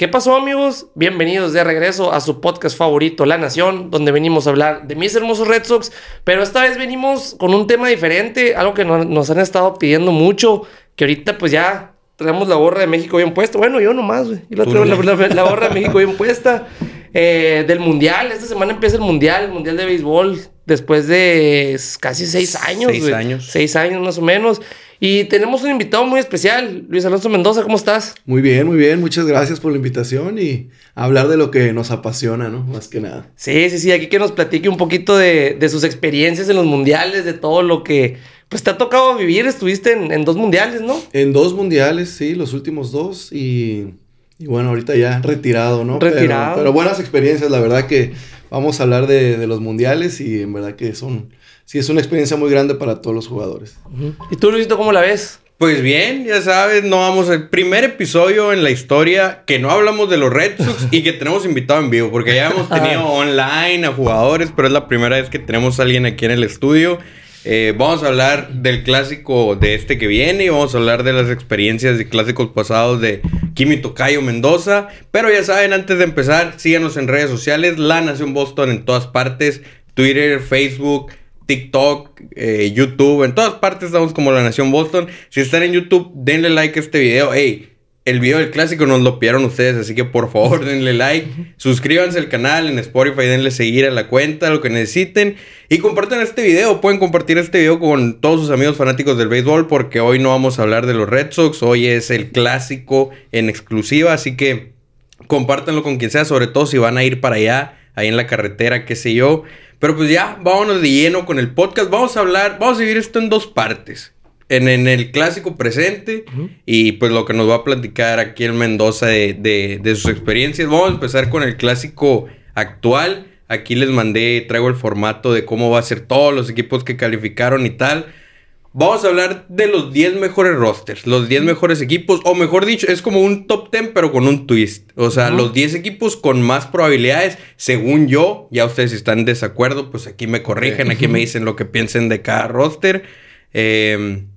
¿Qué pasó amigos? Bienvenidos de regreso a su podcast favorito, La Nación, donde venimos a hablar de mis hermosos Red Sox, pero esta vez venimos con un tema diferente, algo que nos han estado pidiendo mucho, que ahorita pues ya tenemos la gorra de México bien puesta. Bueno, yo nomás, güey. Yo la traigo la, gorra de México bien puesta. Eh, del Mundial, esta semana empieza el Mundial, el Mundial de Béisbol, después de casi seis años. Seis años. Seis años más o menos. Y tenemos un invitado muy especial, Luis Alonso Mendoza, ¿cómo estás? Muy bien, muy bien, muchas gracias por la invitación y hablar de lo que nos apasiona, ¿no? Más que nada. Sí, sí, sí, aquí que nos platique un poquito de, sus experiencias en los mundiales, de todo lo que pues te ha tocado vivir, estuviste en, dos mundiales, ¿no? En dos mundiales, sí, los últimos dos y, y bueno, ahorita ya retirado, ¿no? Retirado. Pero, buenas experiencias, la verdad que vamos a hablar de, de los mundiales y en verdad que son sí es una experiencia muy grande para todos los jugadores. ¿Y tú, Luisito, cómo la ves? Pues bien, ya sabes, no vamos al primer episodio en la historia que no hablamos de los Red Sox y que tenemos invitado en vivo, porque ya hemos tenido online a jugadores, pero es la primera vez que tenemos a alguien aquí en el estudio. Eh, vamos a hablar del clásico de este que viene y vamos a hablar de las experiencias de clásicos pasados de Kimi Tocayo Mendoza. Pero ya saben, antes de empezar, síganos en redes sociales, La Nación Boston en todas partes, Twitter, Facebook, TikTok, eh, YouTube, en todas partes estamos como La Nación Boston. Si están en YouTube, denle like a este video. Hey, el video del clásico nos lo pidieron ustedes, así que por favor denle like. Suscríbanse al canal en Spotify, denle seguir a la cuenta, lo que necesiten. Y compartan este video, pueden compartir este video con todos sus amigos fanáticos del béisbol, porque hoy no vamos a hablar de los Red Sox, hoy es el clásico en exclusiva, así que compártanlo con quien sea, sobre todo si van a ir para allá, ahí en la carretera, qué sé yo. Pero pues ya, vámonos de lleno con el podcast. Vamos a hablar, vamos a dividir esto en dos partes. En, el clásico presente y pues lo que nos va a platicar aquí el Mendoza de, sus experiencias. Vamos a empezar con el clásico actual. Aquí les mandé, traigo el formato de cómo va a ser todos los equipos que calificaron y tal. Vamos a hablar de los 10 mejores rosters, los 10 mejores equipos, o mejor dicho, es como un top 10 pero con un twist. O sea, los 10 equipos con más probabilidades, según yo, ya ustedes están en desacuerdo, pues aquí me corrigen, aquí me dicen lo que piensen de cada roster. Em,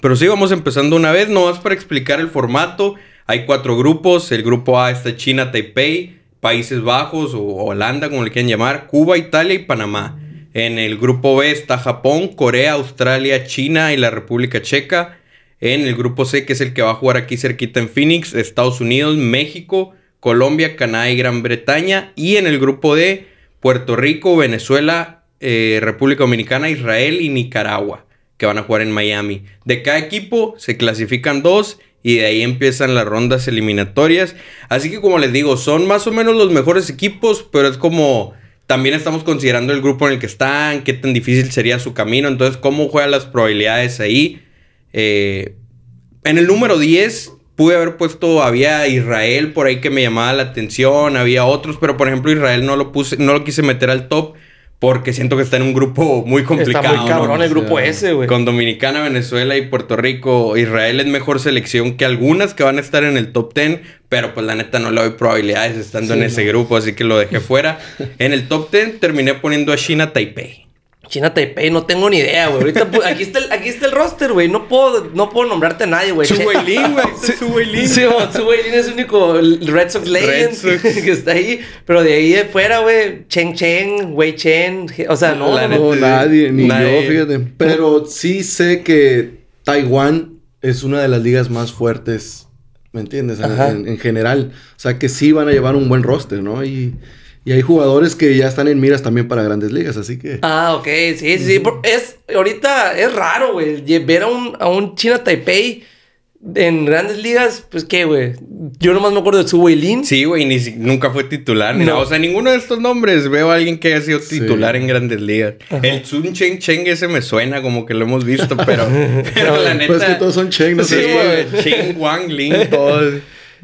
pero sí, vamos empezando una vez, nomás para explicar el formato. Hay cuatro grupos, el grupo A está China, Taipei, Países Bajos o Holanda, como le quieran llamar, Cuba, Italia y Panamá. En el grupo B está Japón, Corea, Australia, China y la República Checa. En el grupo C, que es el que va a jugar aquí cerquita en Phoenix, Estados Unidos, México, Colombia, Canadá y Gran Bretaña. Y en el grupo D, Puerto Rico, Venezuela, eh, República Dominicana, Israel y Nicaragua, que van a jugar en Miami. De cada equipo se clasifican dos y de ahí empiezan las rondas eliminatorias. Así que como les digo, son más o menos los mejores equipos, pero es como también estamos considerando el grupo en el que están, qué tan difícil sería su camino, entonces cómo juegan las probabilidades ahí. Eh, en el número 10 pude haber puesto, había Israel por ahí que me llamaba la atención, había otros, pero por ejemplo Israel no lo puse, no lo quise meter al top porque siento que está en un grupo muy complicado. Está muy cabrón el grupo ese, güey. Con Dominicana, Venezuela y Puerto Rico. Israel es mejor selección que algunas que van a estar en el top 10. Pero pues la neta no le doy probabilidades estando en ese grupo, así que lo dejé fuera. en el top 10 terminé poniendo a China Taipei. China Taipei, no tengo ni idea, güey. Ahorita pues, aquí está el, aquí está el roster, güey. No puedo, no puedo nombrarte a nadie, güey. Su Weilin, güey. Su Weilin. Sí, Su Weilin es el único Red Sox Legend que está ahí. Pero de ahí de fuera, güey, Chen Chen, Wei Chen. O sea, no. no, nadie, ni yo, fíjate. Pero sí sé que Taiwán es una de las ligas más fuertes, ¿me entiendes? En, en, general. O sea, que sí van a llevar un buen roster, ¿no? Y... Y hay jugadores que ya están en miras también para grandes ligas, así que. Ah, ok, sí, sí. Es, ahorita es raro, güey. Ver a un, a un China Taipei en grandes ligas, pues qué, güey. Yo nomás me acuerdo de Su Lin. Sí, güey, ni nunca fue titular. No. O sea, ninguno de estos nombres veo a alguien que haya sido titular en grandes ligas. El Sun Cheng Cheng ese me suena como que lo hemos visto, pero, pero la neta. Pues que todos son Cheng, no sí, güey. Cheng, Wang, Lin, todos.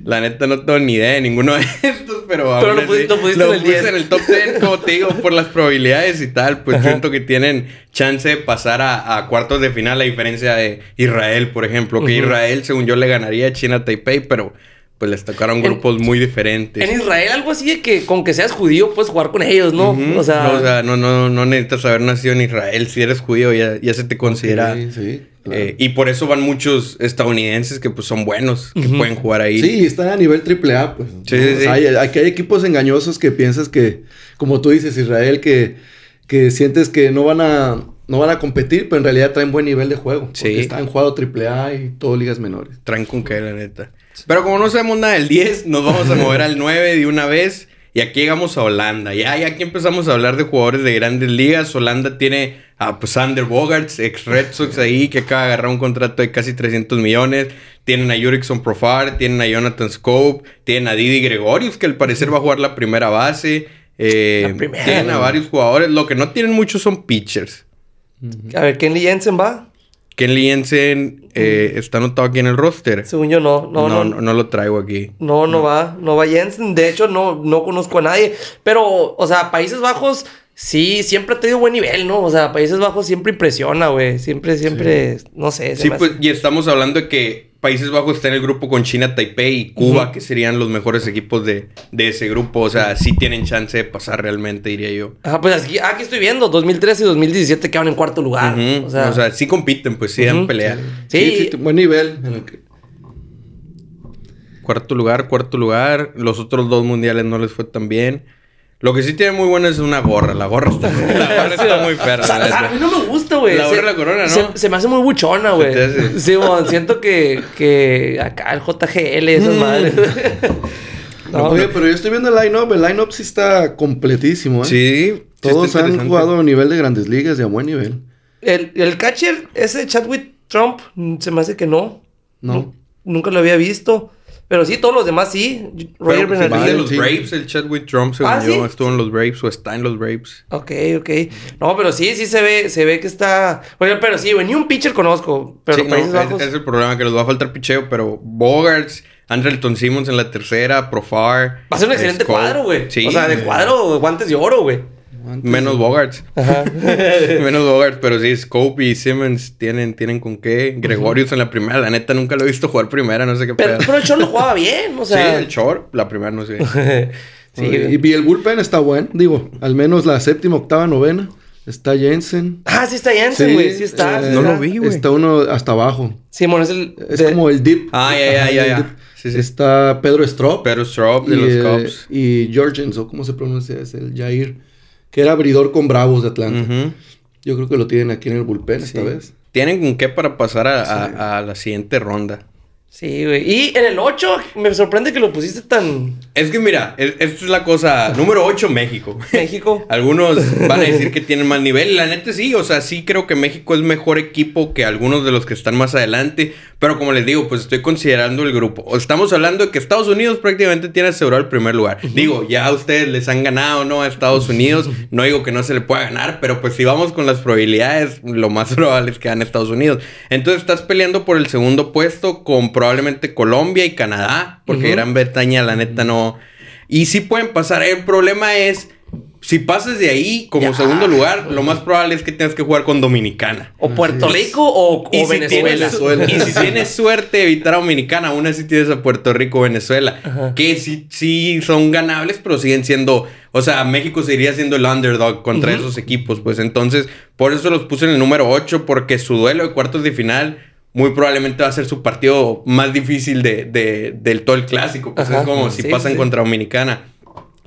La neta no tengo ni idea de ninguno de estos, pero Pero lo pusiste, en el 10. en el top 10, como te digo, por las probabilidades y tal, pues siento que tienen chance de pasar a, cuartos de final a diferencia de Israel, por ejemplo, que Israel, según yo, le ganaría a China Taipei, pero pues les tocaron grupos muy diferentes. En Israel algo así de que con que seas judío puedes jugar con ellos, ¿no? O sea, no, no, no, necesitas haber nacido en Israel. Si eres judío ya, ya se te considera Eh, y por eso van muchos estadounidenses que pues son buenos, que pueden jugar ahí. Sí, están a nivel triple A, pues. Sí, sí, hay, aquí hay equipos engañosos que piensas que, como tú dices, Israel, que, que sientes que no van a no van a competir, pero en realidad traen buen nivel de juego. Sí. Están jugando triple A y todo ligas menores. Traen con qué, la neta. Pero como no sabemos nada del 10, nos vamos a mover al 9 de una vez. Y aquí llegamos a Holanda. Ya, ya aquí empezamos a hablar de jugadores de grandes ligas. Holanda tiene a pues, Sander Bogarts, ex Red Sox ahí, que acaba de agarrar un contrato de casi 300 millones. Tienen a Jurickson Profar, tienen a Jonathan Scope, tienen a Didi Gregorius, que al parecer va a jugar la primera base. Eh, tienen a varios jugadores. Lo que no tienen muchos son pitchers. A ver, Kenley Jensen va. Kenley Jensen eh, está anotado aquí en el roster. Según yo, no. No, no, no, lo traigo aquí. No, no, va. No va Jensen. De hecho, no, no conozco a nadie. Pero, o sea, Países Bajos sí, siempre ha tenido buen nivel, ¿no? O sea, Países Bajos siempre impresiona, güey. Siempre, siempre, no sé. Sí, pues, y estamos hablando de que Países Bajos está en el grupo con China, Taipei y Cuba, que serían los mejores equipos de, ese grupo. O sea, sí tienen chance de pasar realmente, diría yo. Ah, pues aquí, aquí estoy viendo. 2013 y 2017 quedan en cuarto lugar. o, sea, sí compiten, pues sí dan pelea. Sí. buen nivel. Cuarto lugar, cuarto lugar. Los otros dos mundiales no les fue tan bien. Lo que sí tiene muy bueno es una gorra. La gorra está, la gorra está muy perra. a mí no me gusta, güey. La gorra de la corona, ¿no? Se, me hace muy buchona, güey. Sí, bueno, siento que, que acá el JGL, esas mm. madres. no, Oye, pero yo estoy viendo el line-up. El line-up sí está completísimo, ¿eh? Sí. Todos han jugado a nivel de grandes ligas y a buen nivel. El, el catcher, ese Chadwick Trump, se me hace que no. No. Nunca lo había visto. Pero sí, todos los demás sí. Roger pues, de los Braves, el Chadwick Trump, según ah, yo, estuvo en los Braves o está en los Braves. Ok, ok. No, pero sí, sí se ve, se ve que está... Bueno, pero sí, güey, ni un pitcher conozco. Pero sí, Países Bajos... es, el problema, que les va a faltar picheo, pero Bogarts... Andrelton Simmons en la tercera, Profar. Va a ser un excelente cuadro, güey. Sí. O sea, de cuadro, guantes de oro, güey. Menos Bogarts. Menos Bogarts, pero sí, Scope y Simmons tienen, tienen con qué. Gregorius en la primera, la neta nunca lo he visto jugar primera, no sé qué Pero, pero el Chor lo jugaba bien, o sea. Sí, el Chor, la primera no sé. sí, y, el bullpen está bueno, digo, al menos la séptima, octava, novena. Está Jensen. Ah, sí está Jensen, güey. Sí, está. Eh, no lo vi, güey. Está uno hasta abajo. Simón, es el. Es como el dip. Ah, ya, ya, ya. Está Pedro Strop. Pedro Strop de los Cubs. Y Jorgens, o cómo se pronuncia, es el Jair que era abridor con Bravos de Atlanta. Yo creo que lo tienen aquí en el bullpen esta vez. Tienen con qué para pasar a la siguiente ronda. Sí, güey. Y en el 8, me sorprende que lo pusiste tan. Es que mira, esto es la cosa. Número 8, México. México. algunos van a decir que tienen más nivel. La neta sí, o sea, sí creo que México es mejor equipo que algunos de los que están más adelante. Pero como les digo, pues estoy considerando el grupo. Estamos hablando de que Estados Unidos prácticamente tiene asegurado el primer lugar. Digo, ya ustedes les han ganado, ¿no? A Estados Unidos. No digo que no se le pueda ganar, pero pues si vamos con las probabilidades, lo más probable es que gane Estados Unidos. Entonces estás peleando por el segundo puesto con probablemente Colombia y Canadá, porque Gran Bretaña, la neta, no. Y sí pueden pasar. El problema es. Si pasas de ahí como segundo lugar, lo más probable es que tengas que jugar con Dominicana. O Puerto Rico o, Venezuela. y si tienes suerte de evitar a Dominicana, aún así tienes a Puerto Rico o Venezuela. Que sí, sí son ganables, pero siguen siendo. O sea, México seguiría siendo el underdog contra esos equipos. Pues entonces, por eso los puse en el número 8, porque su duelo de cuartos de final muy probablemente va a ser su partido más difícil de, de del todo el clásico. Pues es como si pasan contra Dominicana.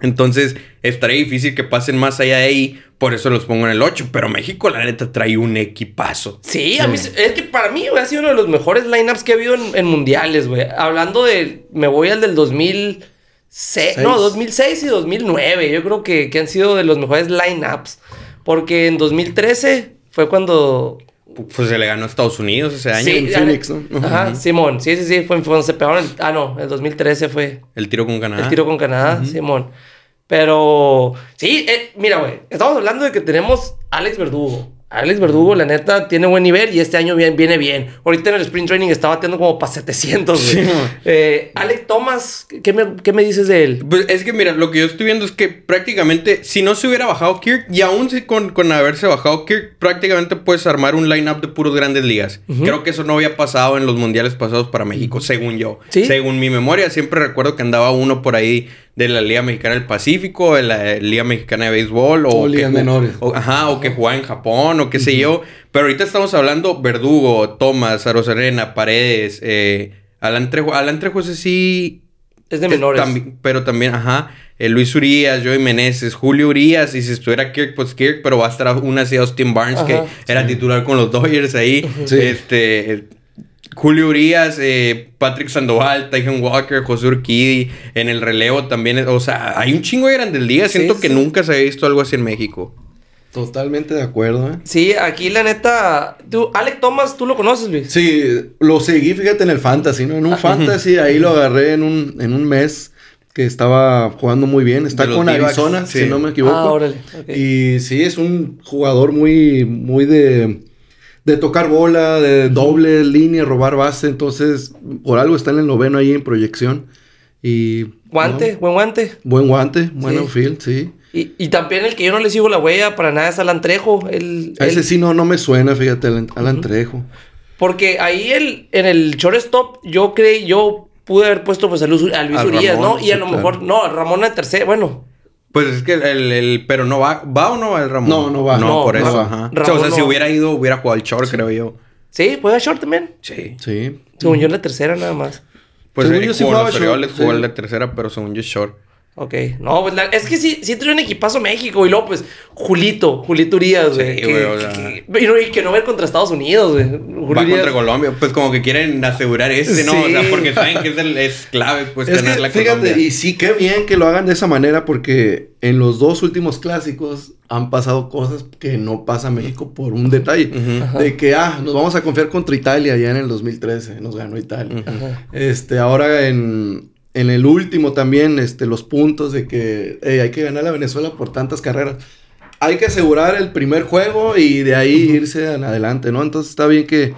Entonces, estaría difícil que pasen más allá de ahí. Por eso los pongo en el 8. Pero México, la neta, trae un equipazo. Sí, a mí, es que para mí, güey, ha sido uno de los mejores lineups que ha habido en, mundiales, güey. Hablando de. Me voy al del 2006. No, 2006 y 2009. Yo creo que, que han sido de los mejores lineups. Porque en 2013 fue cuando pues se le ganó a Estados Unidos ese año. Sí, Phoenix, ¿no? Ajá, Simón. Sí, sí, sí. Fue cuando se pegaron. ah, no, el 2013 fue. El tiro con Canadá. El tiro con Canadá, Simón. Pero. Sí, eh, mira, güey. Estamos hablando de que tenemos Alex Verdugo. Alex Verdugo, la neta, tiene buen nivel y este año viene, viene bien. Ahorita en el sprint training está batiendo como para 700, eh, Alex Thomas, ¿qué me, ¿qué me, dices de él? Pues es que, mira, lo que yo estoy viendo es que prácticamente, si no se hubiera bajado Kirk, y aún si con, con haberse bajado Kirk, prácticamente puedes armar un lineup de puros grandes ligas. Creo que eso no había pasado en los mundiales pasados para México, según yo. Según mi memoria, siempre recuerdo que andaba uno por ahí de la Liga Mexicana del Pacífico, de la Liga Mexicana de Béisbol. O, O ligas menores. o- ajá, o que jugaba en Japón, o qué sé yo. Pero ahorita estamos hablando Verdugo, Thomas, Arozarena, Paredes, eh, Alan Trejo. Alan Trejo ese sí... Es de es menores. pero también, ajá, eh, Luis Urias, Joey Meneses, Julio Urias, y si estuviera Kirk, pues Kirk, pero va a estar aún así Austin Barnes, Ajá. que era titular con los Dodgers ahí. Sí. Este, Julio Urias, eh, Patrick Sandoval, Tyson Walker, José Urquidi, en el relevo también, o sea, hay un chingo de grandes ligas, Sí, siento que nunca se había visto algo así en México. Totalmente de acuerdo, ¿eh? Sí, aquí la neta. Tú, Alec Thomas, ¿tú lo conoces, Luis? Sí, lo seguí, fíjate, en el Fantasy, ¿no? En un Fantasy, ahí lo agarré en un, en un mes que estaba jugando muy bien. Está con Arizona, sí. si no me equivoco. Ah, órale. Y sí, es un jugador muy, muy de, de tocar bola, de doble línea, robar base. Entonces, por algo está en el noveno ahí en proyección. Y. Guante, no, buen guante. buen guante, buen Sí. outfield, sí. Y, y también el que yo no le sigo la huella para nada es Alan Trejo. El, A ese el- sí no, no me suena, fíjate, Alan, Alan Trejo. Porque ahí el, en el shortstop yo creí, yo pude haber puesto pues a Luis, a Luis Urias, Ramón, ¿no? Y a sí, lo claro. mejor, no, Ramón en tercer, bueno. Pues es que el, el- el- pero no va, ¿va o no va el Ramón? No, no va. No, No, por no eso, ajá. Ramón o sea, si no. hubiera ido, hubiera jugado el short, creo yo. Sí, juega short también. Sí. Sí. Según yo en la tercera nada más. Pues Según eh, yo sí jugó en jugaba short, jugó sí. la tercera, pero según yo short. Ok. No, pues la- es que sí, sí trae un equipazo México. Y luego, pues, Julito, Julito Urias, güey. Sí, que, güey, o sea. que- y, no, y que no ver contra Estados Unidos, güey. Julio Va Urias- contra Colombia. Pues como que quieren asegurar ese, ¿no? O sea, porque saben que es, el- es clave, pues, Es tener que, la fíjate, Colombia. y sí, qué bien que lo hagan de esa manera porque en los dos últimos clásicos han pasado cosas que no pasa México por un detalle. De que, ah, nos vamos a confiar contra Italia ya en el 2013, nos ganó Italia. Este, ahora en, en el último también, este, los puntos de que "Ey, hay que ganar a Venezuela por tantas carreras. Hay que asegurar el primer juego y de ahí irse en adelante, ¿no? Entonces está bien que,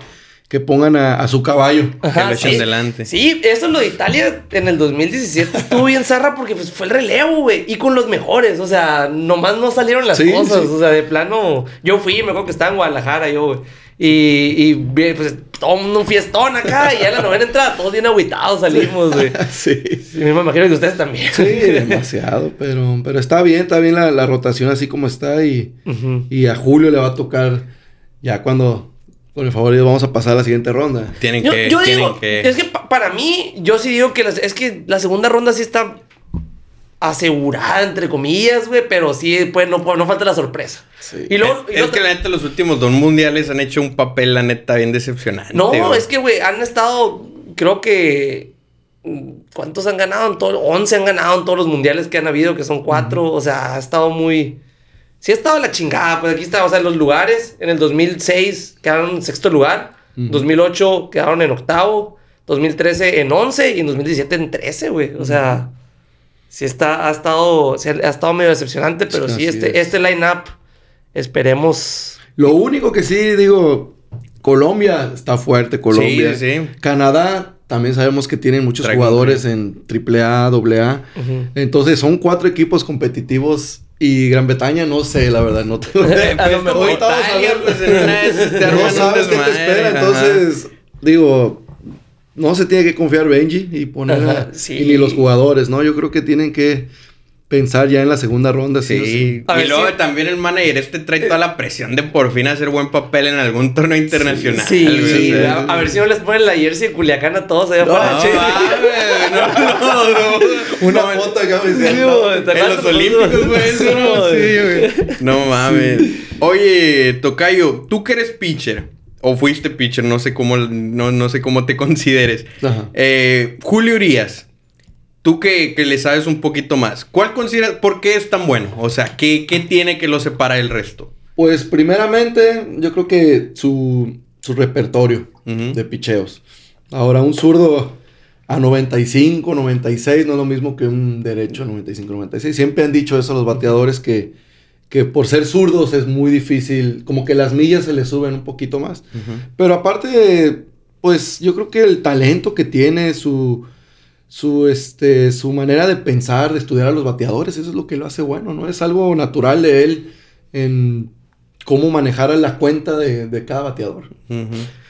que pongan a, a su caballo. Que lo echen delante. Sí, eso lo de Italia en el 2017 estuvo bien zarra porque pues, fue el relevo, güey. Y con los mejores. O sea, nomás no salieron las Sí, cosas. sí. O sea, de plano. Yo fui, me acuerdo que estaba en Guadalajara, yo, güey. Y, y bien, pues todo mundo un fiestón acá. Y ya en la novena entrada, todos bien agüitados salimos, güey. sí. Sí, me imagino que ustedes también. Sí, demasiado, pero, pero está bien, está bien la, la rotación así como está y, y a Julio le va a tocar ya cuando, con el favorito, vamos a pasar a la siguiente ronda. Tienen Yo, que, yo tienen digo, que... es que pa- para mí, yo sí digo que las- es que la segunda ronda sí está asegurada, entre comillas, güey, pero sí, pues no, no falta la sorpresa. Sí. Y luego, y es que la neta, los últimos dos mundiales han hecho un papel, la neta, bien decepcionante. no, güey. es que, güey, han estado, creo que, mm, ¿cuántos han ganado? En todo, 11 han ganado en todos los mundiales que han habido, que son cuatro, o sea, ha estado muy... Sí ha estado la chingada, pues aquí está, o sea, los lugares, en el 2006 quedaron en sexto lugar, Ujú. 2008 quedaron en octavo, 2013 en 11 y en 2017 en 13, güey. O sea, sí está, ha estado, sí ha, estado medio decepcionante, pero sí, este, es. este line-up, esperemos. Lo único que sí digo, Colombia está fuerte, Colombia. Sí, sí. Canadá también sabemos que tienen muchos jugadores en AAA, AA. Ujú. Entonces son cuatro equipos competitivos y Gran Bretaña no sé, la verdad, no. A lo esas te arman no sabes qué te espera, entonces digo, no se tiene que confiar Benji y poner a- sí. y ni los jugadores, ¿no? Yo creo que tienen que pensar ya en la segunda ronda, sí, A y ver, luego sí. también el manager este trae toda la presión de por fin hacer buen papel en algún torneo internacional. Sí, sí, o sea. a, ver si no les ponen la jersey de Culiacán a todos allá No, afuera. No, no, no, no. Una No, foto acá me Sí, decían, güey, ¿te En los Olímpicos, güey, eso, ¿no? Sí, güey. No mames. Oye, Tocayo, tú que eres pitcher, o fuiste pitcher, no sé cómo, no, no sé cómo te consideres. Ajá. Eh, Julio Urias, tú que, que le sabes un poquito más, ¿cuál consideras, por qué es tan bueno? O sea, ¿qué, qué tiene que lo separa del resto? Pues primeramente, yo creo que su, su repertorio de picheos. Ahora, un zurdo a 95, 96 no es lo mismo que un derecho a 95, 96. Siempre han dicho eso los bateadores que, que por ser zurdos es muy difícil, como que las millas se les suben un poquito más. Pero aparte, pues yo creo que el talento que tiene, su, su, este, su manera de pensar, de estudiar a los bateadores, eso es lo que lo hace bueno, ¿no? Es algo natural de él en cómo manejar la cuenta de, de cada bateador.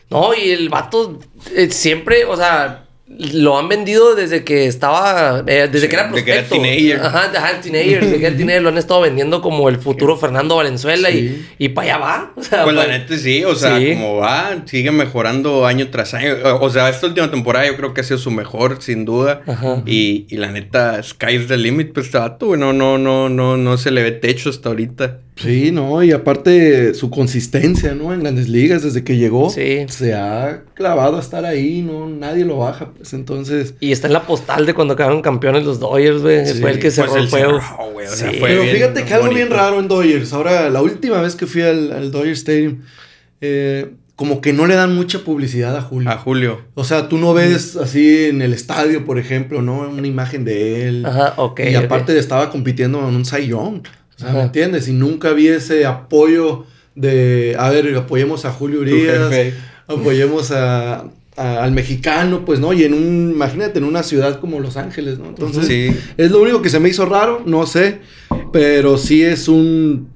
No, y el vato eh, siempre, o sea, lo han vendido desde que estaba, eh, desde que era prospecto. De que era teenager. Ajá, ajá, teenager, desde que era teenager lo han estado vendiendo como el futuro Fernando Valenzuela y, y para allá va. O sea, pues la neta sí, o sea, como va, sigue mejorando año tras año. O sea, esta última temporada yo creo que ha sido su mejor, sin duda. Y, y, la neta, sky's the limit, pues este vato, no, no, no, no, no se le ve techo hasta ahorita. Sí, no, y aparte su consistencia, ¿no? En grandes ligas, desde que llegó, se ha clavado a estar ahí, ¿no? Nadie lo baja, pues entonces. Y está en la postal de cuando quedaron campeones los Dodgers, güey. Fue el que cerró pues el, juego. Pero fíjate que algo bien raro en Dodgers. Ahora, la última vez que fui al, al Dodger Stadium, eh, como que no le dan mucha publicidad a Julio. A Julio. O sea, tú no ves así en el estadio, por ejemplo, ¿no? Una imagen de él. Ajá, ok. Y aparte estaba compitiendo en un Cy Young. O sea, ¿me entiendes? Y nunca vi ese apoyo de, a ver, apoyemos a Julio Urias, apoyemos a, al mexicano, pues, ¿no? Y en un, imagínate, en una ciudad como Los Ángeles, ¿no? Entonces, sí. es lo único que se me hizo raro, no sé, pero sí es un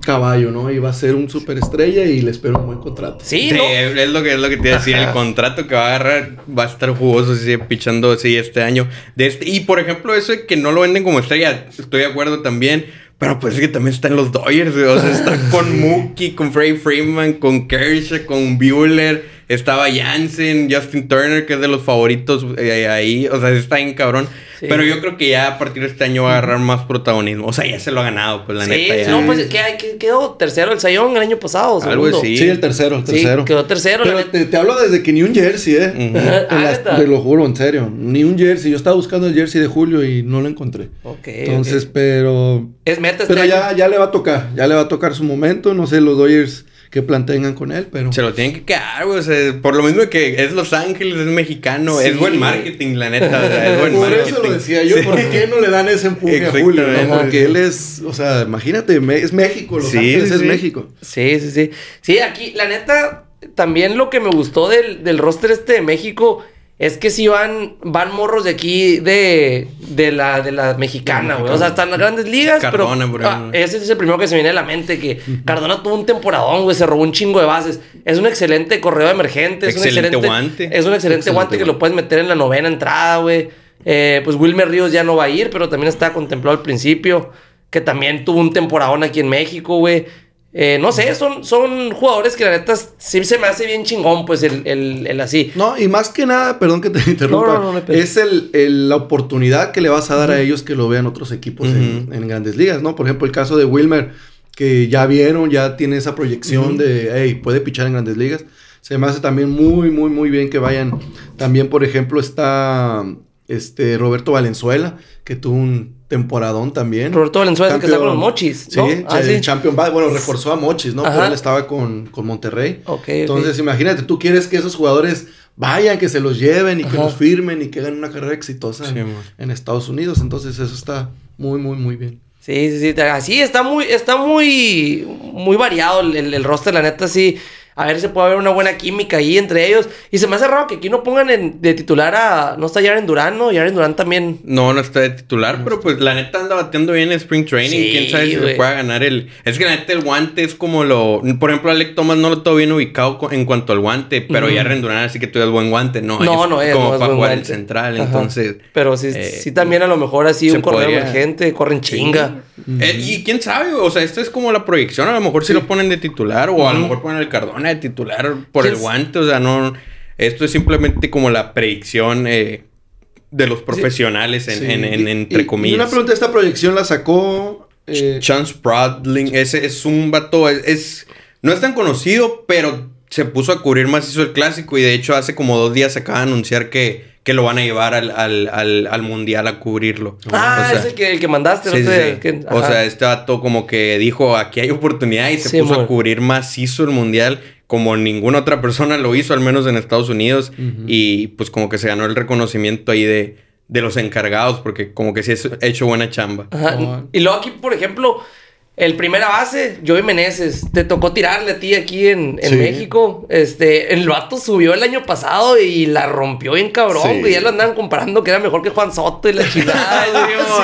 caballo, ¿no? Y va a ser un superestrella y le espero un buen contrato. Sí, es lo que es lo que te iba a decir, el contrato que va a agarrar va a estar jugoso si sigue pichando así este año. De este, y por ejemplo, eso de que no lo venden como estrella, estoy de acuerdo también. Pero pues es que también están los Dodgers, O sea, está con Mookie, con Freddie Freeman, con Kershaw, con Bueller. Estaba Jansen, Justin Turner, que es de los favoritos eh, ahí. O sea, está bien cabrón. Pero yo creo que ya a partir de este año va a agarrar más protagonismo. O sea, ya se lo ha ganado, pues la neta. Ya. No, pues que, quedó tercero el Sayón el año pasado. Algo así. Sí, el tercero, el tercero. quedó tercero. Pero te, hablo desde que ni un jersey, ¿eh? Ah, te lo juro, en serio. Ni un jersey. Yo estaba buscando el jersey de Julio y no lo encontré. Ok. Entonces, pero. Es meta este Pero ya, ya le va a tocar. Ya le va a tocar su momento. No sé, los Dodgers que planteen con él, pero... Se lo tienen que quedar, güey. O sea, por lo mismo que es Los Ángeles, es mexicano, es buen marketing, la neta. es buen por eso lo decía yo, ¿por qué no le dan ese empuje a Julio? Porque él es, o sea, imagínate, es México, Los Ángeles es México. Sí, sí, sí. Sí, aquí, la neta, también lo que me gustó del, del roster este de México es que si van, van morros de aquí de, de, la, de la mexicana, güey. O sea, están las grandes ligas, Cardona, pero. Ah, ese es el primero que se viene a la mente, que Cardona tuvo un temporadón, güey, se robó un chingo de bases. Es un excelente correo emergente. Es excelente, un excelente guante. Es un excelente, guante, que lo puedes meter en la novena entrada, güey. Eh, pues Wilmer Ríos ya no va a ir, pero también está contemplado al principio. Que también tuvo un temporadón aquí en México, güey. Eh, no sé, son, son jugadores que la neta sí se me hace bien chingón, pues el, el, así. No, y más que nada, perdón que te interrumpa, es el, la oportunidad que le vas a dar a ellos que lo vean otros equipos en, grandes ligas, ¿no? Por ejemplo, el caso de Wilmer, que ya vieron, ya tiene esa proyección de, hey, puede pichar en grandes ligas. Se me hace también muy, muy, muy bien que vayan. También, por ejemplo, está este Roberto Valenzuela, que tuvo un temporadón también. Roberto Valenzuela que está con los Mochis, ¿no? Sí, ah, el Champion bueno, reforzó a Mochis, ¿no? Pero él estaba con, con Monterrey. Entonces, imagínate, tú quieres que esos jugadores vayan, que se los lleven y que los firmen y que hagan una carrera exitosa en, Estados Unidos. Entonces, eso está muy, muy, muy bien. Sí, sí, sí. Así está muy, está muy, muy variado el, el roster, la neta, sí a ver si puede haber una buena química ahí entre ellos. Y se me hace raro que aquí no pongan de titular a. No está Yaren Durán, ¿no? Yaren Durán también. No, no está de titular, pero pues la neta anda bateando bien en Spring Training. Quién sabe si se pueda ganar el. Es que la neta el guante es como lo. Por ejemplo, Alec Thomas no lo tengo bien ubicado en cuanto al guante, pero uh Yaren Durán así que tú eres buen guante. No, no, no es. Como para jugar el central, entonces. Pero sí, eh, sí también a lo mejor así un corredor emergente, corren chinga. Eh, y quién sabe, o sea, esto es como la proyección. A lo mejor si lo ponen de titular, o a lo mejor ponen el Cardona de titular por el guante. O sea, no. Esto es simplemente como la predicción eh, de los profesionales, en, entre comillas. Y una pregunta: ¿esta proyección la sacó. Eh... Chance Bradling, ese es un vato. Es, no es tan conocido, pero se puso a cubrir más hizo el clásico. Y de hecho, hace como dos días se acaba de anunciar que que lo van a llevar al, al, al, mundial a cubrirlo. Ah, es el que, el que mandaste. o sea, este vato como que dijo, aquí hay oportunidad y se puso a cubrir macizo el mundial como ninguna otra persona lo hizo, al menos en Estados Unidos. Y pues como que se ganó el reconocimiento ahí de, de los encargados, porque como que sí ha hecho buena chamba. Y luego aquí, por ejemplo el primera base, Joey Meneses, te tocó tirarle a ti aquí en, México. Este, el vato subió el año pasado y la rompió bien cabrón, Y Ya lo andaban comparando que era mejor que Juan Soto y la chingada.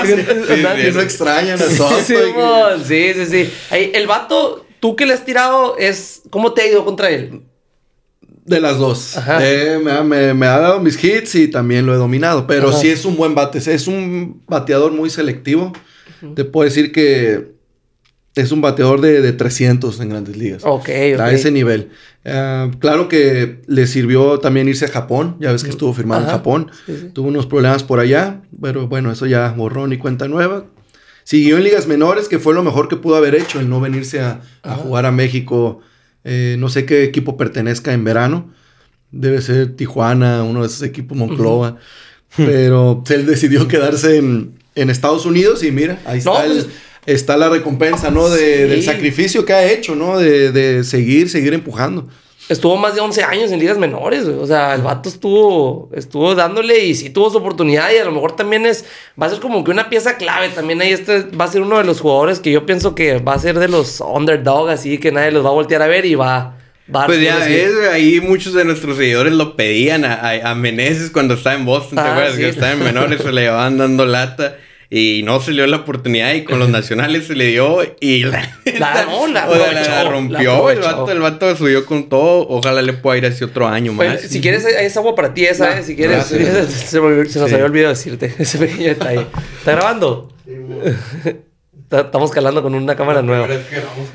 sí, no extrañan a Soto. Sí, sí, sí. el vato, tú que le has tirado, es. ¿Cómo te ha ido contra él? De las dos. Eh, me, ha dado mis hits y también lo he dominado. Pero sí es un buen bate. Es un bateador muy selectivo. Te puedo decir que es un bateador de, 300 en grandes ligas. Ok, A ese nivel. Eh, claro que le sirvió también irse a Japón. Ya ves que estuvo firmado en Japón. Tuvo unos problemas por allá. Pero bueno, eso ya borró ni cuenta nueva. Siguió en ligas menores, que fue lo mejor que pudo haber hecho, el no venirse a, jugar a México eh, no sé qué equipo pertenezca en verano. Debe ser Tijuana, uno de esos equipos Monclova. Pero él decidió quedarse en, Estados Unidos y mira, ahí está, pues, está la recompensa, ¿no? De, Del sacrificio que ha hecho, ¿no? De, de seguir, seguir empujando estuvo más de 11 años en ligas menores, O sea, el vato estuvo, estuvo dándole y sí tuvo su oportunidad y a lo mejor también es, va a ser como que una pieza clave. También ahí este va a ser uno de los jugadores que yo pienso que va a ser de los underdog, así que nadie los va a voltear a ver y va... va pues ya es, ahí muchos de nuestros seguidores lo pedían a, a, Meneses cuando estaba en Boston, ¿te ah, acuerdas? Que estaba en menores, se le llevaban dando lata y no se le dio la oportunidad y con los nacionales se le dio y la, la, rompió. el, vato, el vato subió con todo. Ojalá le pueda ir así otro año más. si quieres, es agua para ti esa, ¿eh? Si quieres. Se, nos había olvidado decirte ese pequeño detalle. ¿Está grabando? Estamos calando con una cámara nueva.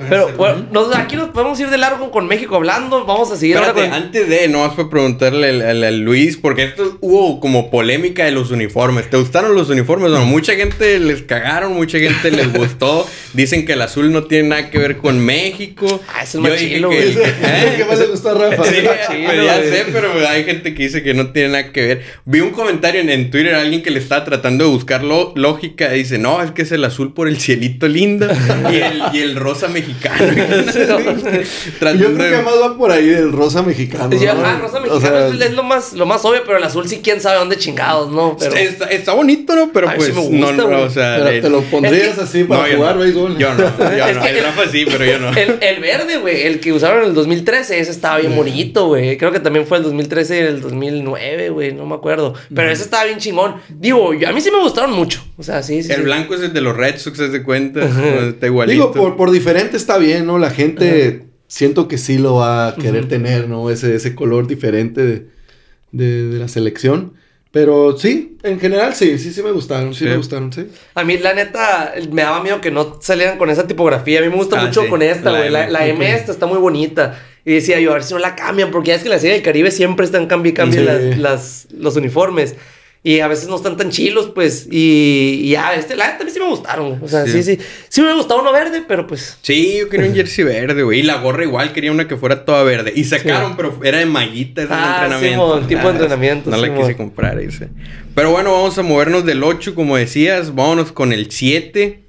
Pero bueno, aquí nos podemos ir de largo con México hablando. Vamos a seguir. Antes de, no más fue preguntarle al, Luis, porque esto hubo como polémica de los uniformes. ¿Te gustaron los uniformes? Bueno, mucha gente les cagaron, mucha gente les gustó. Dicen que el azul no tiene nada que ver con México. Ah, es el más chilo, güey. ¿Qué más le gustó a Rafa? Sí, pues ya sé, pero hay gente que dice que no tiene nada que ver. Vi un comentario en, en Twitter alguien que le estaba tratando de buscar lógica. Dice, no, es que es el azul por el cielo lindo y el, y el rosa mexicano. Yo creo que más va por ahí el rosa mexicano. Ah, rosa mexicano es lo más, lo más obvio, pero el azul sí, quién sabe dónde chingados, ¿no? Pero... Está, bonito, ¿no? Pero pues no, no, o sea. te lo pondrías así para jugar béisbol. Yo no, yo no. El Rafa sí, pero yo no. El, verde, güey, el que usaron en el 2013, ese estaba bien bonito, güey. Creo que también fue el 2013 y el 2009, güey, no me acuerdo. Pero ese estaba bien chingón. Digo, a mí sí me gustaron mucho. O sea, sí, sí. El blanco es el de los Red Sox, ¿se de cuenta? Está igualito. Digo, por, diferente está bien, ¿no? La gente siento que sí lo va a querer tener, ¿no? Ese, ese color diferente de, la selección. Pero sí, en general sí, sí, sí me gustaron, sí, me gustaron, sí. A mí, la neta, me daba miedo que no salieran con esa tipografía. A mí me gusta ah, mucho con esta, güey. La, M, esta está muy bonita. Y decía yo, a ver si no la cambian, porque ya es que la serie del Caribe siempre están cambiando las, los uniformes. Y a veces no están tan chilos, pues. Y, ya, este, la también sí me gustaron. O sea, sí. sí, sí. me gustaba uno verde, pero pues. Sí, yo quería un jersey verde, güey. Y la gorra igual, quería una que fuera toda verde. Y sacaron, pero era de mallita, ese ah, entrenamiento. Sí, tipo de entrenamiento. No la quise comprar ese. Pero bueno, vamos a movernos del 8, como decías. Vámonos con el 7.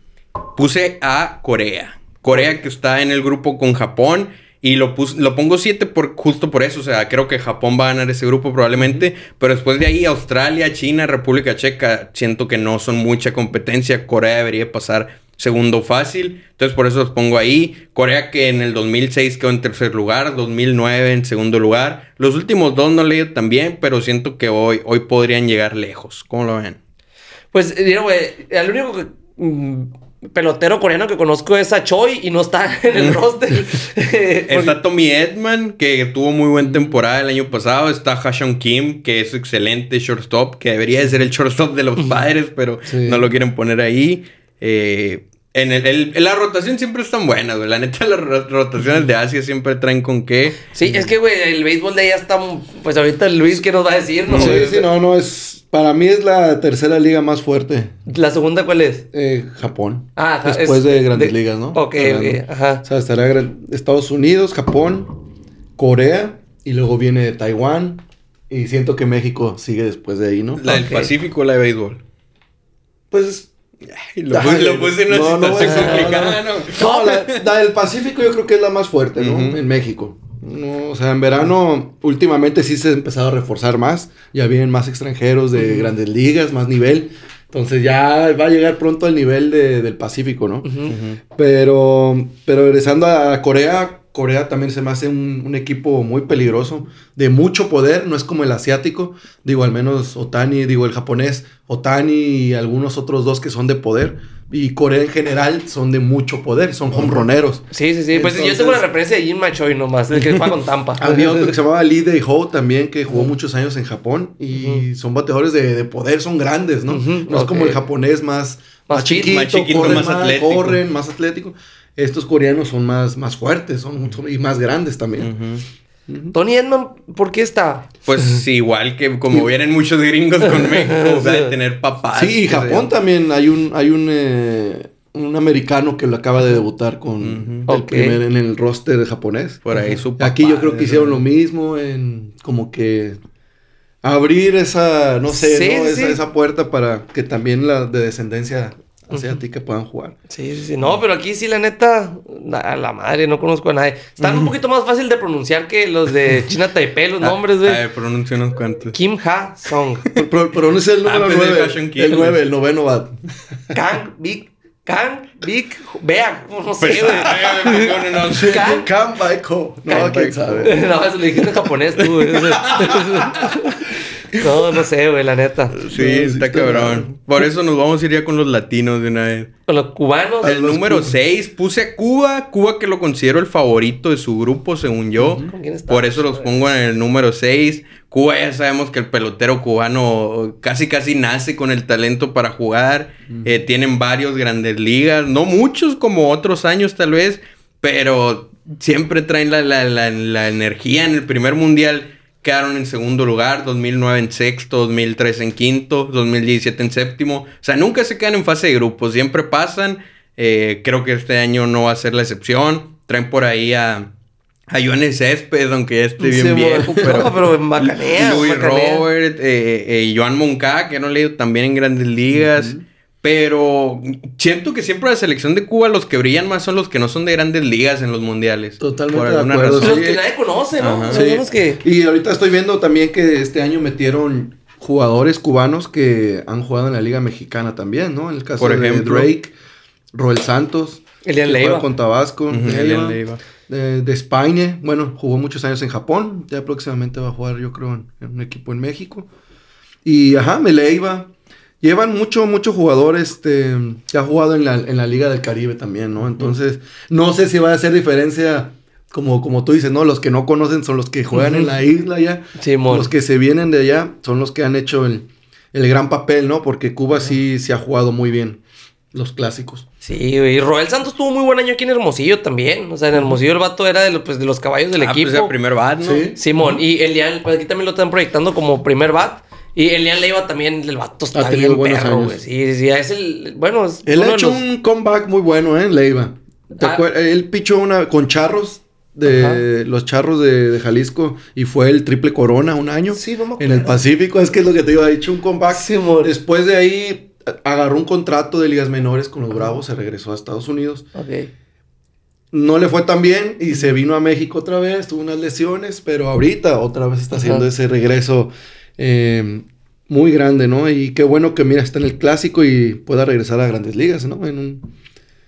Puse a Corea. Corea que está en el grupo con Japón. Y lo, lo pongo 7 por, justo por eso. O sea, creo que Japón va a ganar ese grupo probablemente. Pero después de ahí, Australia, China, República Checa, siento que no son mucha competencia. Corea debería pasar segundo fácil. Entonces por eso los pongo ahí. Corea que en el 2006 quedó en tercer lugar, 2009 en segundo lugar. Los últimos dos no leído tan bien, pero siento que hoy, hoy podrían llegar lejos. ¿Cómo lo ven? Pues, digo, güey, el único que mm, pelotero coreano que conozco es a Choi y no está en el roster. está Tommy Edman, que tuvo muy buena temporada el año pasado. Está Hashon Kim, que es excelente shortstop, que debería de ser el shortstop de los padres, pero no lo quieren poner ahí. Eh, en, el, la rotación siempre están buenas, güey. La neta, las rotaciones de Asia siempre traen con qué. Sí, es que, güey, el béisbol de ella está. Pues ahorita Luis, ¿qué nos va a decir? No, sí, sí, no, no, es. Para mí es la tercera liga más fuerte. ¿La segunda cuál es? Eh, Japón. Ah, Después de grandes ligas, ¿no? Ok, ok, ajá. O sea, estará Estados Unidos, Japón, Corea y luego viene Taiwán. Y siento que México sigue después de ahí, ¿no? ¿La del Pacífico o la de béisbol? Pues lo, puse, en una situación complicada, ¿no? No, la, del Pacífico yo creo que es la más fuerte, ¿no? En México. No, o sea, en verano últimamente sí se ha empezado a reforzar más. Ya vienen más extranjeros de grandes ligas, más nivel. Entonces ya va a llegar pronto al nivel del Pacífico, ¿no? Pero, pero regresando a Corea, Corea también se me hace un, un, equipo muy peligroso, de mucho poder, no es como el asiático, digo, al menos Otani, digo, el japonés, Otani y algunos otros dos que son de poder. Y Corea en general son de mucho poder, son hombroneros. Sí, sí, sí. pues yo tengo la referencia de Jin Machoy nomás, el que juega con Tampa. Había otro que se llamaba Lee Dae-ho también, que jugó muchos años en Japón. Y son bateadores de, de, poder, son grandes, ¿no? No es como el japonés más, más, chiquito, más, chiquito, corren más, atlético. corren, más atlético. Estos coreanos son más, más fuertes son, y más grandes también. Tony Edman, ¿por qué está? Pues igual que como vienen muchos gringos con México, o sea, de tener papás. Sí, Japón también hay un, hay un, eh, un americano que lo acaba de debutar con el primer en el roster japonés. Por ahí su papá. Aquí yo creo que hicieron lo mismo en como que abrir esa, no sé, ¿no? Esa, esa, puerta para que también la de descendencia a ti que puedan jugar. Sí, sí, sí. No, pero aquí sí, la neta, a la madre, no conozco a nadie. Están un poquito más fácil de pronunciar que los de China Taipei, los nombres, güey. A ver, pronuncia unos cuantos. Kim Ha Song. pronuncia el número 9. el 9, el noveno bat. Kang Big Kang, Big, Bea, no sé, pues, güey. Kang, Kang Baiko. No, quién sabe. No, eso lo dijiste en japonés tú, güey. No, no sé, güey, la neta. Sí, está cabrón. Por eso nos vamos a ir ya con los latinos de una vez. Con los cubanos. El número 6, puse a Cuba. Cuba que lo considero el favorito de su grupo, según yo. Por eso los pongo en el número 6. Cuba ya sabemos que el pelotero cubano casi casi nace con el talento para jugar. Eh, tienen varios grandes ligas. No muchos como otros años tal vez. Pero siempre traen la, la energía en el primer mundial quedaron en segundo lugar, 2009 en sexto, 2003 en quinto, 2017 en séptimo. O sea, nunca se quedan en fase de grupos, siempre pasan. Eh, creo que este año no va a ser la excepción. Traen por ahí a, a Joanes Céspedes, aunque ya esté bien viejo, pero... No, pero macanea, Luis Robert, eh, eh, Joan Monca, que no leído también en grandes ligas. Pero siento que siempre la selección de Cuba los que brillan más son los que no son de grandes ligas en los mundiales. Totalmente de acuerdo. Los que nadie conoce, ¿no? Que... Y ahorita estoy viendo también que este año metieron jugadores cubanos que han jugado en la Liga Mexicana también, ¿no? En el caso Por de Drake, Roel Santos. Elian Leiva. Con Tabasco. Leiva. De, de, España. Bueno, jugó muchos años en Japón. Ya próximamente va a jugar, yo creo, en, en un equipo en México. Y, ajá, Meleiva. Llevan mucho, mucho jugador este, que ha jugado en la, en la Liga del Caribe también, ¿no? Entonces, no sé si va a hacer diferencia, como, como tú dices, ¿no? Los que no conocen son los que juegan en la isla ya. Sí, los que se vienen de allá son los que han hecho el, el gran papel, ¿no? Porque Cuba sí se ha jugado muy bien los clásicos. Sí, y Roel Santos tuvo muy buen año aquí en Hermosillo también. O sea, en Hermosillo el vato era de, pues, de los caballos del ah, pues, equipo. Pues el primer bat, ¿no? Sí. Simón. Y Elian, pues aquí también lo están proyectando como primer bat. Y Elian Leiva también, el vato está bien perro, güey. Sí, sí, es el... Bueno, Él ha hecho un comeback muy bueno, ¿eh, Leiva. Ah. Él pichó una con charros de los charros de, Jalisco y fue el triple corona un año. Sí, no En el Pacífico, es que es lo que te digo, ha hecho un comeback. Sí, Después de ahí agarró un contrato de ligas menores con los Bravos, se regresó a Estados Unidos. Ok. No le fue tan bien y se vino a México otra vez, tuvo unas lesiones, pero ahorita otra vez está haciendo ese regreso eh, muy grande, ¿no? Y qué bueno que, mira, está en el clásico y pueda regresar a grandes ligas, ¿no? En un,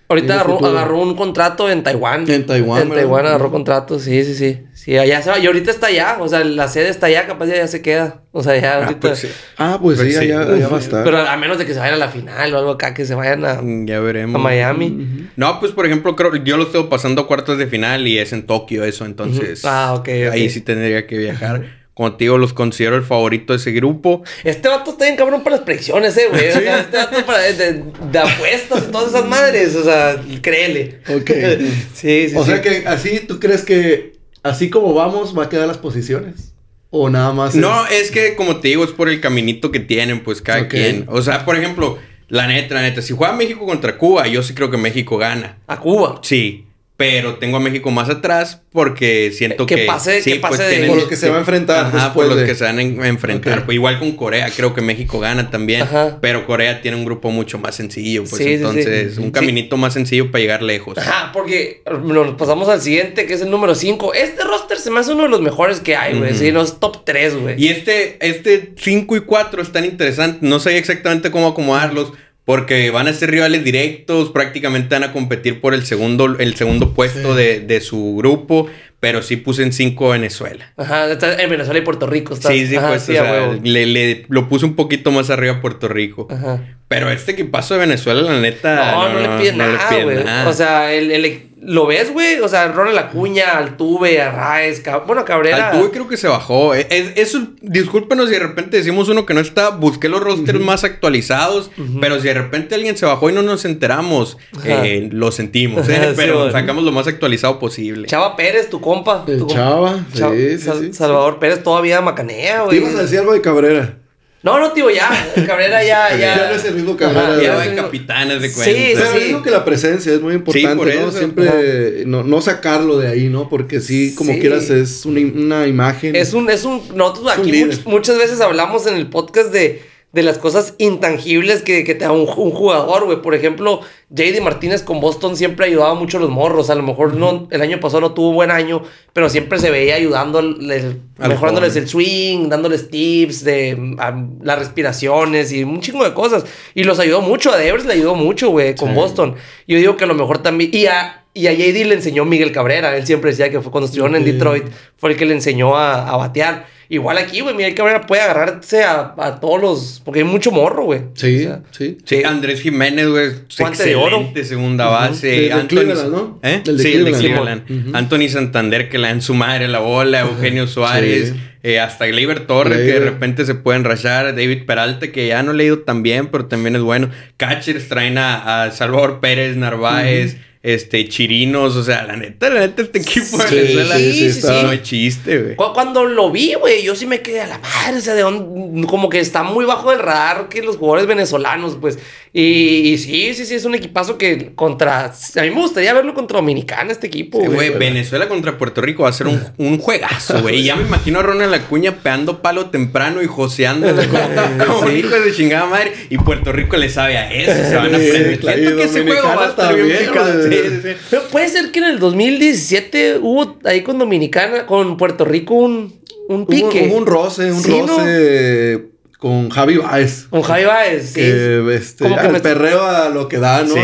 Ahorita agarró, un contrato en Taiwán. En Taiwán. En Taiwán agarró contrato, sí, sí, sí. Sí, allá se va. Y ahorita está allá. O sea, la sede está allá, capaz ya, se queda. O sea, ya ah, ahorita. Pues sí. Ah, pues, sí, Allá, va a estar. Pero a menos de que se vayan a la final o algo acá, que se vayan a. Mm, ya veremos. A Miami. No, pues por ejemplo, creo yo lo estoy pasando a cuartos de final y es en Tokio eso, entonces. Ah, ok. Ahí sí tendría que viajar. Como te digo, los considero el favorito de ese grupo. Este vato está bien cabrón para las predicciones, eh, güey. O sea, este vato para de, de, apuestas y todas esas madres. O sea, créele. Ok. sí, sí. O sea que así, ¿tú crees que así como vamos va a quedar las posiciones? ¿O nada más? No, es que como te digo, es por el caminito que tienen, pues cada quien. O sea, por ejemplo, la neta, la neta, si juega México contra Cuba, yo sí creo que México gana. ¿A Cuba? Sí. Pero tengo a México más atrás porque siento que... Que pase, que pues, de... Por lo que se va a enfrentar Ajá, por los que se van a enfrentar. Pues, igual con Corea, creo que México gana también. Ajá. Pero Corea tiene un grupo mucho más sencillo. Pues entonces, un caminito más sencillo para llegar lejos. Ajá, porque nos pasamos al siguiente, que es el número 5. Este roster se me hace uno de los mejores que hay, güey. Sí, los top 3, güey. Y este, este 5 y 4 están interesantes. No sé exactamente cómo acomodarlos. Porque van a ser rivales directos, prácticamente van a competir por el segundo, el segundo puesto de, de, su grupo, pero sí puse en cinco Venezuela. Ajá, está en Venezuela y Puerto Rico. Sí, sí, pues, o sea, le, le, lo puse un poquito más arriba a Puerto Rico. Ajá. Pero este equipazo de Venezuela, la neta. No, no, le pide nada, güey. O sea, el, el, ¿lo ves, güey? O sea, Ronald Acuña, Altuve, Arraez, Cab bueno, Cabrera. Altuve creo que se bajó. Es, eso, discúlpenos si de repente decimos uno que no está. Busqué los rosters más actualizados, pero si de repente alguien se bajó y no nos enteramos, eh, lo sentimos, ¿eh? pero sacamos lo más actualizado posible. Chava Pérez, tu compa. Tu Chava, sí, sí, Salvador Pérez todavía macanea, güey. Te ibas a decir algo de Cabrera. No, no, tío, ya. Cabrera ya, ya. ya no es el mismo Cabrera. ya va en capitanes de cuenta. Sí, Pero sí. digo que la presencia es muy importante, ¿no? Siempre no, no, sacarlo de ahí, ¿no? Porque sí, como quieras, es una, una, imagen. Es un, es un, nosotros aquí muchas veces hablamos en el podcast de de las cosas intangibles que, que te da un, jugador, güey. Por ejemplo, JD Martínez con Boston siempre ayudaba mucho a los morros. A lo mejor no, el año pasado no tuvo buen año, pero siempre se veía ayudando, mejorándoles el swing, dándoles tips de las respiraciones y un chingo de cosas. Y los ayudó mucho. A Devers le ayudó mucho, güey, con Boston. Yo digo que a lo mejor también. Y a, y a JD le enseñó Miguel Cabrera. Él siempre decía que fue cuando estuvieron en Detroit, fue el que le enseñó a, a batear. Igual aquí, güey, Miguel Cabrera puede agarrarse a, a, todos los. Porque hay mucho morro, güey. Sí, sí. Sí, Andrés Jiménez, güey. Excelente de oro. segunda base. De, Anthony, ¿no? ¿Eh? sí, el de Cleveland. Anthony Santander, que le dan su madre la bola. Eugenio Suárez. Eh, hasta Gleyber Torres, que de repente se pueden rachar. David Peralta, que ya no he leído tan bien, pero también es bueno. Catchers traen a, Salvador Pérez, Narváez este, chirinos, o sea, la neta, la neta, este equipo de Venezuela sí, sí, sí, no chiste, güey. Cuando lo vi, güey, yo sí me quedé a la madre, o sea, de dónde, como que está muy bajo del radar que los jugadores venezolanos, pues, y, sí, sí, sí, es un equipazo que contra, a mí me gustaría verlo contra Dominicana, este equipo, güey. Venezuela contra Puerto Rico va a ser un, un juegazo, güey, ya me imagino a Ronald Acuña peando palo temprano y joseando como, hijo de chingada madre, y Puerto Rico le sabe a eso, se van a aprender. Siento que ese juego va a estar bien, pero puede ser que en el 2017 hubo ahí con Dominicana, con Puerto Rico un, un pique. Hubo, un roce, un roce. Con Javi Baez. Con Javi Baez, sí. Que, este, como que el perreo a lo que da, ¿no? Sí,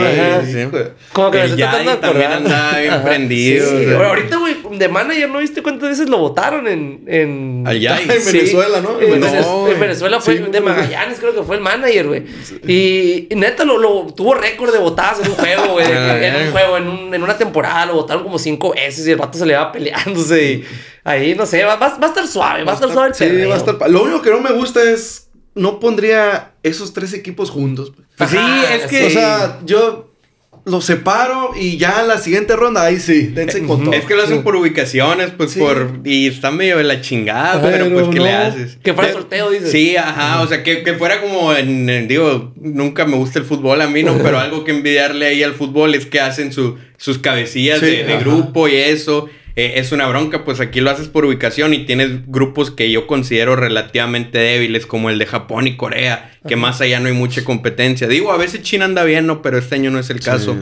sí. Como que me estoy tratando de también anda bien prendido. Sí, ahorita, güey, de manager, ¿no viste cuántas veces lo votaron en... en... Allá, en Venezuela, ¿no? En, en Venezuela fue de Magallanes, creo que fue el manager, güey. Y, neta, lo, lo, tuvo récord de votadas en un juego, güey. en un juego, en, un, en una temporada, lo votaron como cinco veces y el vato se le va peleándose y... Ahí, no sé, va, va, a estar suave, va, a estar suave el Sí, va a estar... Lo único que no me gusta es no pondría esos tres equipos juntos. Pues sí, es que. O sea, yo los separo y ya en la siguiente ronda, ahí sí, dense con todo. Es que lo hacen por ubicaciones, pues por. Y está medio de la chingada, pero, pues, ¿qué le haces? Que fuera sorteo, dices. Sí, ajá, o sea, que, que fuera como en, Digo, nunca me gusta el fútbol a mí, ¿no? pero algo que envidiarle ahí al fútbol es que hacen su, sus cabecillas de, de grupo y eso. Eh, es una bronca, pues aquí lo haces por ubicación y tienes grupos que yo considero relativamente débiles, como el de Japón y Corea, que más allá no hay mucha competencia. Digo, a veces China anda bien, ¿no? Pero este año no es el caso.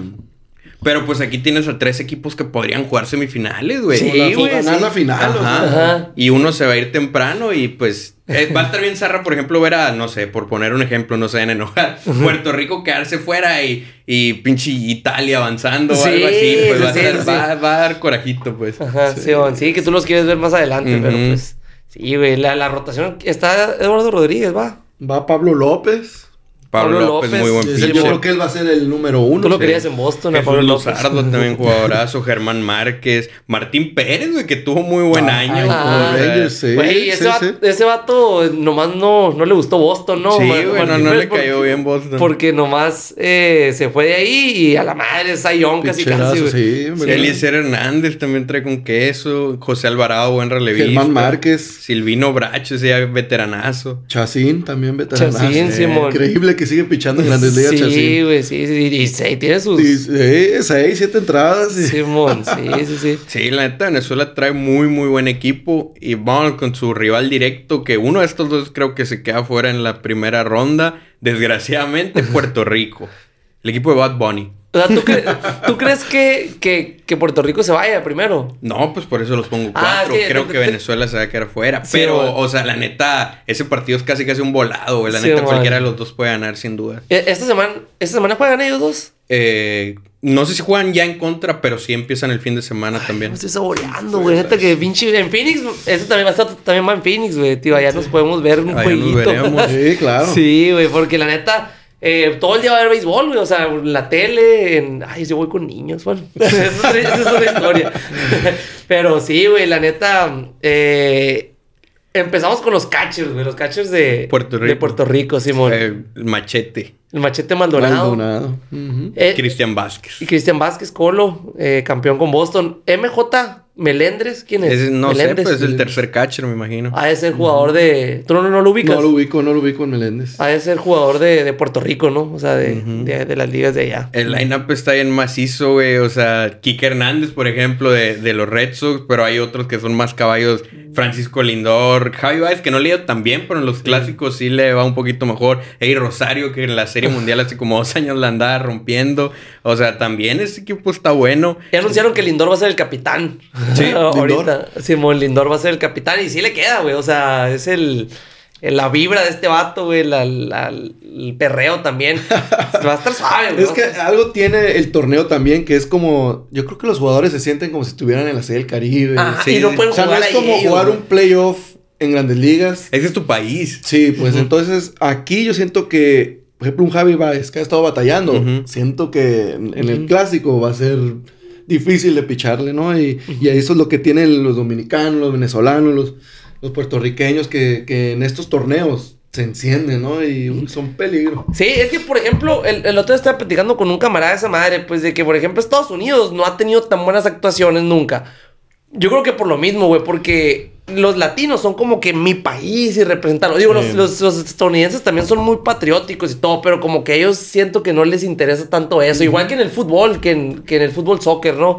Pero pues aquí tienes a tres equipos que podrían jugar semifinales, güey. Sí, güey. Ganar la final. Ajá. Y uno se va a ir temprano y pues eh, va a estar bien zarra, por ejemplo, ver a, no sé, por poner un ejemplo, no se vayan a enojar, Puerto Rico quedarse fuera y, y pinche Italia avanzando o algo así, pues va, a estar, va, va, a dar corajito, pues. Ajá, sí, sí, que tú los quieres ver más adelante, pero pues, sí, güey, la, la rotación, está Eduardo Rodríguez, va. Va Pablo López. Pablo, López, muy buen pitcher. Yo creo que él va a ser el número uno. Tú lo querías en Boston, a Pablo López. Luzardo también jugadorazo, Germán Márquez, Martín Pérez, güey, que tuvo muy buen ah, año. Ah, sí, güey, ese, vato, ese, vato, nomás no, no le gustó Boston, ¿no? Sí, güey, no, no le cayó bien Boston. Porque nomás eh, se fue de ahí y a la madre Sayón casi casi, güey. Sí, Eliezer Hernández también trae con queso, José Alvarado, buen relevista. Germán Márquez. Silvino Bracho, ese veteranazo. Chacín también veteranazo. Chacín, Simón. Increíble que sigue pichando en Sí, güey, sí, sí. Y seis, tiene sus. Sí, seis, siete entradas. Sí. Simón, sí, sí, sí. Sí, la neta, Venezuela trae muy, muy buen equipo. Y vamos con su rival directo, que uno de estos dos creo que se queda fuera en la primera ronda. Desgraciadamente, Puerto Rico. El equipo de Bad Bunny. O sea, ¿tú, crees que, que, Puerto Rico se vaya primero? No, pues por eso los pongo ah, cuatro. Creo que Venezuela se va a quedar fuera. pero, o sea, la neta, ese partido es casi casi un volado, güey. La neta, cualquiera de los dos puede ganar, sin duda. ¿E-, ¿Esta semana, ¿Esta semana juegan ellos dos? Eh, no sé si juegan ya en contra, pero sí empiezan el fin de semana también. Me estoy saboreando, güey. Neta que pinche en Phoenix, eso también va a estar también va en Phoenix, güey. Tío, allá nos podemos ver un jueguito. sí, claro. Sí, güey, porque la neta eh, todo el día va a haber béisbol, güey. O sea, la tele. En... Ay, yo voy con niños, bueno. esa, es otra historia. Pero sí, güey, la neta. Eh, empezamos con los catchers, güey. Los catchers de Puerto Rico, de Puerto Rico Simón. Eh, machete. El machete Maldonado. Maldonado. Cristian Vázquez. Y Cristian Vázquez, Colo, campeón con Boston. MJ Melendres, ¿quién es? no sé, pues es el tercer catcher, me imagino. Ah, es el jugador de. ¿Tú no, lo ubicas? No lo ubico, no lo ubico en Meléndez. Ah, es el jugador de, de Puerto Rico, ¿no? O sea, de, de, las ligas de allá. El line-up está bien macizo, güey. O sea, Kike Hernández, por ejemplo, de, de, los Red Sox, pero hay otros que son más caballos. Francisco Lindor, Javi Baez, que no le ido tan bien, pero en los clásicos sí le va un poquito mejor. Ey, Rosario, que en la Serie Mundial hace como dos años la andaba rompiendo. O sea, también ese equipo está bueno. Y anunciaron que Lindor va a ser el capitán. Sí, ahorita. Simón Lindor va a ser el capitán y sí le queda, güey. O sea, es el, la vibra de este vato, güey. el perreo también. va a estar suave, güey. Es que algo tiene el torneo también que es como. Yo creo que los jugadores se sienten como si estuvieran en la Serie del Caribe. y no pueden o sea, no es como jugar un playoff en grandes ligas. Ese es tu país. Sí, pues entonces aquí yo siento que, por ejemplo, un Javi Baez que ha estado batallando, siento que en, el clásico va a ser difícil de picharle, ¿no? Y, eso es lo que tienen los dominicanos, los venezolanos, los, los puertorriqueños que, en estos torneos se encienden, ¿no? Y son peligro. Sí, es que, por ejemplo, el, el otro día estaba platicando con un camarada de esa madre, pues de que, por ejemplo, Estados Unidos no ha tenido tan buenas actuaciones nunca. Yo creo que por lo mismo, güey, porque los latinos son como que mi país y representarlo. Digo, los, estadounidenses también son muy patrióticos y todo, pero como que ellos siento que no les interesa tanto eso. Igual que en el fútbol, que en, que en el fútbol soccer, ¿no?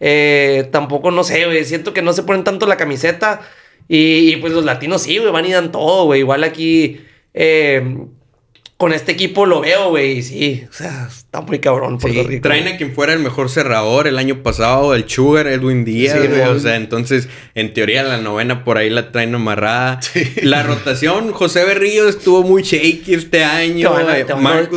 Eh, tampoco, no sé, güey. Siento que no se ponen tanto la camiseta. Y, pues los latinos sí, güey, van y dan todo, güey. Igual aquí. Eh, con este equipo lo veo, güey. Sí, o sea, está muy cabrón Puerto sí, Traen a quien fuera el mejor cerrador el año pasado, el Sugar, Edwin Díaz, güey. O sea, entonces, en teoría, la novena por ahí la traen amarrada. La rotación, José Berrío estuvo muy shaky este año. Te van a,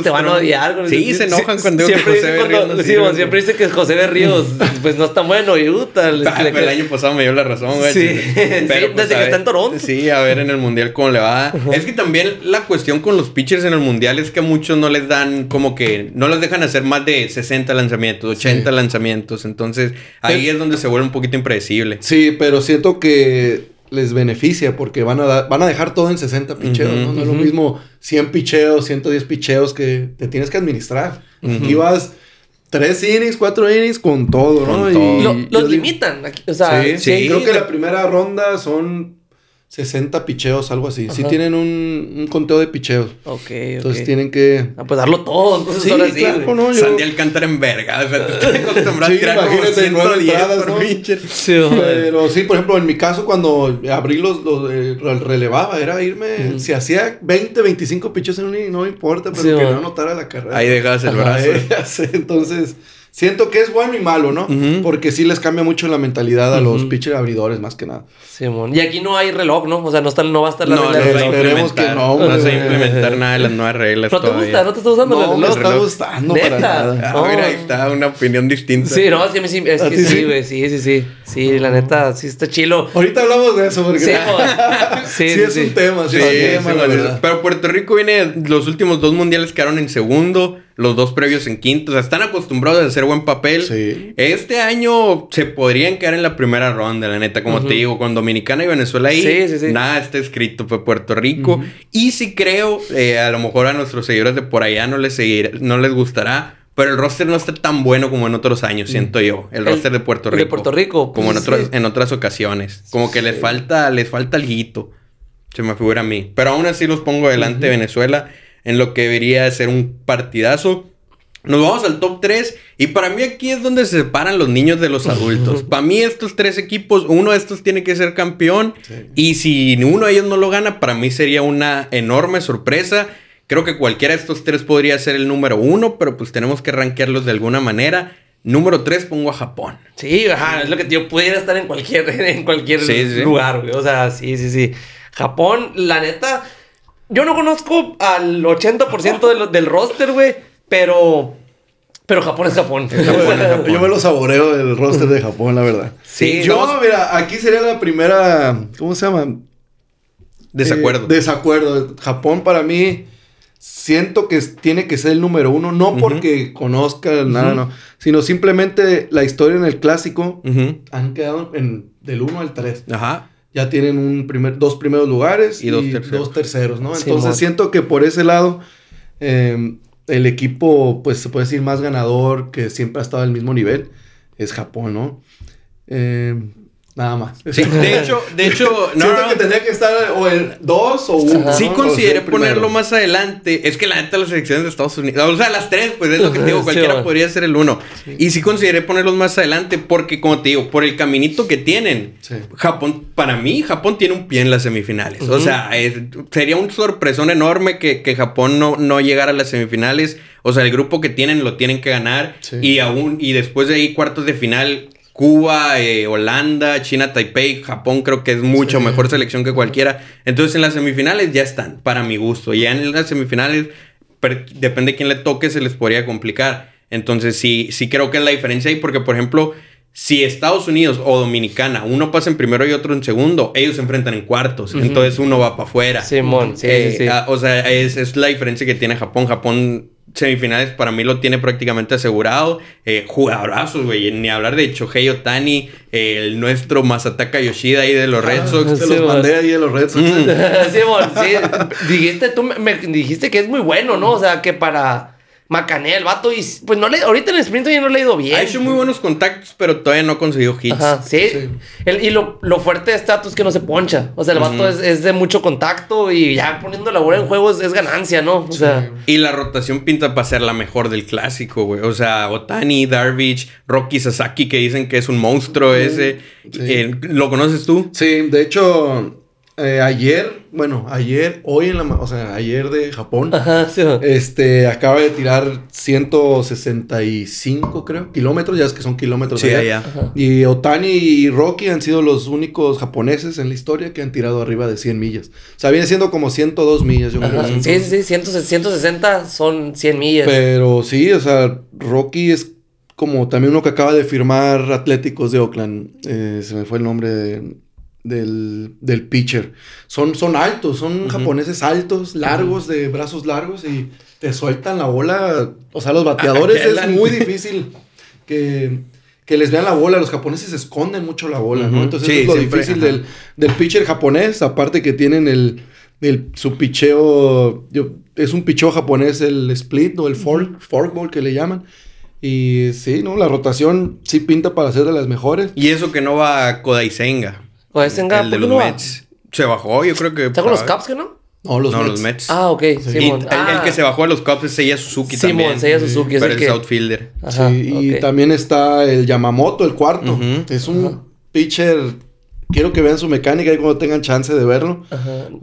te van, a odiar. Con sí, se enojan cuando digo que José Berrío. sí, siempre dice que José Berrío, pues no está bueno. Y puta, ah, el año pasado me dio la razón, güey. Sí, Pero, pues, desde que está en Toronto. Sí, a ver en el mundial cómo le va. Es que también la cuestión con los pitchers en el mundial es que a muchos no les dan como que no les dejan hacer más de 60 lanzamientos, 80 lanzamientos. Entonces ahí es donde se vuelve un poquito impredecible. Sí, pero siento que les beneficia porque van a, van a dejar todo en 60 picheos. ¿no? no es lo mismo 100 picheos, 110 picheos que te tienes que administrar. Aquí vas. Tres innings, cuatro innings con todo, ¿no? Y, los limitan. O sea, sí, creo que la primera ronda son 60 picheos, algo así. Sí tienen un, un, conteo de picheos. Ok, Entonces tienen que... Ah, pues darlo todo. Entonces sí, ahora sí, claro, no, yo... Sandy Alcántara en verga. O sea, te estoy acostumbrado a tirar como 110 entradas, por pitcher. Sí, Pero sí, por ejemplo, en mi caso, cuando abrí los... los eh, relevaba, era irme... Si hacía 20, 25 picheos en un no me importa, pero que no anotara la carrera. Ahí dejabas el brazo. Entonces... Siento que es bueno y malo, ¿no? Porque sí les cambia mucho la mentalidad a los pitcher abridores, más que nada. Simón. Y aquí no hay reloj, ¿no? O sea, no, está, no va a estar la no, regla no, reloj. Esperemos que no. No se va a implementar nada de las nuevas reglas ¿No te gusta? ¿No te está gustando no, No me está gustando para nada. Ah, mira, ahí está una opinión distinta. Sí, no, sí, sí es que sí, güey. Sí, sí, sí. Sí, la neta, sí está chilo. Ahorita hablamos de eso porque... Sí, sí, sí, es un tema. Sí, es un tema, Pero Puerto Rico viene... Los últimos dos mundiales quedaron en segundo los dos previos en quinto. O sea, están acostumbrados a hacer buen papel. Sí. Este año se podrían quedar en la primera ronda, la neta, como te digo, con Dominicana y Venezuela ahí. Sí, sí, sí. Nada está escrito, fue Puerto Rico. Y sí creo, eh, a lo mejor a nuestros seguidores de por allá no les, seguir, no les gustará. Pero el roster no está tan bueno como en otros años, siento yo. El, roster de Puerto Rico. De Puerto Rico. Como en, pues, en otras ocasiones. Como que les falta, les falta algo. Se me figura a mí. Pero aún así los pongo delante de Venezuela en lo que debería ser un partidazo. Nos vamos al top 3 y para mí aquí es donde se separan los niños de los adultos. para mí estos tres equipos, uno de estos tiene que ser campeón y si uno de ellos no lo gana, para mí sería una enorme sorpresa Creo que cualquiera de estos tres podría ser el número uno, pero pues tenemos que rankearlos de alguna manera. Número tres pongo a Japón. Sí, ajá, es lo que yo pudiera estar en cualquier, en cualquier lugar, güey. O sea, sí, sí, sí. Japón, la neta, yo no conozco al 80% del roster, güey, pero pero Japón es Japón. Yo me lo saboreo del roster de Japón, la verdad. Sí. Yo, mira, aquí sería la primera. ¿Cómo se llama? Desacuerdo. Eh, desacuerdo. Japón para mí siento que tiene que ser el número uno, no porque conozca nada, no, sino simplemente la historia en el clásico han quedado en, del 1 al 3. Ajá. Ya tienen un primer, dos primeros lugares y, dos, terceros. ¿no? Entonces siento que por ese lado eh, el equipo, pues se puede decir más ganador, que siempre ha estado al mismo nivel, es Japón, ¿no? Eh, Nada más. Sí, de hecho, de hecho, no, Siento que tendría que estar o el 2 o 1. Sí, consideré ponerlo más adelante. Es que la neta, las elecciones de Estados Unidos, o sea, las tres, pues es lo que te digo, cualquiera podría ser el 1. Y sí consideré ponerlos más adelante porque, como te digo, por el caminito que tienen, Japón, para mí, Japón tiene un pie en las semifinales. O sea, sería un sorpresón enorme que, que Japón no, no llegara a las semifinales. O sea, el grupo que tienen lo tienen que ganar. Y aún, y después de ahí, cuartos de final Cuba, eh, Holanda, China, Taipei, Japón creo que es mucho mejor selección que cualquiera. Entonces en las semifinales ya están, para mi gusto. Ya en las semifinales, depende de quién le toque, se les podría complicar. Entonces sí, sí creo que es la diferencia ahí, porque por ejemplo, si Estados Unidos o Dominicana, uno pasa en primero y otro en segundo, ellos se enfrentan en cuartos. Entonces uno va para afuera. Simón, sí, eh, sí. Ah, o sea, es, es la diferencia que tiene Japón. Japón semifinales para mí lo tiene prácticamente asegurado. Eh, jugadorazos, güey. Ni hablar de Chohei Otani, el nuestro Masataka Yoshida ahí de los Red Sox. Se los mandé ahí de los Red Sox. Mm. sí, bueno, sí. Dijiste, tú me dijiste que es muy bueno, ¿no? O sea, que para Macané, el vato, y pues no le, ahorita en el sprint ya no le ha ido bien. Ha hecho muy buenos contactos, pero todavía no ha conseguido hits. Ajá, sí. y lo, fuerte de Status es que no se poncha. O sea, el vato es, de mucho contacto y ya poniendo la bola en juego es, ganancia, ¿no? O sea. Y la rotación pinta para ser la mejor del clásico, güey. O sea, Otani, Darvish, Rocky Sasaki, que dicen que es un monstruo ese. Eh, ¿Lo conoces tú? Sí, de hecho, eh, ayer, bueno, ayer, hoy en la, o sea, ayer de Japón, este, acaba de tirar 165, creo, kilómetros, ya es que son kilómetros sí, allá. Y Otani y Rocky han sido los únicos japoneses en la historia que han tirado arriba de 100 millas. O sea, viene siendo como 102 millas, yo creo. Sí, sí, sí, 160 son 100 millas. Pero sí, o sea, Rocky es como también uno que acaba de firmar Atléticos de Oakland, eh, se me fue el nombre de del, del pitcher. Son, son altos, son japoneses altos, largos, de brazos largos y te sueltan la bola. O sea, los bateadores es muy difícil que, que, les vean la bola. Los japoneses esconden mucho la bola, ¿no? Entonces es lo difícil del, del, pitcher japonés. Aparte que tienen el, el su picheo, es un picheo japonés el split, o El fork, fork ball que le llaman. Y sí, ¿no? La rotación sí pinta para ser de las mejores. Y eso que no va a Kodaisenga. O es en El de los Mets. Se bajó, yo creo que. ¿Está con los Cubs que no? No, los, Mets. Ah, ok. El, ah. que se bajó a los Cubs es Seiya Suzuki también. Simón, Seiya Suzuki. Es pero el, outfielder. sí, y también está el Yamamoto, el cuarto. Es un pitcher... Quiero que vean su mecánica y cuando tengan chance de verlo.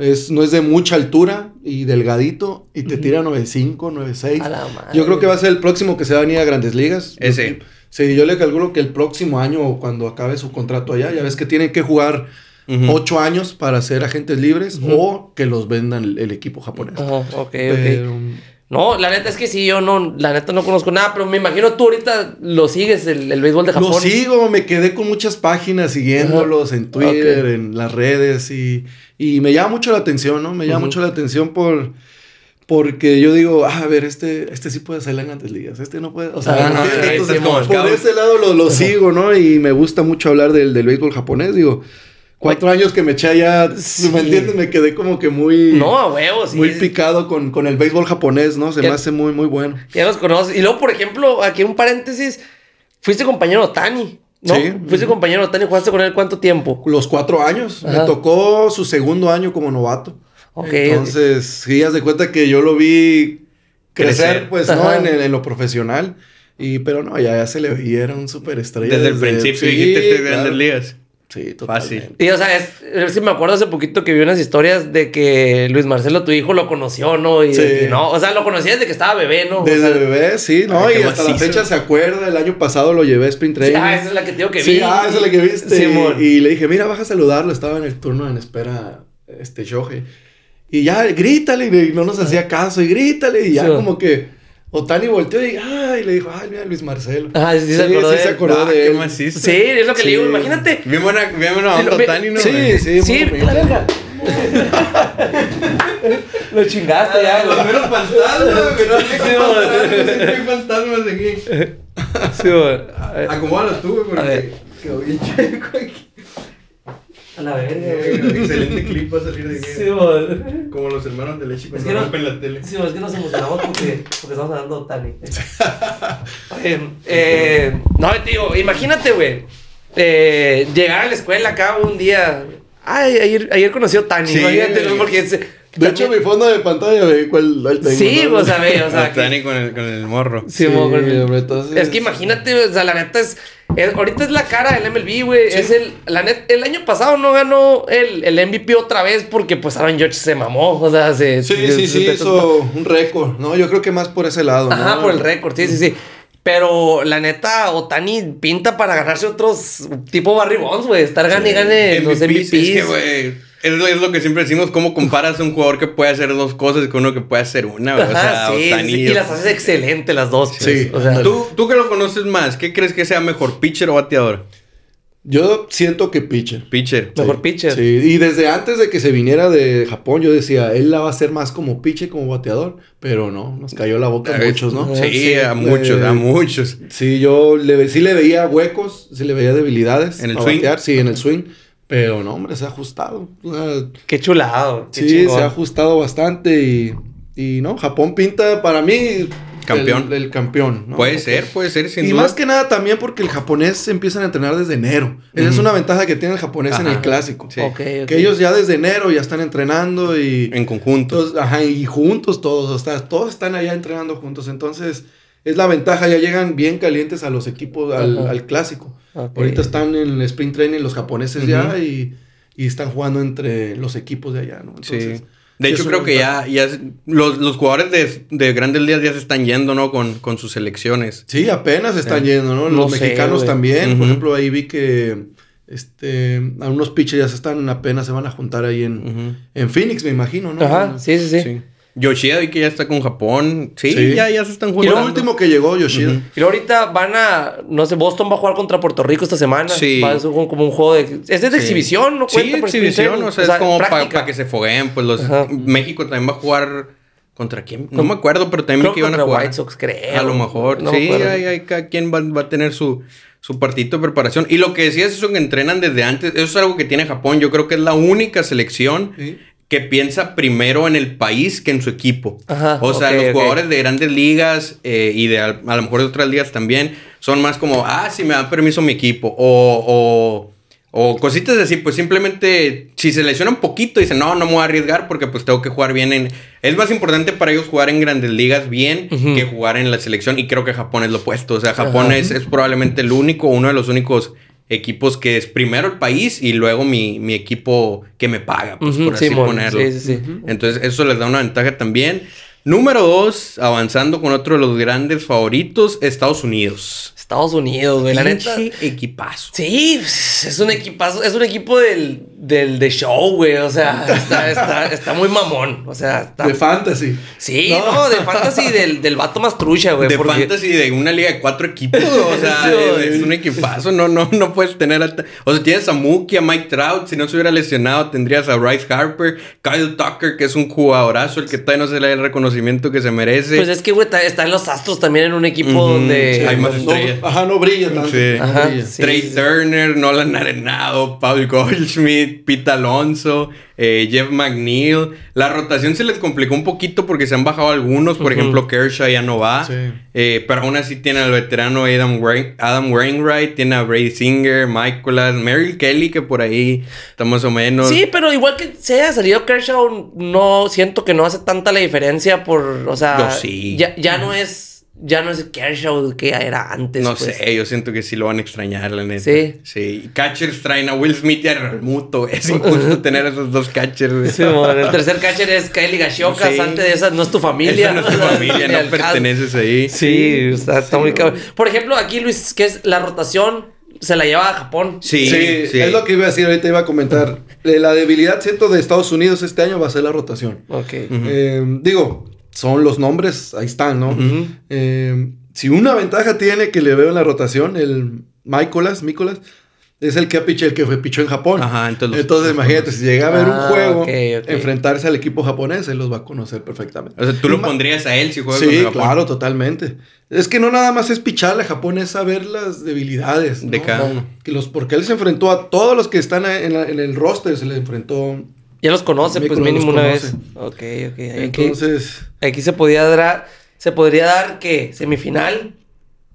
Es, no es de mucha altura y delgadito. Y te tira 9.5, 9.6. Yo creo que va a ser el próximo que se va a venir a Grandes Ligas. Ese. Sí, yo le calculo que el próximo año, cuando acabe su contrato allá, ya ves que tienen que jugar ocho años para ser agentes libres o que los vendan el, equipo japonés. Ajá, ok, No, la neta es que sí, yo no, la neta no conozco nada, pero me imagino tú ahorita lo sigues, el, el béisbol de Japón. Lo sigo, me quedé con muchas páginas siguiéndolos en Twitter, en las redes y, y, me llama mucho la atención, ¿no? Me llama mucho la atención por porque yo digo, ah, a ver, este, este sí puede salir en grandes ligas, este no puede. O sea, por ese lado lo, lo sigo, ¿no? Y me gusta mucho hablar del, del béisbol japonés. Digo, cuatro años que me eché allá, ¿me entiendes? Me quedé como que muy. No, a huevos, Muy picado con, con, el béisbol japonés, ¿no? Se me hace muy, muy bueno. Ya los conoces. Y luego, por ejemplo, aquí un paréntesis, fuiste compañero Tani. ¿No? Sí. Fuiste compañero Tani, ¿jugaste con él cuánto tiempo? Los cuatro años. Me tocó su segundo año como novato. Entonces, sí, haz de cuenta que yo lo vi crecer, pues, ¿no? En, lo profesional. Y, pero no, ya, se le veía, era un superestrella. Desde, el principio dijiste, estoy grandes ligas. Sí, totalmente. Fácil. Y o sea, es, si me acuerdo hace poquito que vi unas historias de que Luis Marcelo, tu hijo, lo conoció, ¿no? Y, sí. no, o sea, lo conocía desde que estaba bebé, ¿no? Desde bebé, sí, ¿no? y hasta la fecha se acuerda, el año pasado lo llevé a Sprint Training. ah, esa es la que tengo que vi. Sí, ah, esa es la que viste. Sí, y, y, le dije, mira, baja a saludarlo, estaba en el turno en espera, este, Shohei. Y ya, grítale, y no nos hacía caso, y grítale, y ya como que Otani volteó y ay, le dijo, ay, mira Luis Marcelo. Ah, sí, se acordó sí, se acordó ah, de él. Sí, es lo que le digo, imagínate. Bien buena, bien buena onda Otani, ¿no? Sí, sí. Sí, la verga. Lo chingaste ya, güey. Los menos fantasmas, güey. No hay fantasmas aquí. Sí, güey. Acomódalos tú, güey, porque quedó bien chico aquí. A la verga, güey. Excelente clip va a salir de aquí. Sí, güey. Como los hermanos de leche cuando es que rompen la tele. Sí, es que nos emocionamos porque, porque estamos hablando de Tani. Oye, eh, no, tío, imagínate, güey. Eh, llegar a la escuela acá un día. Ay, ayer, ayer conocí a Tani. Sí, imagínate, güey. porque De hecho, mi fondo de pantalla, ve cuál tengo. Sí, ¿no? o sea, ve, o sea. que- Otani con el, con el morro. Sí, Sí, con el- entonces- Es que imagínate, o sea, la neta es, es- ahorita es la cara del MLB, güey. Es el, la net, el año pasado no ganó el, el MVP otra vez porque pues Aaron George se mamó, o sea, se... Sí, se- sí, se- sí, hizo un récord, ¿no? Yo creo que más por ese lado, ¿no? Ajá, por el récord, sí, sí, sí. Pero la neta, Otani pinta para ganarse otros tipo Barry Bonds, güey. Estar gane y gane los MVPs, MVPs. Es que, güey, es lo, es lo que siempre decimos, cómo comparas a un jugador que puede hacer dos cosas con uno que puede hacer una, güey. O sea, Ajá, sí, sí, y las haces excelente las dos. Sí, pues, o sea, ¿Tú, tú que lo conoces más, ¿qué crees que sea mejor, pitcher o bateador? Yo siento que pitcher. Pitcher. mejor pitcher. Sí, y desde antes de que se viniera de Japón, yo decía, él la va a hacer más como pitcher, como bateador, pero no, nos cayó la boca a Eh, muchos, ¿no? Sí, Sí, a muchos, eh, a muchos. Sí, yo le, sí le veía huecos, sí le veía debilidades. ¿En el swing? batear, sí, en el swing, pero no, hombre, se ha ajustado. O sea, Qué chulado. qué sí, chingón. se ha ajustado bastante y, y no, Japón pinta para mí Campeón. El, el campeón. ¿no? Puede ser, puede ser, sin y duda. más que nada también porque el japonés empiezan a entrenar desde enero. Esa es una ventaja que tiene el japonés en el clásico. Sí. Que ellos ya desde enero ya están entrenando y, En conjunto. entonces, ajá, y juntos todos, o sea, todos están allá entrenando juntos. Entonces, es la ventaja, ya llegan bien calientes a los equipos, al clásico. Ahorita están en el sprint training los japoneses ya y, y están jugando entre los equipos de allá, ¿no? Entonces, sí. De hecho, creo que ya, ya los, los jugadores de, de grandes ligas ya se están yendo, ¿no? Con, con sus selecciones. Sí, apenas están Sí. yendo, ¿no? Los mexicanos también. Por ejemplo, ahí vi que este, algunos pitchers ya se están, apenas se van a juntar ahí en, en Phoenix, me imagino, ¿no? Ajá, sí, sí, sí. Sí. Yoshida vi que ya está con Japón. Sí, Sí. Ya, ya se están jugando. lo último que llegó Yoshida. Y luego ahorita van a, no sé, Boston va a jugar contra Puerto Rico esta semana. Sí. Va a ser como, un juego de... Es de Sí. exhibición, ¿no? Sí, Cuenta por exhibición, o sea, es como para que se fogueen, pues los Ajá. México también va a jugar contra quién, no me acuerdo, pero también Creo que iban a contra jugar. White Sox, creo. A lo mejor, No sí, hay, hay- cada quien va, va a tener su, su partito de preparación. Y lo que decías es eso que entrenan desde antes, eso es algo que tiene Japón, yo creo que es la única selección Sí. Que piensa primero en el país que en su equipo. Ajá, o sea, los jugadores de grandes ligas eh, y de a, a lo mejor de otras ligas también son más como, ah, si me dan permiso mi equipo. O, o, o cositas así, pues simplemente si se lesionan poquito dicen, no, no me voy a arriesgar porque pues tengo que jugar bien en... Es más importante para ellos jugar en grandes ligas bien que jugar en la selección y creo que Japón es lo opuesto. O sea, Japón es, es probablemente el único, uno de los únicos equipos que es primero el país y luego mi, mi equipo que me paga, pues por así ponerlo. Sí, sí. Entonces, eso les da una ventaja también. Número dos, avanzando con otro de los grandes favoritos, Estados Unidos. Estados Unidos, güey. La neta. Equipazo. Sí, es un equipazo, es un equipo del, del de show, güey. O sea, está, está, está muy mamón. O sea, está. De fantasy. sí, No. no, de fantasy del, del vato más trucha, güey. De porque- fantasy de una liga de cuatro equipos, o sea, Sí, es, es un equipazo, no, no, no puedes tener a... O sea, tienes a Mookie, a Mike Trout, si no se hubiera lesionado tendrías a Bryce Harper, Kyle Tucker, que es un jugadorazo, el que todavía no se le da el reconocimiento que se merece. Pues es que, güey, está, en los Astros también en un equipo donde. sí, hay más No- estrellas. ajá, no brilla tanto. Sí. no Ajá, brilla. sí. Trey sí, sí. Turner, Nolan Arenado, Paul Goldschmidt, Pete Alonso, eh, Jeff McNeil. La rotación se les complicó un poquito porque se han bajado algunos. Por ejemplo, Kershaw ya no va. Sí. Eh, pero aún así tiene al veterano Adam, Wain- Adam Wainwright, tiene a Brady Singer, Michaelas, Merrill Kelly, que por ahí está más o menos. Sí, pero igual que se haya salido Kershaw, no siento que no hace tanta la diferencia por, o sea, Yo sí. ya, ya no es ya no es Kershaw que era antes. No pues. sé, yo siento que sí lo van a extrañar, la neta. Sí. Sí. Catchers traen a Will Smith y a Realmuto. Es injusto tener esos dos catchers. Sí, mon, el tercer catcher es Kylie Gashioka. Sí. Antes de esa no es tu familia. Esa no es tu familia, no perteneces ahí. Sí, está, está muy cabrón. Por ejemplo, aquí Luis, que es la rotación, se la lleva a Japón. Sí, Sí, sí. es lo que iba a decir, ahorita iba a comentar. Eh, la debilidad, siento, de Estados Unidos este año va a ser la rotación. Ok. Eh, digo, son los nombres, ahí están, ¿no? Eh, si una ventaja tiene que le veo en la rotación, el Michaelas, Nicolas, es el que ha pichado, el que fue pichó en Japón. Ajá, entonces entonces, los- imagínate, si llega a ver Ah, un juego, ok, ok. enfrentarse al equipo japonés, él los va a conocer perfectamente. O sea, tú lo pondrías a él si juega Sí, con Japón. claro, totalmente. Es que no nada más es picharle a Japón, es saber las debilidades. De cada uno. Que los, porque él se enfrentó a todos los que están en, la- en el roster, se le enfrentó. Ya los conoce, pues mínimo una conoce. vez. Ok, ok. Aquí, Entonces, aquí se podía dar, se podría dar que semifinal.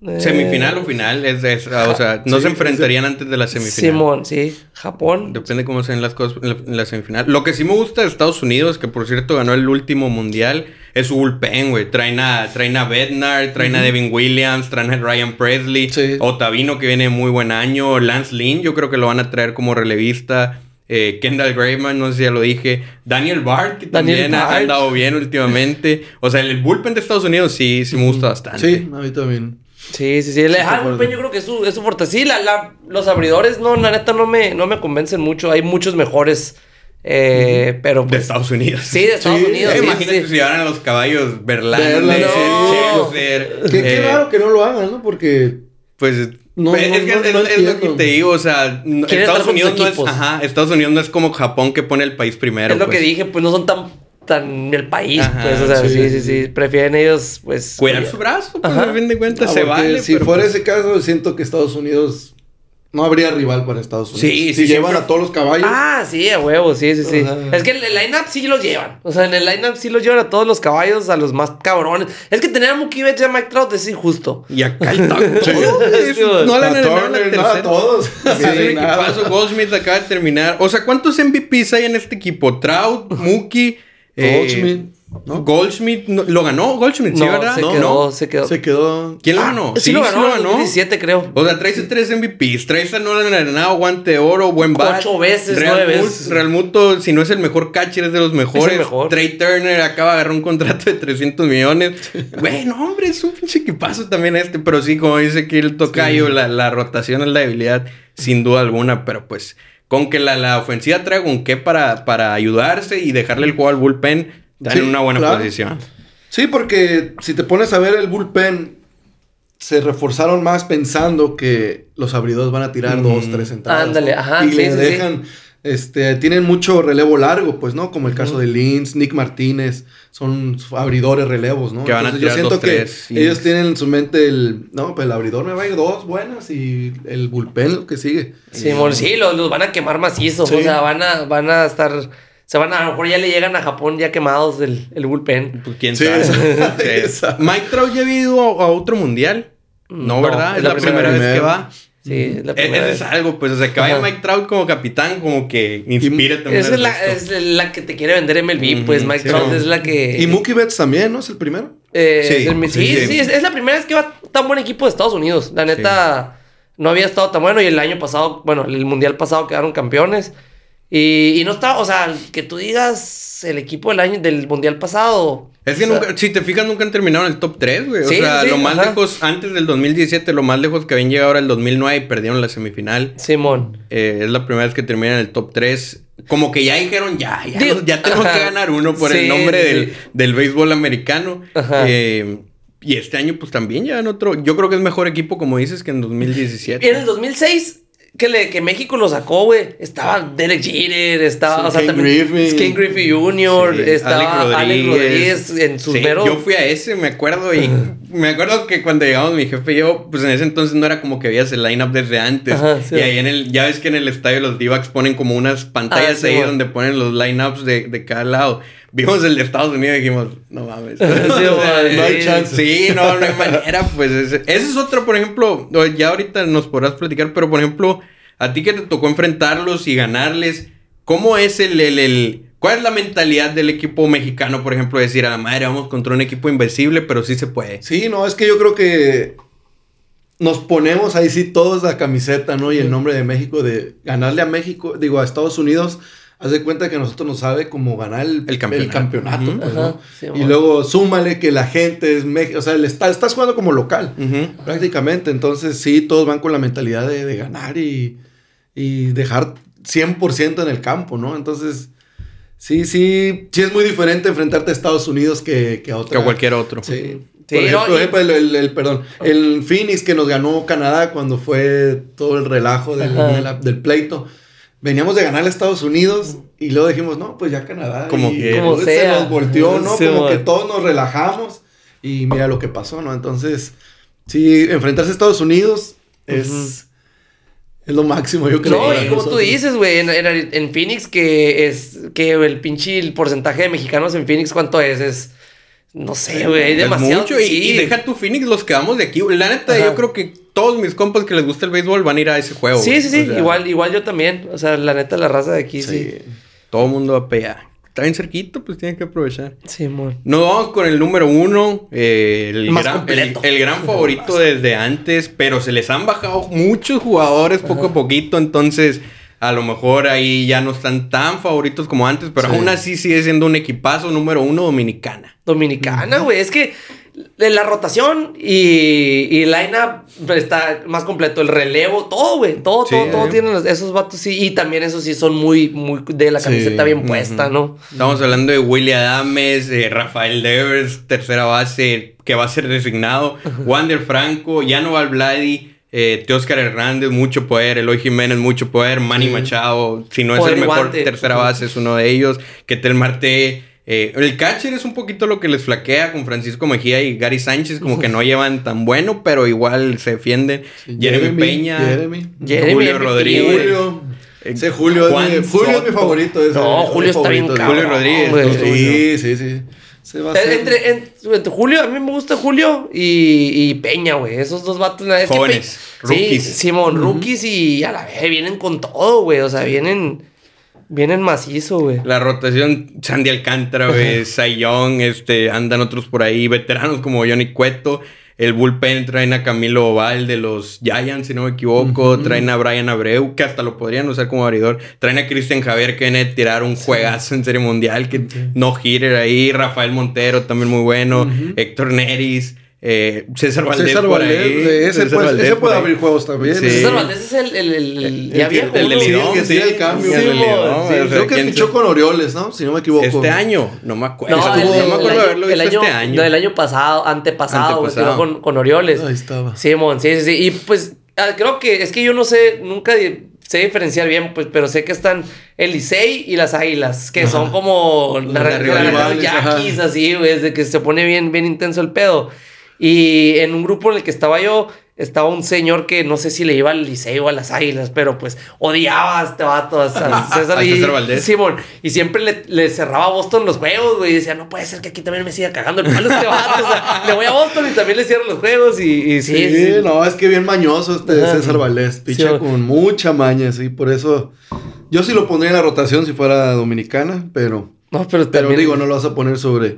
Eh, Semifinal o final, es, es- o sea, no Sí, se enfrentarían antes de la semifinal. Simón, sí. Japón. Depende cómo sean las cosas en la, en la semifinal. Lo que sí me gusta de Estados Unidos, que por cierto ganó el último mundial, es su bullpen, güey. Traen a, traen a Bednar, traen a Devin Williams, traen a Ryan Presley, Sí. Otavino que viene muy buen año, Lance Lynn, yo creo que lo van a traer como relevista. Eh, Kendall Grayman, no sé si ya lo dije. Daniel Bart, que Daniel también ha andado bien últimamente. O sea, el bullpen de Estados Unidos sí, sí me gusta bastante. sí, a mí también. Sí, sí, sí. El, ah, bullpen yo creo que es su, es su fuerte. Sí, la, la- los abridores, no, la neta no me, no me convencen mucho. Hay muchos mejores. eh, pero De pues. Estados Unidos. Sí, de Estados Sí, Unidos. Eh, sí, imagínate sí. si llevaran a los caballos Verlander, Verlander, sí. Scherzer, Qué, qué eh, raro que no lo hagan, ¿no? Porque Pues No, es, no, que no, es, lo que te digo, o sea, Estados Unidos no es, ajá, Estados Unidos no es como Japón que pone el país primero. es lo pues. que dije, pues no son tan, tan el país, Ajá, pues, o sea, sí, sí, sí, sí. sí. Prefieren ellos, pues. Cuidar su brazo, pues a fin de cuentas Ah, se vale. si pero, fuera pues, ese caso, siento que Estados Unidos no habría rival para Estados Unidos. Sí, si sí, llevan siempre- a todos los caballos. Ah, sí, a huevo, sí, sí, sí. Es que el, el line-up sí los llevan. O sea, en el line-up sí los llevan a todos los caballos, a los más cabrones. Es que tener a Mookie Betts y a Mike Trout es injusto. Y acá el taco. Sí. no le a han Turner, no, a todos. Sí, un nada. equipazo. Goldschmidt acaba de terminar. O sea, ¿cuántos MVPs hay en este equipo? Trout, Mookie, eh, Goldschmidt, ¿no? Goldschmidt, no- ¿lo ganó Goldschmidt? ¿Sí, no, verdad? se No, quedó, no. se quedó. Se quedó. ¿Quién lo Ah, ganó? Sí, lo ganó, en 2017, creo. O sea, traes tres MVPs, traes a Nolan Arenado, guante de oro, buen bat. Ocho veces, Real nueve Mut- veces. Real Muto, si no es el mejor catcher, es de los mejores. mejor. Trey Turner acaba de agarrar un contrato de 300 millones. Güey, no, hombre, es un pinche equipazo también este. Pero sí, como dice aquí el tocayo, la, la rotación es la debilidad, sin duda alguna. Pero pues, con que la, la ofensiva traiga un qué para, para ayudarse y dejarle el juego al bullpen, Sí, en una buena claro. posición. Sí, porque si te pones a ver el bullpen, se reforzaron más pensando que los abridores van a tirar Mm. dos, tres entradas. Ándale, ajá, Y sí, le sí, sí. dejan, este, tienen mucho relevo largo, pues, ¿no? Como el caso de Lins, Nick Martínez, son abridores relevos, ¿no? Que van a Entonces, yo tirar siento dos, que tres, sí. ellos tienen en su mente el, no, pues el abridor me va a ir dos buenas y el bullpen lo que sigue. Simón, sí, los, los van a quemar macizo. Sí. O sea, van a, van a estar. Se van a, a lo mejor ya le llegan a Japón ya quemados el, el bullpen. Pues quién Sí, sabe. Sí. Mike Trout ya había ido a, a otro mundial. No, No, ¿verdad? Es la, primera, vez que va. Sí, es la primera es algo, pues, o sea, que vaya Ajá. Mike Trout como capitán, como que inspira también. Esa es la, es la que te quiere vender MLB, Ujú, pues Mike sí, Trout no. es la que. Y Mookie Betts también, ¿no? Es el primero. Eh, Sí, el- sí, sí, sí, sí. es, es la primera vez que va tan buen equipo de Estados Unidos. La neta, no había estado tan bueno y el año pasado, bueno, el mundial pasado quedaron campeones. Y, y no estaba, o sea, que tú digas el equipo del año del mundial pasado. Es que o sea, nunca, si te fijas, nunca han terminado en el top 3, güey. O Sí, sea, sí, lo más ajá. lejos, antes del 2017, lo más lejos que habían llegado era el 2009 y perdieron la semifinal. Simón. Eh, es la primera vez que terminan en el top 3. Como que ya dijeron, ya, ya, Digo, ya tenemos ajá. que ganar uno por Sí, el nombre del, del béisbol americano. Ajá. Eh, y este año, pues también ya en otro. Yo creo que es mejor equipo, como dices, que en 2017. En el 2006, que, le, que México lo sacó, güey, estaba Derek Jeter, estaba, Sí, o sea, también Griffey. Jr., Sí, estaba Alex Rodríguez, en sus Sí, meros... Yo fui a ese, me acuerdo, y me acuerdo que cuando llegamos mi jefe y yo, pues en ese entonces no era como que veías el lineup desde antes. Ajá, sí. y ahí en el, ya ves que en el estadio los D-backs ponen como unas pantallas Ah, sí, ahí bueno. donde ponen los lineups de, de cada lado. Vimos el de Estados Unidos y dijimos, no mames. Sí, no hay chance. Sí, no, no hay manera, pues ese, ese es otro, por ejemplo, ya ahorita nos podrás platicar, pero por ejemplo, a ti que te tocó enfrentarlos y ganarles, ¿cómo es el, el, el- ¿Cuál es la mentalidad del equipo mexicano, por ejemplo, decir a la madre, vamos contra un equipo invencible, pero sí se puede? Sí, no, es que yo creo que nos ponemos ahí sí todos la camiseta, ¿no? Y el nombre de México, de ganarle a México, digo, a Estados Unidos, haz de cuenta que a nosotros nos sabe como ganar el, campeonato. pues, ¿no? y luego súmale que la gente es México, o sea, le está, estás jugando como local, prácticamente. Entonces, sí, todos van con la mentalidad de, ganar y, y dejar 100% en el campo, ¿no? Entonces Sí, sí, sí es muy diferente enfrentarte a Estados Unidos que, que a otra. Que a cualquier otro. Sí. por ejemplo, el, perdón, el Phoenix que nos ganó Canadá cuando fue todo el relajo del, del pleito. Veníamos de ganar a Estados Unidos y luego dijimos, no, pues ya Canadá. Como que se nos volteó, ¿no? como que todos nos relajamos y mira lo que pasó, ¿no? Entonces, sí, enfrentarse a Estados Unidos es es lo máximo, yo creo. No, y como tú dices, güey, en, Phoenix, que es que el pinche el porcentaje de mexicanos en Phoenix, ¿cuánto es? Es. No sé, güey, demasiado. Mucho, y, deja tu Phoenix, los quedamos de aquí. La neta, yo creo que todos mis compas que les gusta el béisbol van a ir a ese juego. Sí, sí, sí, igual, igual yo también. O sea, la neta, la raza de aquí, sí. Todo el mundo va a pegar está bien cerquito, pues tiene que aprovechar. Sí, amor. Nos vamos con el número uno, eh, el, gran, el, gran favorito desde antes, pero se les han bajado muchos jugadores poco a poquito, entonces a lo mejor ahí ya no están tan favoritos como antes, pero aún así sigue siendo un equipazo número uno dominicana. Dominicana, güey, es que la rotación y, y el line-up está más completo. El relevo, todo, güey. Todo, todo, todo tienen esos vatos, sí. Y también esos sí son muy, muy de la camiseta bien puesta, ¿no? Estamos hablando de William Adames, de Rafael Devers, tercera base, que va a ser designado. Wander Franco, Yano Valbladi, eh, Teoscar Hernández, mucho poder. Eloy Jiménez, mucho poder. Manny Machado, si no es el mejor tercera base, es uno de ellos. Ketel Marte. Eh, el catcher es un poquito lo que les flaquea con Francisco Mejía y Gary Sánchez, como que no llevan tan bueno, pero igual se defienden. Jeremy, Peña, Jeremy, Julio Rodríguez. Julio. Sí, Julio, es, Julio es mi favorito. no, Julio está bien cabrón. Julio Rodríguez. Sí, sí, sí. entre, entre, Julio, a mí me gusta Julio y, y Peña, güey. Esos dos vatos. Jóvenes, rookies. Sí, Simón, rookies y a la vez vienen con todo, güey. O sea, vienen Vienen macizo, güey. La rotación, Sandy Alcántara, güey, Sayón, este, andan otros por ahí, veteranos como Johnny Cueto. El bullpen traen a Camilo Oval de los Giants, si no me equivoco. Traen a Brian Abreu, que hasta lo podrían usar como abridor. Traen a Cristian Javier, que viene a tirar un juegazo en Serie Mundial, que no hitter ahí. Rafael Montero, también muy bueno. Héctor Neris. Eh, César Valdés César por Valdés, ahí. Ese, César Valdés ese puede abrir juegos también. Sí. César Valdés es el, el, el, el ya viejo. El, de Lidón. Sí, el cambio. Sí, sí, creo que fichó con Orioles, ¿no? Si no me equivoco. Este año, no me acuerdo. No, Estuvo, no me acuerdo de haberlo visto este año. No, el año pasado, antepasado, antepasado. con, con Orioles. Ahí estaba. Simón, sí, sí, sí. Y pues ah, creo que es que yo no sé, nunca sé diferenciar bien, pues, pero sé que están el Licey y las Águilas, que son como yaquis, así, güey, de que se pone bien, bien intenso el pedo. Y en un grupo en el que estaba yo, estaba un señor que no sé si le iba al liceo o a las águilas, pero pues odiaba a este vato, a César, y, Simón. Y siempre le, le, cerraba a Boston los juegos, güey. Y decía, no puede ser que aquí también me siga cagando el palo este vato. o sea, le voy a Boston y también le cierro los juegos. Y, sí, sí, no, es que bien mañoso este César Valdés. Picha con mucha maña, sí. Por eso yo sí lo pondría en la rotación si fuera dominicana, pero. No, pero, pero digo, no lo vas a poner sobre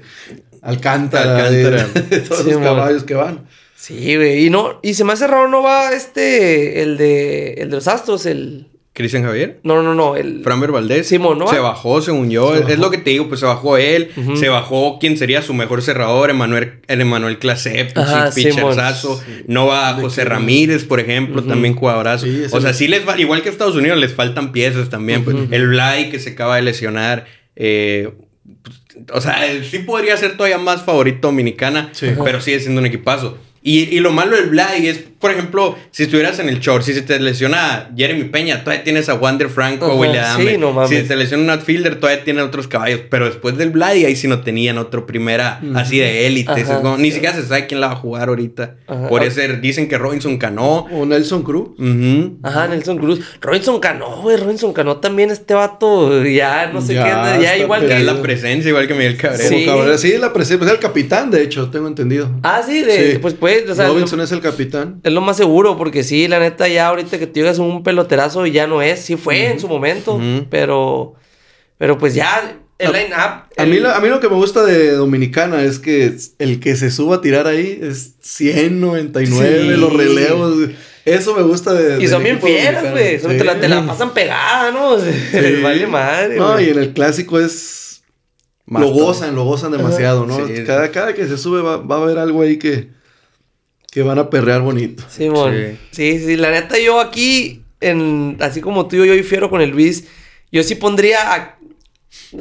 Alcántara, Alcántara. De, todos los caballos que van. Sí, güey. Y no, y se me hace raro, no va este, el de, el de los Astros, el. ¿Cristian Javier? No, no, no. El... Framber Valdés. Simón, ¿no? Se bajó, según yo. Es, lo que te digo, pues se bajó él. Se bajó quien sería su mejor cerrador, Emanuel, el Emanuel Clase, pitcherzazo. No va José Ramírez, por ejemplo, también jugadorazo. o sea, sí les va, igual que Estados Unidos, les faltan piezas también. Pues, el Blay que se acaba de lesionar. Eh, o sea, sí podría ser todavía más favorito dominicana, pero sigue siendo un equipazo. Y, y, lo malo del Vlad es, por ejemplo, si estuvieras en el short, si se te lesiona Jeremy Peña, todavía tienes a Wander Franco, o William sí, no Si te lesiona un outfielder, todavía tienen otros caballos. Pero después del Vlad, ahí sí no tenían otro primera así de élite. ni siquiera se sabe quién la va a jugar ahorita. Podría ser, dicen que Robinson Cano. O Nelson Cruz. Ajá, Nelson Cruz. Robinson Cano, güey. Robinson Cano también, este vato, ya no sé qué, ya igual que. la presencia, igual que Miguel Cabrera. Sí, Cabrera, sí la presencia. Es el capitán, de hecho, tengo entendido. Ah, sí, de, pues pues Robinson es el capitán. Lo más seguro, porque sí, la neta, ya ahorita que te llegas un peloterazo y ya no es. Sí fue en su momento, pero. Pero pues ya. el line-up. A, mí, a mí lo que me gusta de Dominicana es que el que se suba a tirar ahí es 199 los relevos. Eso me gusta de. Y son bien fieras, güey. Te, la, te, la, pasan pegada, ¿no? Sí. vale madre. No, y en el clásico es. lo gozan, lo gozan demasiado, ¿no? Cada, cada que se sube va, va, a haber algo ahí que. Que van a perrear bonito. Sí, sí, sí, la neta, yo aquí, en, así como tú, yo fiero con el Luis, yo sí pondría a,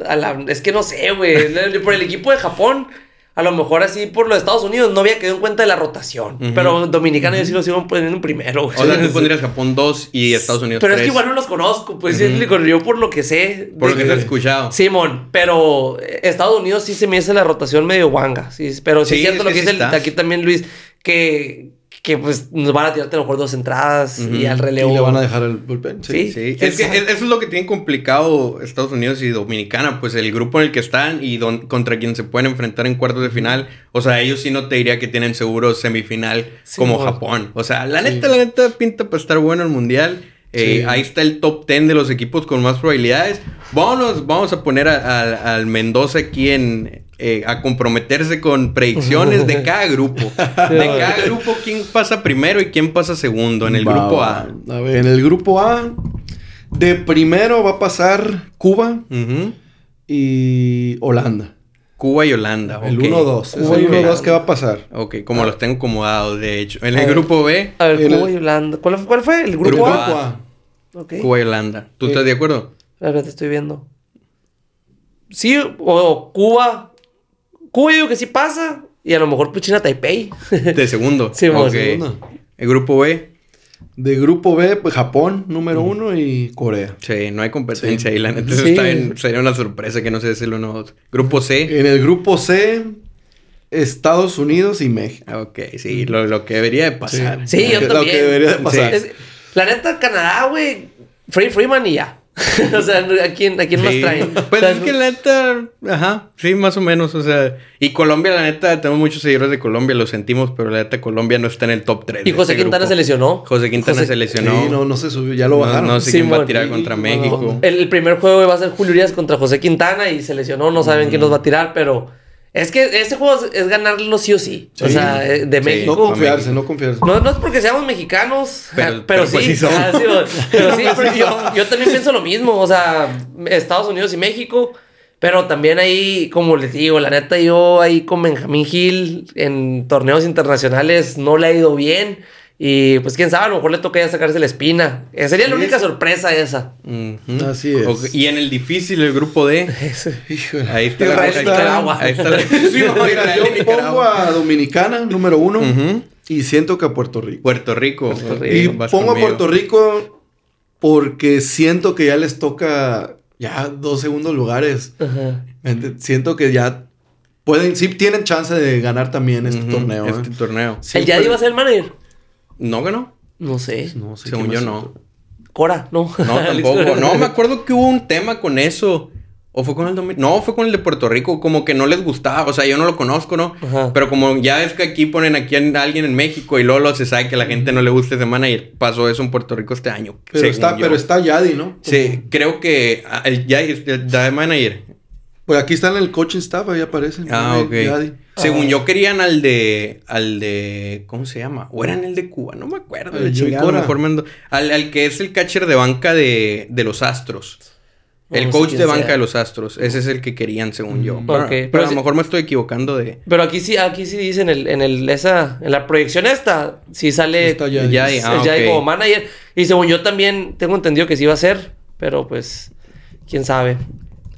a la. Es que no sé, güey. por el equipo de Japón a lo mejor así por los Estados Unidos no había quedado en cuenta de la rotación. Pero Dominicana yo sí lo sigo poniendo en primero. O sea, tú pondrías Japón 2 y Estados Unidos Pero es que igual no los conozco, pues yo por lo que sé. Por lo que te he escuchado. Simón, pero Estados Unidos sí se me hace la rotación medio guanga. Sí, pero sí, es cierto lo que, dice aquí también Luis, que que pues nos van a tirarte a lo mejor dos entradas y al relevo. Y le van a dejar el bullpen. Sí, sí. Es que eso es lo que tiene complicado Estados Unidos y Dominicana, pues el grupo en el que están y contra quien se pueden enfrentar en cuartos de final. O sea, ellos sí no te diría que tienen seguro semifinal como Japón. O sea, la neta, la neta pinta para estar bueno el mundial. Eh, ahí está el top 10 de los equipos con más probabilidades. Vámonos, vamos a poner al Mendoza aquí en, eh, a comprometerse con predicciones de cada grupo. De cada grupo, quién pasa primero y quién pasa segundo en el grupo A. A ver, en el grupo A, de primero va a pasar Cuba y Holanda. Cuba y Holanda. El 1-2. Cuba y 1-2, ¿qué va a pasar? Ok, como los tengo acomodados, de hecho. En el grupo B. A ver, Cuba y Holanda. ¿Cuál, fue? El grupo, A. Cuba y Holanda. ¿Tú estás de acuerdo? A ver, te estoy viendo. Sí, o Cuba. Cuba yo digo que sí pasa. Y a lo mejor Puchina Taipei. De segundo. sí, okay. segundo. El grupo B. De grupo B, pues Japón, número uno, y Corea. Sí, no hay competencia ahí. La neta está sería una sorpresa que no sé si el uno Grupo C. En el grupo C, Estados Unidos y México. Ok, sí, lo, lo que debería de pasar. Sí, yo también. Lo que debería de pasar. la neta, Canadá, güey, Free Freeman y ya. o sea, ¿a quién, a quién más traen? Pues es que la neta, ajá, sí, más o menos, o sea, y Colombia, la neta, tenemos muchos seguidores de Colombia, lo sentimos, pero la neta, Colombia no está en el top 3. ¿Y José Quintana se lesionó? José Quintana se lesionó. Sí, no, no se subió, ya lo bajaron. No, sé quién va a tirar contra México. El, primer juego va a ser Julio Urias contra José Quintana y se lesionó, no saben quién nos va a tirar, pero es que este juego es ganarlo sí o sí. O sea, eh, de México. No confiarse, no confiarse. No, no es porque seamos mexicanos, pero, pero, pues sí. Ah, sí, pero sí, yo, yo, también pienso lo mismo. O sea, Estados Unidos y México. Pero también ahí, como les digo, la neta, yo ahí con Benjamín Gil en torneos internacionales no le ha ido bien. Y pues quién sabe, a lo mejor le toca ya sacarse la espina. Eh, sería la única sorpresa esa. Así es. Y en el difícil, el grupo D. ahí está la Nicaragua. Ahí está la... yo pongo a Dominicana, número uno. Y siento que a Puerto Rico. Puerto Rico. Y pongo a Puerto Rico porque siento que ya les toca ya dos segundos lugares. Siento que ya pueden, sí tienen chance de ganar también este torneo. Este ¿eh? torneo. ¿El Yadi va a ser el manager? ¿No ganó? No sé. No sé Según yo no. Cora, no. No, tampoco. no, me acuerdo que hubo un tema con eso. ¿O fue con el No, fue con el de Puerto Rico. Como que no les gustaba. O sea, yo no lo conozco, ¿no? Pero como ya es que aquí ponen aquí a alguien en México y luego se sabe que a la gente no le gusta semana y pasó eso en Puerto Rico este año. Pero, está, pero está Yadi, ¿no? Sí, creo que el Yadi, el Yadi Manager pues aquí están el coaching staff, ahí aparecen. Ah, ok. Según yo querían al de. al de. ¿Cómo se llama? O eran el de Cuba, no me acuerdo. El chingado, mejor al, al, que es el catcher de banca de, de los astros. El coach de banca de los astros. Ese es el que querían, según yo. Pero, pero, a lo mejor me estoy equivocando de. Pero aquí sí, aquí sí dicen el, en el, esa, en la proyección esta, sí sale ya, ah, como manager. Y según yo también tengo entendido que sí va a ser. Pero pues, quién sabe.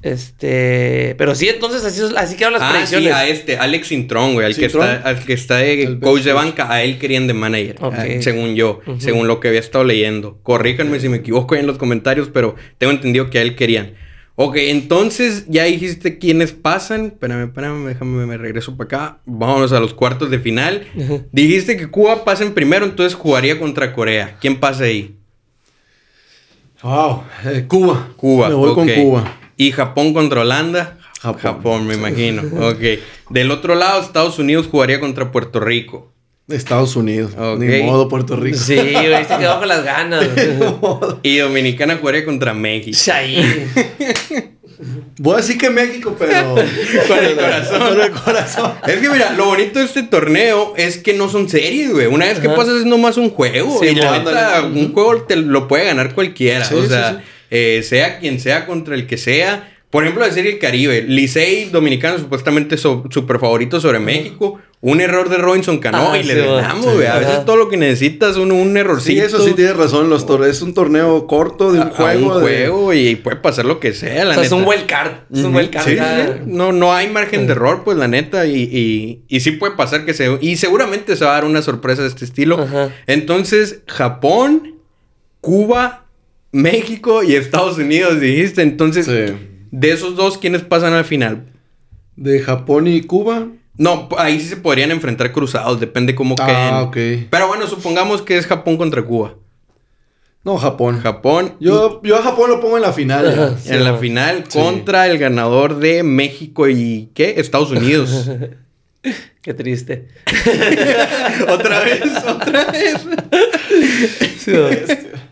Este, pero sí, entonces así, así quedaron las ah, predicciones. Sí, a este, Alex Intron, güey, al que está, al que está de coach de banca, a él querían de manager, según yo, según lo que había estado leyendo. Corríjanme si me equivoco en los comentarios, pero tengo entendido que a él querían. Ok, entonces ya dijiste quiénes pasan. Espérame, espérame, déjame, me regreso para acá. Vámonos a los cuartos de final. Dijiste que Cuba pasa en primero, entonces jugaría contra Corea. ¿Quién pasa ahí? Wow, eh, Cuba. Cuba. Me voy con Cuba. Y Japón contra Holanda. Japón, me imagino. ok. Del otro lado, Estados Unidos jugaría contra Puerto Rico. Estados Unidos. Ni modo Puerto Rico. Sí, güey, se quedó con las ganas. y Dominicana jugaría contra México. Voy a decir que México, pero. con el corazón. Con el corazón. Es que mira, lo bonito de este torneo es que no son series, güey. Una vez que pasas es nomás un juego. y la neta, un juego te lo puede ganar cualquiera. o sea, eh, sea quien sea contra el que sea. Por ejemplo, la serie El Caribe. Licey dominicano supuestamente súper favorito sobre México. Un error de Robinson Cano ah, y le ganamos, güey. a veces todo lo que necesitas es un, un errorcito. Sí, eso sí tienes razón. Los es un torneo corto de un juego. Un juego y puede pasar lo que sea, la Es un wild card. Es un wild card. no, no hay margen de error, pues, la neta. Y, y, y, sí puede pasar que se... Y seguramente se va a dar una sorpresa de este estilo. Entonces, Japón, Cuba, México y Estados Unidos, dijiste. Entonces, de esos dos, ¿quiénes pasan al final? De Japón y Cuba. No, ahí sí se podrían enfrentar cruzados, depende cómo ah, queden. ok. Pero bueno, supongamos que es Japón contra Cuba. No, Japón. Japón. Yo, yo a Japón lo pongo en la final. en la final contra el ganador de México y ¿qué? Estados Unidos. Qué triste. otra vez, otra vez.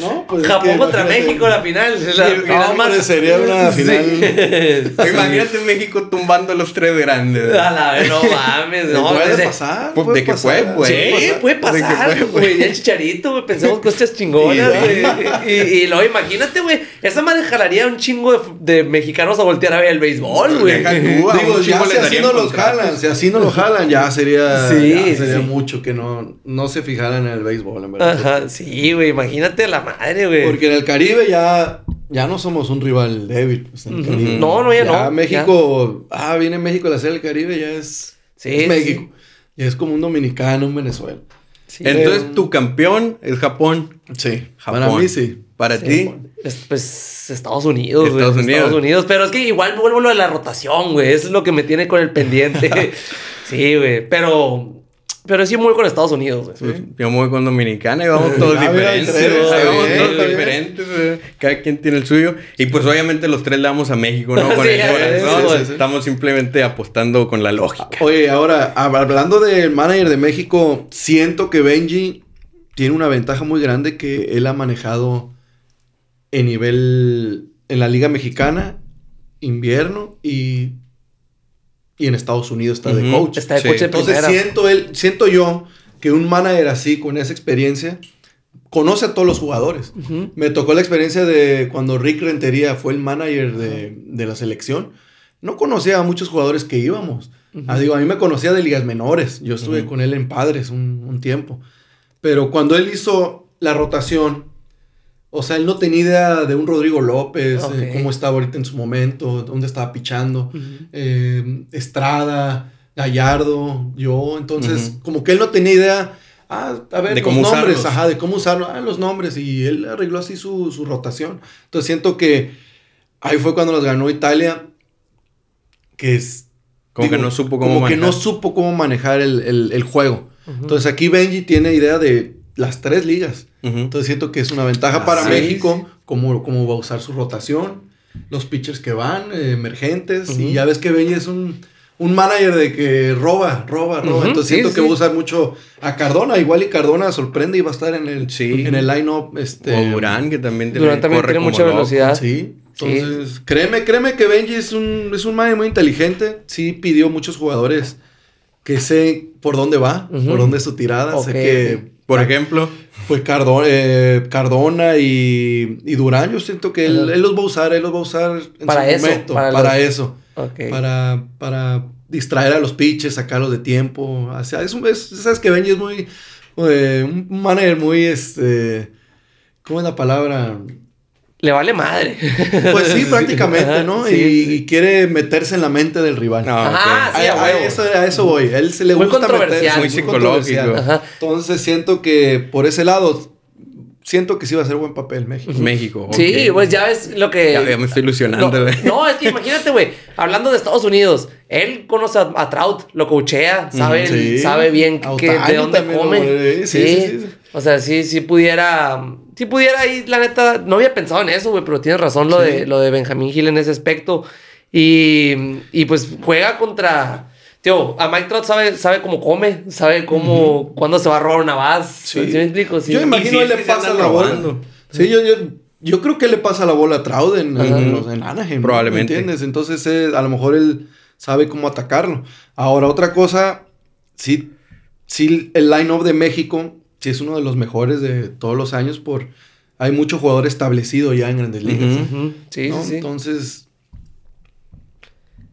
¿No? Pues Japón contra México la final. no, más... sería una final. Imagínate México tumbando los tres grandes. A la vez, no mames. No, puede pasar. Pues, ¿De qué fue, güey? Sí, puede pasar, güey. Ya chicharito, güey. Pensemos cosas chingonas, güey. Y, y, luego imagínate, güey. Esa madre jalaría un chingo de, mexicanos a voltear a ver el béisbol, güey. Digo, ya si así no los jalan, si así no lo jalan, ya sería, sí, sería mucho que no, no se fijaran en el béisbol, en verdad. Ajá, sí, güey. Imagínate la madre, güey. Porque en el Caribe ya, ya no somos un rival débil. Pues, no, no, ya, no. México, ah, viene México a la serie del Caribe, ya es, sí, México. Ya es como un dominicano, un Venezuela. Entonces, tu campeón es Japón. Sí. Para mí sí. Para ti. pues Estados Unidos, Estados Unidos. Estados Unidos. Pero es que igual vuelvo lo de la rotación, güey. Eso es lo que me tiene con el pendiente. sí, güey. Pero pero sí muy con Estados Unidos, güey. Yo muy con Dominicana y vamos todos diferentes. vamos todos diferentes. Cada quien tiene el suyo. Y pues obviamente los tres le damos a México, ¿no? Con el corazón. Estamos simplemente apostando con la lógica. Oye, ahora, hablando del manager de México, siento que Benji tiene una ventaja muy grande que él ha manejado en nivel en la Liga Mexicana, invierno y y en Estados Unidos está de coach. Está de coach Entonces siento, él, siento yo que un manager así, con esa experiencia, conoce a todos los jugadores. Me tocó la experiencia de cuando Rick Rentería fue el manager de, la selección. No conocía a muchos jugadores que íbamos. Ah, digo, a mí me conocía de ligas menores. Yo estuve con él en Padres un, un tiempo. Pero cuando él hizo la rotación o sea, él no tenía idea de un Rodrigo López, eh, cómo estaba ahorita en su momento, dónde estaba pichando. Eh, Estrada, Gallardo, yo. Entonces, como que él no tenía idea. Ah, a ver, de los nombres, ajá, de cómo usarlo. Ah, los nombres. Y él arregló así su, rotación. Entonces siento que ahí fue cuando nos ganó Italia. Que es. Como que no supo cómo como que no supo cómo manejar el, juego. Entonces aquí Benji tiene idea de las tres ligas. Entonces siento que es una ventaja para México, cómo, cómo, va a usar su rotación, los pitchers que van, eh, emergentes, y ya ves que Benji es un, un manager de que roba, roba, roba. Entonces siento que va a usar mucho a Cardona, igual y Cardona sorprende y va a estar en el, en el line-up. Este, o Durán, que también, tiene, también tiene mucha velocidad. Sí. Entonces, créeme, créeme que Benji es un, es un manager muy inteligente. Sí pidió muchos jugadores que sé por dónde va, por dónde es su tirada. Sé que por ejemplo. Pues Cardona, eh, Cardona y, y, Durán, yo siento que él, los va a usar, él los va a usar en para su eso, momento. Para, eso. Para, para distraer a los pitches, sacarlos de tiempo. O sea, es, es, sabes que Benji es muy. Eh, un manager muy. Este, ¿Cómo es la palabra? Le vale madre. Pues sí, prácticamente, ¿no? y, quiere meterse en la mente del rival. Ah, sí, a, eso, a, eso, voy. él se le muy gusta meterse. Muy psicológico. Entonces siento que por ese lado, siento que sí va a ser buen papel México. México. Sí, pues ya ves lo que. Ya, me estoy ilusionando, güey. No, es que imagínate, güey. Hablando de Estados Unidos, él conoce a, Trout, lo coachea, sabe, sabe bien que, de dónde come. sí, sí, sí. O sea, sí, sí pudiera si pudiera ir, la neta, no había pensado en eso, güey, pero tienes razón lo, de, lo de Benjamín Gil en ese aspecto. Y, y pues juega contra... Tío, a Mike Trout sabe, sabe cómo come, sabe cómo, cuándo se va a robar una base. Sí. me explico? Yo imagino él le pasa la bola. Sí, yo, yo Yo creo que le pasa la bola a Trauden en, los, en Anaheim. Probablemente. ¿Me entiendes? Entonces, eh, a lo mejor él sabe cómo atacarlo. Ahora, otra cosa, sí, sí el line-up de México, sí es uno de los mejores de todos los años por... Hay mucho jugador establecido ya en Grandes Ligas. Sí, sí, sí. Entonces,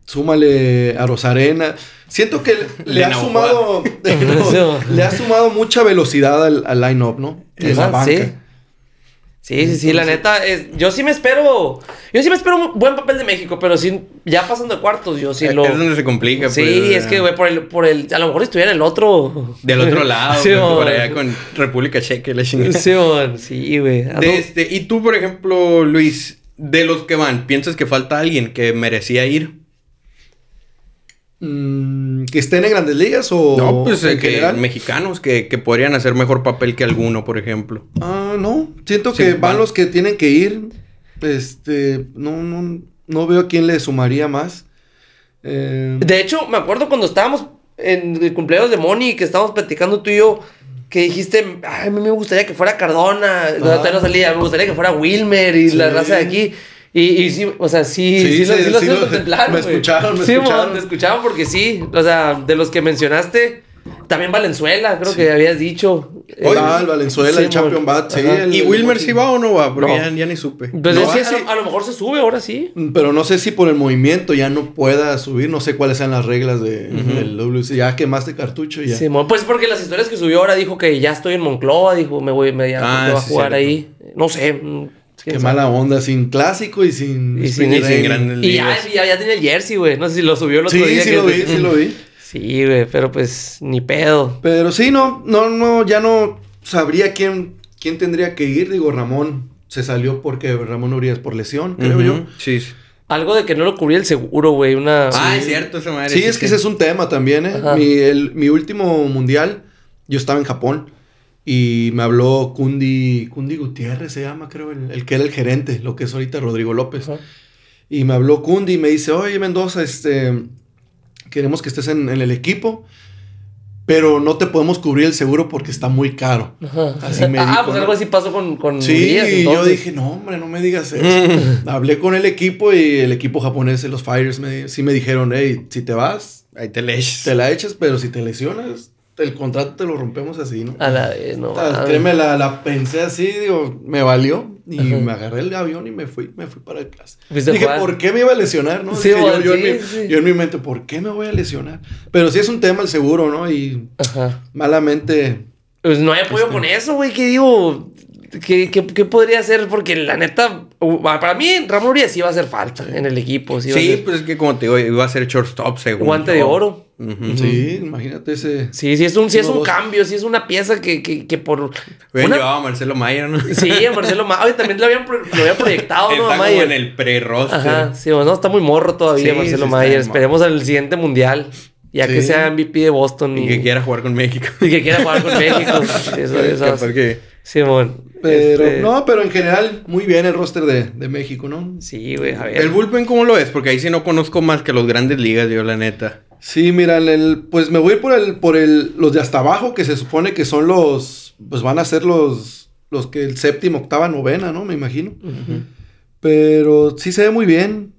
súmale a Rosarena. Siento que le, ha sumado le ha sumado mucha velocidad al, al line-up, ¿no? En la banca. Sí, sí, sí, la neta, es, yo sí me espero, yo sí me espero un buen papel de México, pero sí, ya pasando de cuartos, yo sí es, lo... Es donde se complica. Sí, pues, es que, güey, por el, por el, a lo mejor estuviera en el otro... Del otro lado, sí, por allá con República Checa y la chingada. Sí, man, sí, güey. Este, y tú, por ejemplo, Luis, de los que van, ¿piensas que falta alguien que merecía ir? Mm, ¿Que estén en grandes ligas o.? No, pues en que general? mexicanos que, que, podrían hacer mejor papel que alguno, por ejemplo. Ah, no. Siento que van, van los que tienen que ir. Este. No, no, no veo a quién le sumaría más. Eh... De hecho, me acuerdo cuando estábamos en el cumpleaños de Moni, que estábamos platicando tú y yo. Que dijiste, Ay, a mí me gustaría que fuera Cardona, ah. no salía, me gustaría que fuera Wilmer y sí. la raza de aquí. Y, y, sí, o sea, sí, sí, sí, sí, sí lo, sí lo, contemplaron. Me escucharon, me sí, escucharon. Me escucharon porque sí. O sea, de los que mencionaste, también Valenzuela, creo que habías dicho. Oye, el Valenzuela, el Champion Bat, sí. El, ¿Y Wilmer sí va o no va? Porque no. ya, ya, ni supe. Pues no, sí, a, a, lo mejor se sube, ahora sí. Pero no sé si por el movimiento ya no pueda subir. No sé cuáles sean las reglas de, uh -huh. del WC. Ya quemaste cartucho ya. Sí, pues porque las historias que subió ahora dijo que ya estoy en Moncloa. Dijo, me voy, me, ya, ah, me voy a jugar ahí. No sé. Qué mala onda, sin clásico y sin... Y sin, y sin grandes Y ya, ya, ya, tenía el jersey, güey. No sé si lo subió el otro sí, día. Sí, que lo vi, sí lo vi. Sí, güey, pero pues ni pedo. Pero sí, no, no, no, ya no sabría quién, quién tendría que ir. Digo, Ramón se salió porque Ramón Urias por lesión, creo uh -huh. yo. Sí, Algo de que no lo cubría el seguro, güey. Una... Ah, es cierto, esa madre. Sí, es que ese es un tema también, ¿eh? Mi, el, mi último mundial, yo estaba en Japón. Y me habló Kundi, Kundi Gutiérrez se llama, creo, el, el, que era el gerente, lo que es ahorita Rodrigo López. Uh -huh. Y me habló Kundi y me dice, oye Mendoza, este, queremos que estés en, en, el equipo, pero no te podemos cubrir el seguro porque está muy caro. Uh -huh. Así me dijo, ah, pues algo así pasó con, con Sí, Díaz, y yo dije, no, hombre, no me digas eso. Hablé con el equipo y el equipo japonés, los Fires, me, sí me dijeron, hey, si te vas, ahí te la echas. Te la echas, pero si te lesionas, el contrato te lo rompemos así, ¿no? A la vez, no. Créeme, la, la, pensé así, digo, me valió. Y Ajá. me agarré el avión y me fui, me fui para el clase. Dije, Juan? ¿por qué me iba a lesionar, no? Sí, Dije, bueno, yo, sí, yo, en mi, sí. yo, en mi, mente, ¿por qué me voy a lesionar? Pero sí es un tema el seguro, ¿no? Y Ajá. malamente. Pues no hay apoyo este... con eso, güey. ¿Qué digo? ¿Qué, qué, qué podría hacer? Porque la neta, para mí, Ramón Urias sí va a hacer falta en el equipo. Sí, sí ser... pues es que como te digo, iba a ser shortstop según. Guante de oro. Uh -huh. Sí, imagínate ese. Sí, sí es un, sí es un cambio, sí es una pieza que, que, que por. Hubieran una... llevado a Marcelo Mayer, ¿no? Sí, a Marcelo Mayer. Oye, también lo habían, lo habían proyectado, ¿no? Está como en el pre-roster. Ajá, sí, bueno, está muy morro todavía sí, Marcelo sí, Mayer. Esperemos al siguiente mundial. Ya sí. que sea MVP de Boston. Y, y, que quiera jugar con México. Y que quiera jugar con México. eso, eso. Porque... Simón. Pero, este... no, pero en general, muy bien el roster de, de México, ¿no? Sí, güey, a ver. ¿El bullpen cómo lo es? Porque ahí sí no conozco más que los grandes ligas, yo, la neta. Sí, mira, el, pues me voy por el, por el, los de hasta abajo, que se supone que son los, pues van a ser los, los que el séptimo, octava, novena, ¿no? Me imagino. Uh -huh. Pero sí se ve muy bien.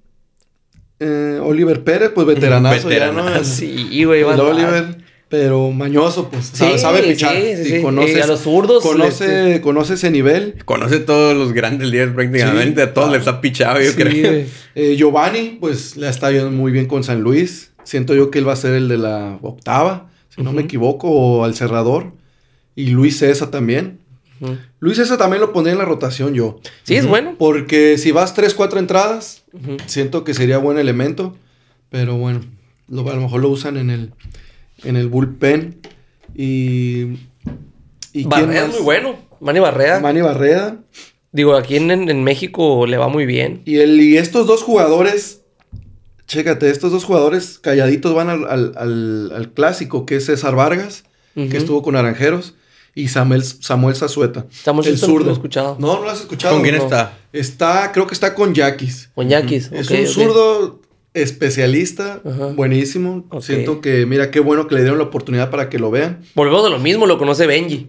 Eh, Oliver Pérez, pues veteranazo, veteranazo. ya, ¿no? Sí, güey, Oliver. Pero mañoso, pues. Sí, sabe, sabe pichar. Sí, sí, y conoce, y a los zurdos. Conoce, conoce ese nivel. Conoce todos los grandes líderes prácticamente. a todos les ha pichado, yo creo. Eh, Giovanni, pues le está yendo muy bien con San Luis. Siento yo que él va a ser el de la octava, si uh -huh. no me equivoco, o al cerrador. Y Luis César también. Uh -huh. Luis César también lo pondría en la rotación yo. Sí, uh -huh. es bueno. Porque si vas 3, 4 entradas, siento que sería buen elemento. Pero bueno, lo, a lo mejor lo usan en el, en el bullpen. Y. y Barrea es muy bueno. Manny Barrea. Manny Barrea. Digo, aquí en, en, México le va muy bien. Y, el, y estos dos jugadores, chécate, estos dos jugadores calladitos van al, al, al, al clásico, que es César Vargas, uh -huh. que estuvo con Naranjeros, y Samuel, Samuel Zazueta. Samuel el zurdo. No, escuchado. no, no lo has escuchado. ¿Con quién no. está? Está, creo que está con Yaquis. Con Yaquis. Uh -huh. Es un okay. zurdo especialista, buenísimo. Okay. Siento que, mira, qué bueno que le dieron la oportunidad para que lo vean. Volvemos de lo mismo, lo conoce Benji.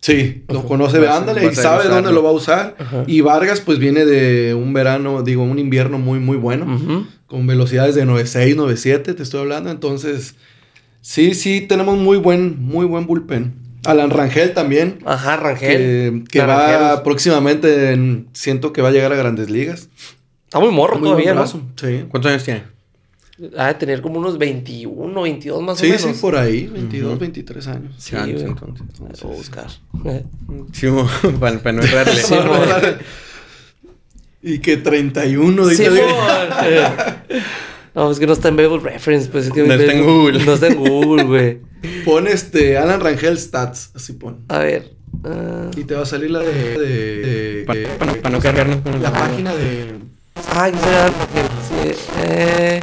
Sí, lo conoce, de ándale, y sabe dónde lo va a usar. Y Vargas, pues viene de un verano, digo, un invierno muy, muy bueno, con velocidades de 96, 97, te estoy hablando. Entonces, sí, sí, tenemos muy buen, muy buen bullpen. Alan Rangel también. Ajá, Rangel. Que, va próximamente, siento que va a llegar a grandes ligas. Está muy morro todavía, ¿no? Sí. ¿Cuántos años tiene? Ha de tener como unos 21, 22 más o menos. Sí, sí, por ahí, 22, 23 años. Sí, entonces. Voy a buscar. Sí, para, para no errarle. Sí, y que 31, dice. Sí, no, es que no está en Bible Reference, pues. Es que no está en Google. No está en Google, güey. Pon este, Alan Rangel Stats, así pon. A ver. Uh... Y te va a salir la de... de, de para, para, para, no cargarnos. La página de... Ay, que se eh...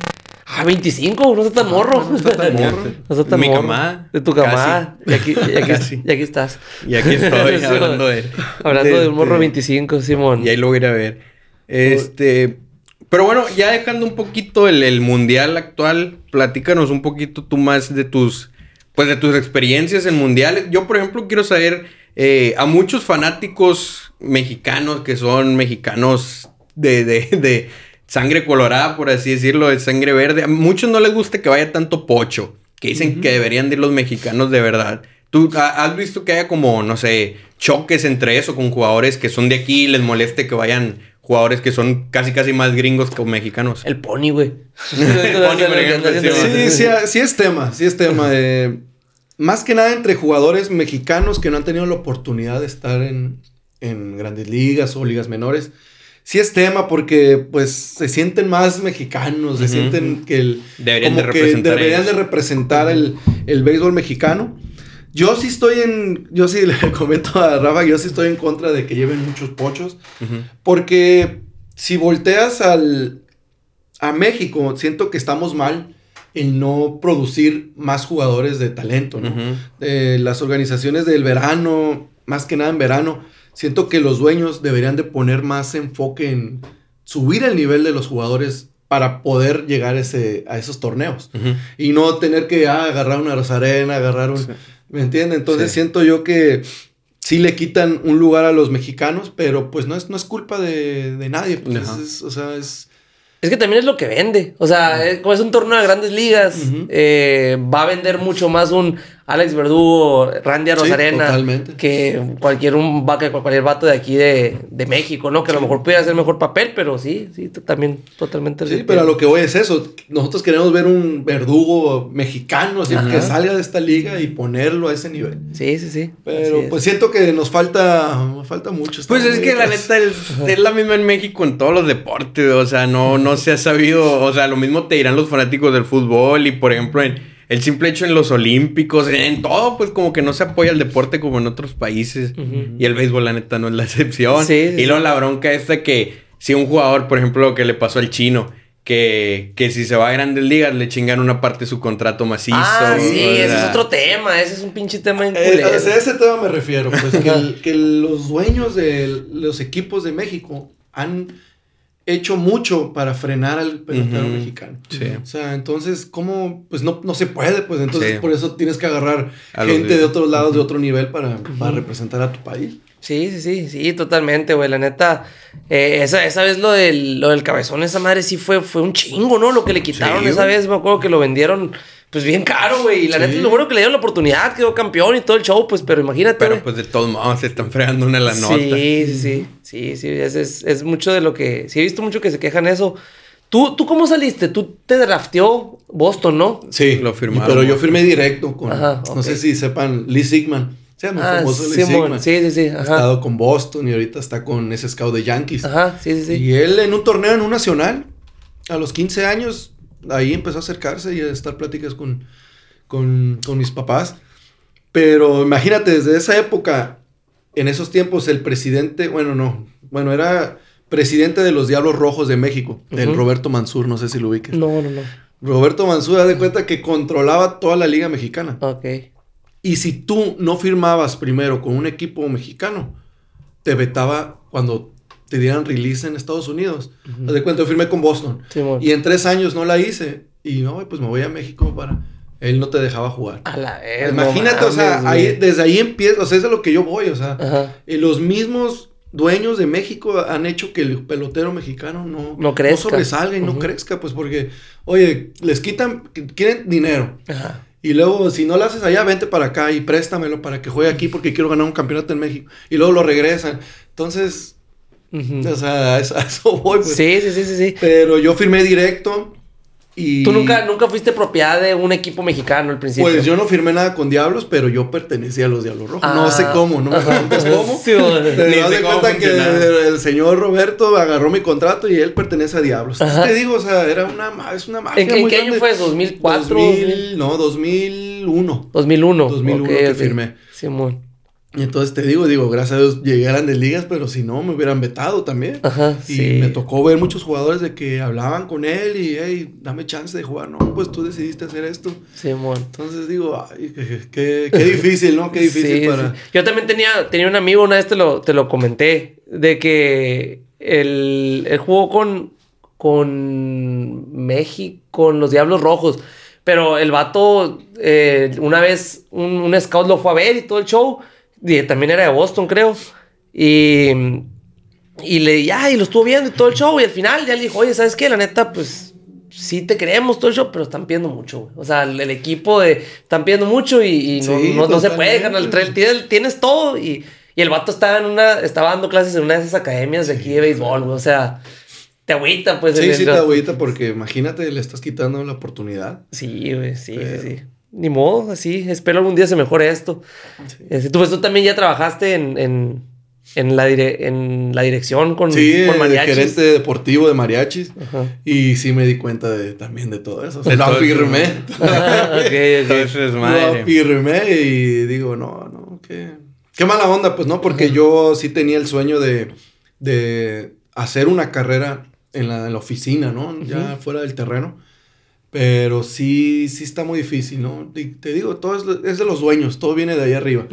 Ah, 25, no está tan morro. No, está tan morro. No está tan Mi morro. camada. De tu camada. Y aquí, y, aquí, y aquí estás. Y aquí estoy hablando de... Hablando de, un morro 25, Simón. Y ahí lo voy a ir a ver. Este... Pero bueno, ya dejando un poquito el, el, mundial actual, platícanos un poquito tú más de tus, pues de tus experiencias en mundiales. Yo, por ejemplo, quiero saber eh, a muchos fanáticos mexicanos que son mexicanos de, de, de, sangre colorada, por así decirlo, de sangre verde. A muchos no les gusta que vaya tanto pocho, que dicen uh -huh. que deberían de ir los mexicanos de verdad. ¿Tú has visto que haya como, no sé, choques entre eso con jugadores que son de aquí y les moleste que vayan jugadores que son casi casi más gringos que mexicanos. El Pony, güey. sí, sí, sí, es tema, sí es tema. Eh, más que nada entre jugadores mexicanos que no han tenido la oportunidad de estar en, en grandes ligas o ligas menores. Sí es tema porque pues se sienten más mexicanos, se uh -huh. sienten que el, deberían de que representar, deberían de representar el, el béisbol mexicano. Yo sí estoy en. Yo sí le comento a Rafa, yo sí estoy en contra de que lleven muchos pochos. Uh -huh. Porque si volteas al, a México, siento que estamos mal en no producir más jugadores de talento, ¿no? Uh -huh. eh, las organizaciones del verano, más que nada en verano, siento que los dueños deberían de poner más enfoque en subir el nivel de los jugadores para poder llegar ese, a esos torneos. Uh -huh. Y no tener que ah, agarrar una Rosarena, agarrar un... Sí. ¿Me entiendes? Entonces sí. siento yo que sí le quitan un lugar a los mexicanos, pero pues no es, no es culpa de, de nadie. Pues es, es, o sea, es... Es que también es lo que vende. O sea, uh -huh. como es un torneo de grandes ligas, uh -huh. eh, va a vender mucho más un Alex Verdugo, Randy Rosarena, sí, que cualquier un que cualquier vato de aquí de, de México, ¿no? Que sí. a lo mejor pudiera hacer mejor papel, pero sí, sí, también totalmente. Sí, pero a lo que voy es eso. Nosotros queremos ver un Verdugo mexicano, así Ajá. que salga de esta liga y ponerlo a ese nivel. Sí, sí, sí. Pero pues siento que nos falta, nos falta mucho. Pues es que la neta es, es, la misma en México en todos los deportes, o sea, no, no se ha sabido, o sea, lo mismo te dirán los fanáticos del fútbol y por ejemplo en el simple hecho en los olímpicos, en todo, pues como que no se apoya el deporte como en otros países. Uh -huh. Y el béisbol, la neta, no es la excepción. Sí, sí, y luego la bronca esta que si un jugador, por ejemplo, lo que le pasó al chino, que, que si se va a grandes ligas le chingan una parte de su contrato macizo. Ah, sí, ese es otro tema, ese es un pinche tema en eh, A ese tema me refiero, pues que, el, que los dueños de los equipos de México han hecho mucho para frenar al pelotero uh -huh. mexicano. Sí. O sea, entonces, ¿cómo? Pues no, no se puede, pues entonces sí. por eso tienes que agarrar a gente de... otros lados, de otro nivel para, uh -huh. para representar a tu país. Sí, sí, sí, sí, totalmente, güey. La neta, eh, esa, esa vez lo del, lo del cabezón, esa madre sí fue, fue un chingo, ¿no? Lo que le quitaron sí, esa vez, me acuerdo que lo vendieron pues bien caro, güey. Y la sí. neta, lo bueno que le dieron la oportunidad, quedó campeón y todo el show, pues, pero imagínate. Pero pues de todos modos se están fregando una la nota. Sí, sí, sí. Sí, sí, es, es, es, mucho de lo que. Sí, he visto mucho que se quejan eso. ¿Tú, ¿Tú cómo saliste? Tú te drafteó Boston, ¿no? Sí, lo firmaron. Pero yo firmé directo con. Ajá, okay. No sé si sepan, Lee Sigman. Se llama ah, famoso Lee Sigman. Sí, sí, sí. Ajá. Ha estado con Boston y ahorita está con ese scout de Yankees. Ajá, sí, sí, sí. Y él en un torneo en un nacional, a los 15 años, ahí empezó a acercarse y a estar pláticas con con, con mis papás. Pero imagínate, desde esa época, en esos tiempos, el presidente, bueno, no, bueno, era presidente de los Diablos Rojos de México, uh -huh. el Roberto Mansur, no sé si lo ubiques. No, no, no. Roberto Mansur, da de cuenta que controlaba toda la liga mexicana. Ok. Y si tú no firmabas primero con un equipo mexicano, te vetaba cuando te dieran release en Estados Unidos. Uh -huh. de cuenta, yo firmé con Boston. Sí, y en tres años no la hice. Y no, pues me voy a México para él no te dejaba jugar. A la vez. Imagínate, o sea, ahí, desde ahí empieza, o sea, eso es lo que yo voy, o sea, y los mismos dueños de México han hecho que el pelotero mexicano no, no, crezca. no sobresalga y no crezca, pues porque, oye, les quitan, quieren dinero. Y luego, si no lo haces allá, vente para acá y préstamelo para que juegue aquí porque quiero ganar un campeonato en México. Y luego lo regresan. Entonces, o sea, a eso, voy. Pues. Sí, sí, sí, sí, sí. Pero yo firmé directo. ¿Tú nunca, nunca fuiste propiedad de un equipo mexicano al principio? Pues yo no firmé nada con Diablos, pero yo pertenecía a los Diablos Rojos. no sé ah. cómo, no me preguntes cómo. sí, pero de cuenta que el, señor Roberto agarró mi contrato y él pertenece a Diablos. te digo, o sea, era una, es una magia ¿En, qué año fue? ¿2004? 2000, no, 2001. 2001. 2001 que firmé. Simón. Y entonces te digo, digo, gracias a Dios llegué a grandes ligas, pero si no, me hubieran vetado también. Ajá, y me tocó ver muchos jugadores de que hablaban con él y, hey, dame chance de jugar. No, pues tú decidiste hacer esto. Sí, amor. Entonces digo, ay, qué, qué, difícil, ¿no? Qué difícil para... Yo también tenía, tenía un amigo, una vez te lo, te lo comenté, de que él, jugó con, con México, con los Diablos Rojos. Pero el vato, eh, una vez, un, un scout lo fue a ver y todo el show también era de Boston, creo. Y, y le ya, y lo estuvo viendo y todo el show. Y al final ya le dijo, oye, ¿sabes qué? La neta, pues sí te queremos todo el show, pero están pidiendo mucho, O sea, el, equipo de, están pidiendo mucho y, no, no, se puede ganar. El, tienes, todo y, y, el vato estaba en una, estaba dando clases en una de esas academias de aquí de béisbol, O sea, te agüita, pues. Sí, sí, te agüita porque imagínate, le estás quitando la oportunidad. Sí, güey, sí, sí, sí ni modo, así, espero algún día se mejore esto. Este, tú, pues, tú también ya trabajaste en, en, en, la, en la dirección con, sí, con mariachis. gerente deportivo de mariachis. Y sí me di cuenta de, también de todo eso. lo afirmé. Entonces, madre. Lo afirmé y digo, no, no, qué, qué mala onda, pues no, porque yo sí tenía el sueño de, de hacer una carrera en la, en la oficina, ¿no? Ya fuera del terreno. Pero sí, sí está muy difícil, ¿no? te digo, todo es, de los dueños, todo viene de ahí arriba.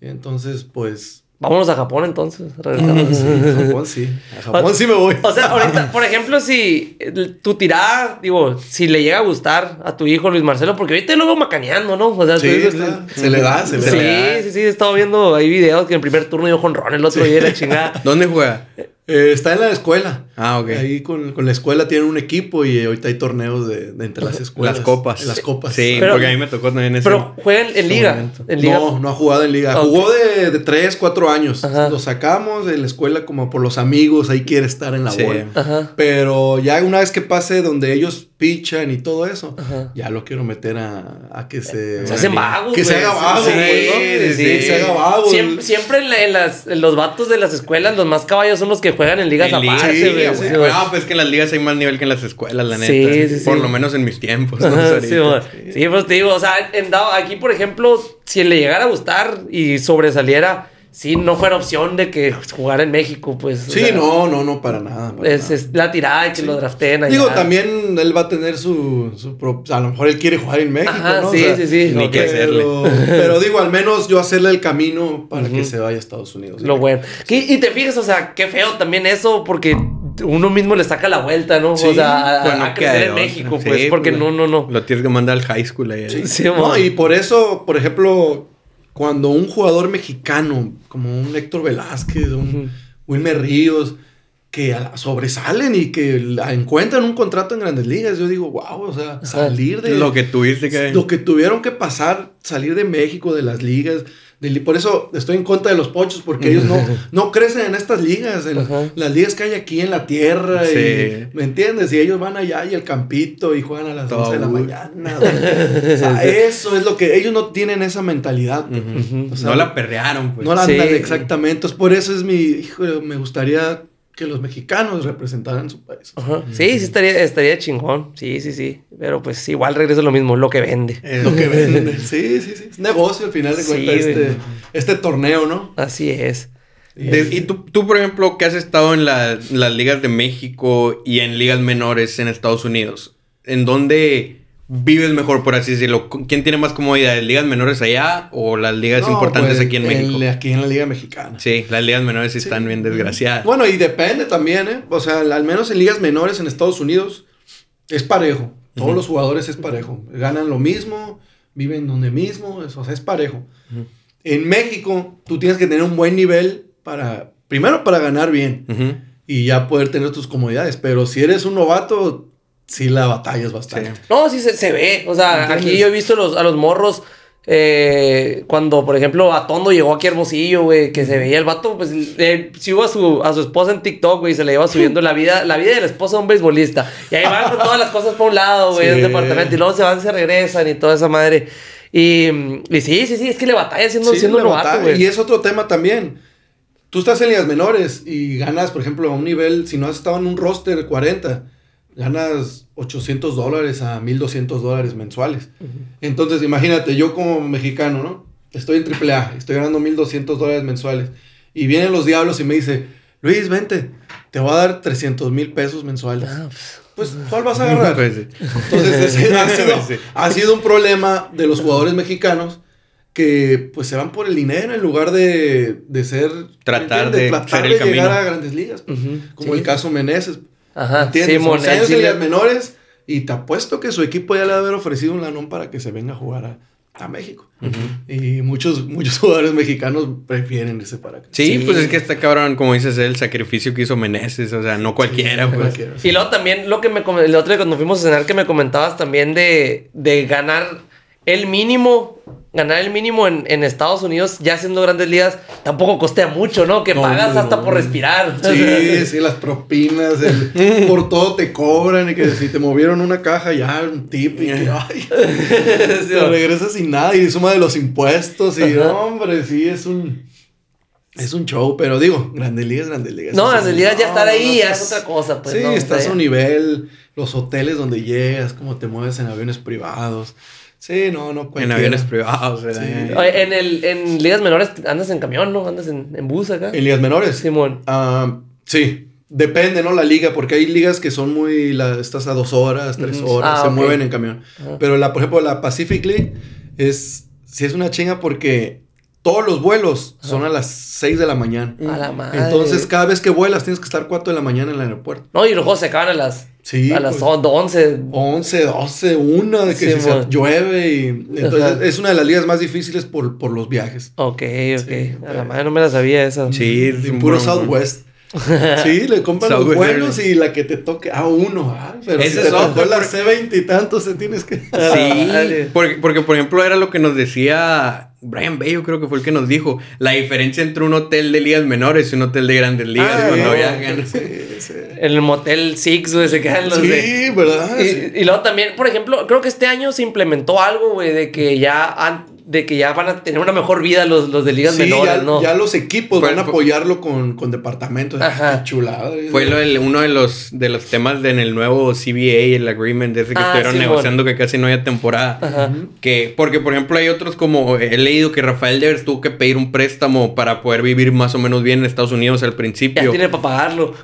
Entonces, pues... Vámonos a Japón entonces. a Japón sí. A Japón sí me voy. O sea, ahorita, por ejemplo, si tu tirada, digo, si le llega a gustar a tu hijo Luis Marcelo, porque ahorita lo veo macaneando, ¿no? O sea, sí, se le da, se le sí, da. Sí, sí, sí, he estado viendo ahí videos que en el primer turno dio con Ron, el otro día la chingada. ¿Dónde juega? Eh, está en la escuela. Ah, ok. Ahí con, con, la escuela tienen un equipo y ahorita hay torneos de, de entre las escuelas. Las copas. Las copas. Sí, porque a mí me tocó también ese. Pero juega en, liga, No, no ha jugado en liga. Jugó de, de 3, 4 años. Lo sacamos de la escuela como por los amigos, ahí quiere estar en la sí. bola. Ajá. Pero ya una vez que pase donde ellos pichan y todo eso, ya lo quiero meter a, a que se... Se hacen vagos, Que se haga vago, sí, sí, sí, Que se haga vago. Siempre, siempre en, las, en, los vatos de las escuelas, los más caballos son los que juegan en ligas aparte, sí, Ah, pues que en las ligas hay más nivel que en las escuelas, la neta. Sí, sí, sí. Por lo menos en mis tiempos. sí, pues te digo, o sea, en dado, aquí, por ejemplo, si le llegara a gustar y sobresaliera sí no fuera opción de que jugara en México, pues. Sí, no, no, no, para nada. es, la tirada y que lo drafteen Digo, también él va a tener su, su a lo mejor él quiere jugar en México, ¿no? Sí, sí, sí. Ni que hacerle. Pero digo, al menos yo hacerle el camino para que se vaya a Estados Unidos. Lo bueno. Y, te fijas, o sea, qué feo también eso, porque uno mismo le saca la vuelta, ¿no? o sea, a, crecer en México, pues, porque pues, no, no, no. Lo tienes que mandar al high school ahí. Sí, no, y por eso, por ejemplo, cuando un jugador mexicano, como un Héctor Velázquez, un Wilmer Ríos, que sobresalen y que encuentran un contrato en grandes ligas, yo digo, wow, o sea, salir de... Lo que tuviste que... Lo que tuvieron que pasar, salir de México, de las ligas, por eso estoy en contra de los pochos, porque ellos no, no crecen en estas ligas, en las ligas que hay aquí en la tierra. ¿Me entiendes? Y ellos van allá y el campito y juegan a las 11 de la mañana. o sea, eso es lo que ellos no tienen esa mentalidad. no la perrearon, pues. No la andan exactamente. por eso es mi, hijo, me gustaría que los mexicanos representaran su país. Sí, sí estaría, estaría chingón. Sí, sí, sí. Pero pues igual regresa lo mismo, lo que vende. lo que vende. Sí, sí, sí. Es negocio al final de cuentas este, este, torneo, ¿no? Así es. y tú, tú, por ejemplo, que has estado en las ligas de México y en ligas menores en Estados Unidos, ¿en dónde vives mejor, por así decirlo? ¿Quién tiene más comodidad? ¿Ligas menores allá o las ligas importantes pues, aquí en México? aquí en la Liga Mexicana. Sí, las ligas menores sí, están bien desgraciadas. Bueno, y depende también, ¿eh? O sea, al menos en ligas menores en Estados Unidos es parejo. Todos los jugadores es parejo. Ganan lo mismo, viven donde mismo, o sea, es parejo. En México, tú tienes que tener un buen nivel para, primero para ganar bien y ya poder tener tus comodidades. Pero si eres un novato, sí la batalla es bastante. No, sí se, ve. O sea, aquí yo he visto los, a los morros. Eh, cuando, por ejemplo, Atondo llegó aquí a Hermosillo, güey, que se veía el vato, pues si hubo a su, a su esposa en TikTok, güey, se le iba subiendo la vida, la vida de la esposa de un beisbolista. Y ahí van con todas las cosas por un lado, güey, un departamento, y luego se van, se regresan y toda esa madre. Y, y sí, sí, sí, es que le batalla siendo, siendo un novato, güey. Y es otro tema también. Tú estás en ligas menores y ganas, por ejemplo, a un nivel, si no has estado en un roster 40, ganas 800 dólares a 1200 dólares mensuales. Entonces, imagínate, yo como mexicano, ¿no? Estoy en AAA, estoy ganando 1200 dólares mensuales. Y vienen los diablos y me dice, Luis, vente, te voy a dar 300 mil pesos mensuales. Ah, pues, pues, ¿cuál vas a agarrar? Pues Entonces, ese ha, sido, ha sido un problema de los jugadores mexicanos que pues se van por el dinero en lugar de, de ser tratar de, tratar de llegar a grandes ligas como el caso Meneses Ajá, ¿entiendes? Sí, años en ligas menores y te apuesto que su equipo ya le va a haber ofrecido un lanón para que se venga a jugar a, a México. Y muchos, muchos jugadores mexicanos prefieren ese para acá. Sí, pues es que está cabrón, como dices, el sacrificio que hizo Meneses, o sea, no cualquiera. pues. Y luego también lo que me el otro día cuando fuimos a cenar que me comentabas también de, de ganar el mínimo ganar el mínimo en, en, Estados Unidos, ya siendo grandes ligas, tampoco costea mucho, ¿no? Que pagas hasta por respirar. Sí, sí, las propinas, por todo te cobran y que si te movieron una caja ya un tip y que, ay, te regresas sin nada y suma de los impuestos y, hombre, sí, es un... Es un show, pero digo, Grandes Ligas, Grandes Ligas. No, Grandes Ligas ya estar ahí ya es otra cosa, pues. Sí, estás a un nivel, los hoteles donde llegas, cómo te mueves en aviones privados. Sí, no, no En aviones privados, en, el, en ligas menores andas en camión, ¿no? Andas en, en bus acá. ¿En ligas menores? Simón. Ah, sí. Depende, ¿no? La liga, porque hay ligas que son muy. La, estás a dos horas, tres horas, ah, se mueven en camión. Pero, la, por ejemplo, la Pacific League es. Sí, es una chinga porque todos los vuelos son a las 6 de la mañana. A la madre. Entonces, cada vez que vuelas, tienes que estar 4 de la mañana en el aeropuerto. No, y los juegos se acaban a las. Sí. A las 11. 11, 12, 1, de que se llueve. Y, entonces, es una de las ligas más difíciles por, por los viajes. Ok, ok. a la madre no me la sabía esa. Sí, es puro Southwest. sí, le compran los vuelos y la que te toque a uno. Ah, pero si te tocó la C20 y tantos, se tienes que. Sí, porque, porque por ejemplo era lo que nos decía Brian Bello creo que fue el que nos dijo la diferencia entre un hotel de ligas menores y un hotel de grandes ligas ah, cuando viajan. En el motel Six, güey, se quedan los sí, ¿verdad? Y, y, luego también, por ejemplo, creo que este año se implementó algo, güey, de que ya de que ya van a tener una mejor vida los, los de ligas menores, ya, ¿no? Ya los equipos van a apoyarlo con, con departamentos. Ajá. chulada. Fue lo uno de los, de los temas de, en el nuevo CBA, el agreement, ese que ah, estuvieron negociando que casi no haya temporada. Ajá. Que, porque, por ejemplo, hay otros como he leído que Rafael Devers tuvo que pedir un préstamo para poder vivir más o menos bien en Estados Unidos al principio. Ya tiene para pagarlo.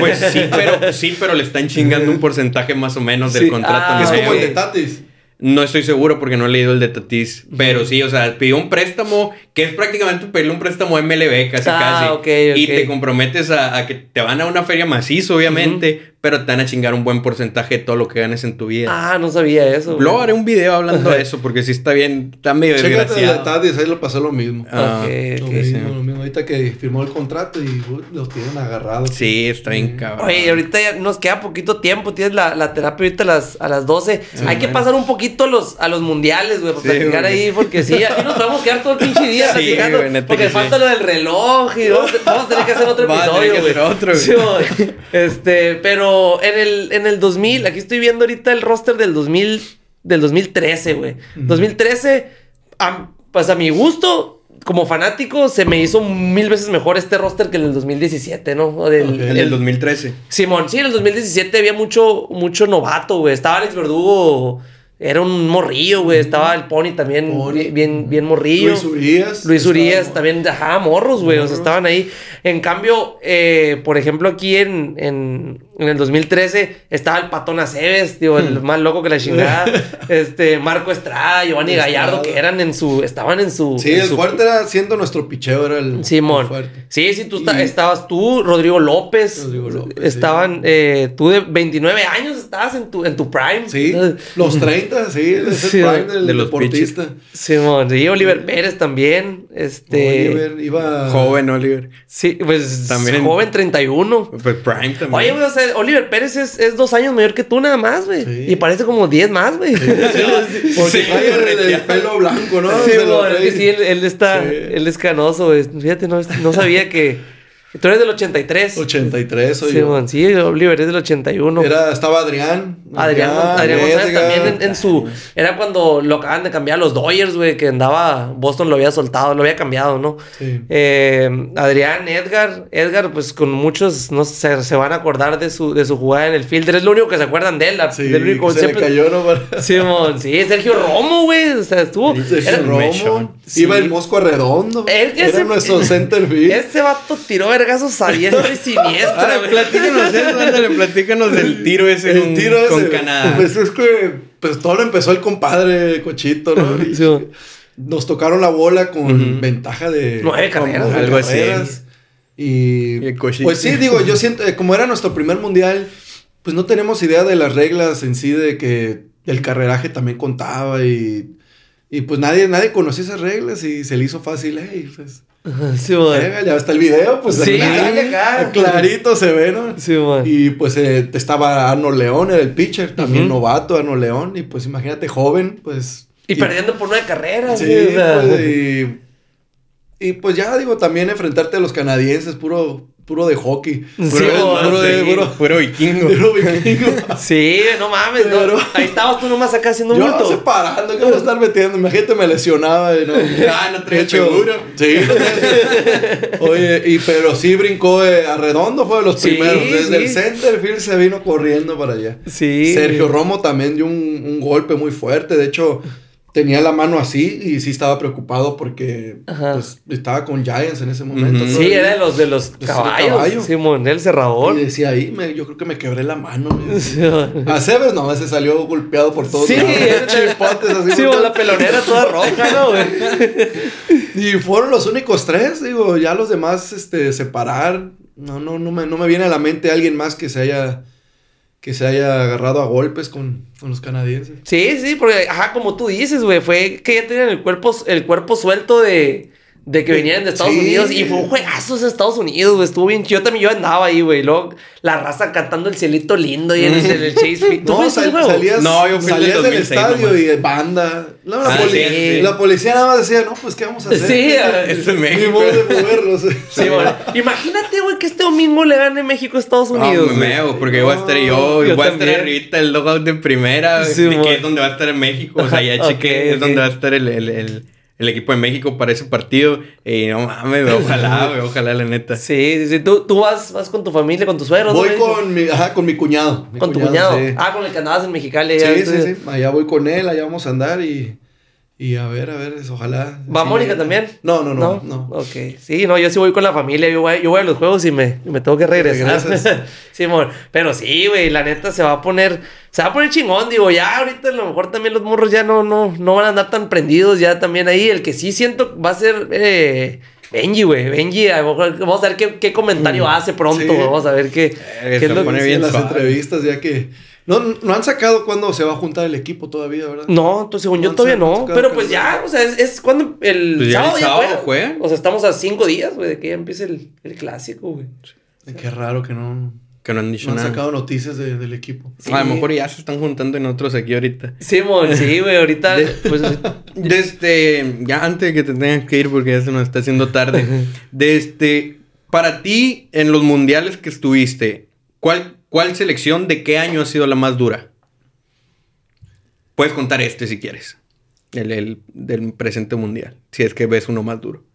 Pues sí, pero, sí, pero le están chingando un porcentaje más o menos del contrato. Ah, es como el de Tatis. No estoy seguro porque no he leído el de Tatis. Pero sí, o sea, pidió un préstamo que es prácticamente pedirle un préstamo MLB casi ah, casi. Y te comprometes a, que te van a una feria macizo, obviamente pero te van a chingar un buen porcentaje de todo lo que ganes en tu vida. Ah, no sabía eso. Luego haré un video hablando de eso, porque sí está bien, está medio desgraciado. Chécate ahí lo pasó lo mismo. Ah, lo, mismo lo mismo. Ahorita que firmó el contrato y los tienen agarrados. Sí, está bien cabrón. Oye, ahorita ya nos queda poquito tiempo. Tienes la, la terapia ahorita a las, a las 12. Hay que pasar un poquito a los, a los mundiales, güey, para platicar ahí, porque sí, aquí nos vamos a quedar todo el pinche día sí, platicando. porque falta lo del reloj y vamos, a tener que hacer otro episodio, güey. otro, güey. este, pero en el en el 2000, aquí estoy viendo ahorita el roster del 2000, del 2013, güey. 2013, pues a mi gusto, como fanático, se me hizo mil veces mejor este roster que el del 2017, ¿no? Del, el, 2013. Simón, sí, en el 2017 había mucho, mucho novato, güey. Estaba Alex Verdugo era un morrillo, güey. Estaba el Pony también bien, bien morrillo. Luis Urias. Luis Urias también dejaba morros, güey. O sea, estaban ahí. En cambio, eh, por ejemplo, aquí en, en, en, el 2013 estaba el Patón Aceves, tío, el hmm. más loco que la chingada. este, Marco Estrada, Giovanni Gallardo, que eran en su. Estaban en su. Sí, el fuerte era siendo nuestro picheo, era el. Simón. fuerte. Sí, sí, tú estabas tú, Rodrigo López. Rodrigo López. Estaban. Eh, tú de 29 años estabas en tu, en tu prime. Sí, los 30 sí, es el prime del de los deportista. Simón, sí, Oliver Pérez también. Este. Oliver iba. Joven Oliver. Sí, pues. También. Joven 31. Pues prime también. Oye, güey, o sea, Oliver Pérez es, es, dos años mayor que tú nada más, güey. Y parece como 10 más, güey. Sí, sí, Porque trae el, pelo blanco, ¿no? Sí, es sí, él, él está. Él es canoso, güey. Fíjate, no, no sabía que. Tú eres del 83. 83 soy sí, yo. sí, Oliver es del 81. Era, estaba Adrián. Adrián, Adrián, González también en, su... Era cuando lo acaban de cambiar los Dodgers, güey, que andaba... Boston lo había soltado, lo había cambiado, ¿no? Sí. Eh, Adrián, Edgar. Edgar, pues con muchos, no sé, se van a acordar de su, de su jugada en el fielder. Es lo único que se acuerdan de él. Sí, del único, se siempre... le cayó, ¿no? sí, sí, Sergio Romo, güey. O sea, estuvo... Sergio era... Romo. Iba el Mosco Redondo. Él, era ese... nuestro center field. Ese vato tiró vergazos a diestra y siniestra, güey. platícanos eso, ándale, platícanos del tiro ese el con, tiro ese, con Canadá. Pues es que, pues todo lo empezó el compadre Cochito, ¿no? Y sí. Nos tocaron la bola con ventaja de... Nueve carreras. Algo así. Y, y pues sí, digo, yo siento, eh, como era nuestro primer mundial, pues no tenemos idea de las reglas en sí, de que el carreraje también contaba y, y pues nadie, nadie conocía esas reglas y se le hizo fácil, hey, pues Sí, ya está el video, pues sí, clarito se ve, ¿no? Sí, Y pues eh, estaba Arnold León, el pitcher, también novato Arnold León, y pues imagínate, joven, pues. Y, perdiendo por nueve carreras, sí. Pues, y, y pues ya digo, también enfrentarte a los canadienses, puro, puro de hockey. Puro, sí, puro, de, puro, puro, vikingo. Puro vikingo. sí, no mames. no, ahí estabas tú nomás acá haciendo Yo bulto. separando, que voy a estar metiendo. Imagínate, me lesionaba. Y no, ah, no traía seguro. Sí. Oye, y, pero sí brincó eh, a redondo, fue de los primeros. Desde el center field se vino corriendo para allá. Sí. Sergio Romo también dio un, un golpe muy fuerte. De hecho tenía la mano así y sí estaba preocupado porque pues, estaba con Giants en ese momento. Sí, era de los de los caballos. Sí, el cerrador. Y decía ahí, me, yo creo que me quebré la mano. a Cebes no, ese salió golpeado por todos. Sí, chipotes así. Sí, la pelonera toda roja, ¿no, güey? y fueron los únicos tres, digo, ya los demás este, separar. No, no, no me, no me viene a la mente alguien más que se haya que se haya agarrado a golpes con, con, los canadienses. Sí, sí, porque, ajá, como tú dices, güey, fue que ya tenían el cuerpo, el cuerpo suelto de, de que venían de Estados Unidos y fue un juegazo de Estados Unidos, güey. Estuvo bien Yo también yo andaba ahí, güey. Luego la raza cantando el cielito lindo y en el, Chase Fit. ¿Tú no, salías, no, yo fui salías del, estadio y banda. No, la, ah, la, policía nada más decía, no, pues, ¿qué vamos a hacer? Sí, esto es México. Ni modo de moverlos. Sí, bueno. Imagínate, güey, que este domingo le gane México a Estados Unidos. No, me meo, porque voy a estar yo, yo voy a estar ahorita el logout de primera, sí, que es donde va a estar en México. O sea, ya chequé, es donde va a estar el, el equipo de México para ese partido. Y no mames, ojalá, güey, ojalá, la neta. Sí, sí, sí. ¿Tú, tú vas, vas con tu familia, con tus suegros? Voy con mi, ajá, con mi cuñado. ¿Con tu cuñado? Ah, con el que andabas en Mexicali. Sí, sí, sí. Allá voy con él, allá vamos a andar y... Y a ver, a ver, ojalá. ¿Va Mónica también? No, no, no, no, Ok. Sí, no, yo sí voy con la familia. Yo voy, yo voy a los juegos y me, me tengo que regresar. sí, amor. Pero sí, güey, la neta se va a poner. Se va a poner chingón, digo, ya ahorita a lo mejor también los morros ya no, no, no van a andar tan prendidos ya también ahí. El que sí siento va a ser eh, Benji, güey. Benji, vamos a ver qué, qué comentario mm, hace pronto. Vamos a ver qué, eh, qué es lo pone bien las entrevistas, ya que no, no han sacado cuándo se va a juntar el equipo todavía, ¿verdad? No, entonces según yo todavía no. Pero pues ya, o sea, es, es cuando el pues sábado, ya, el sábado juega. O sea, estamos a cinco días, güey, de que ya empiece el, el clásico, güey. Qué raro que no. Que no han dicho no han sacado noticias de, del equipo. A lo mejor ya se están juntando en otros aquí ahorita. Sí, mon, sí, güey, ahorita. pues, desde. Ya antes de que te tengas que ir porque ya se nos está haciendo tarde. desde. Para ti, en los mundiales que estuviste, ¿cuál ¿Cuál selección de qué año ha sido la más dura? Puedes contar este si quieres. El, del presente mundial. Si es que ves uno más duro.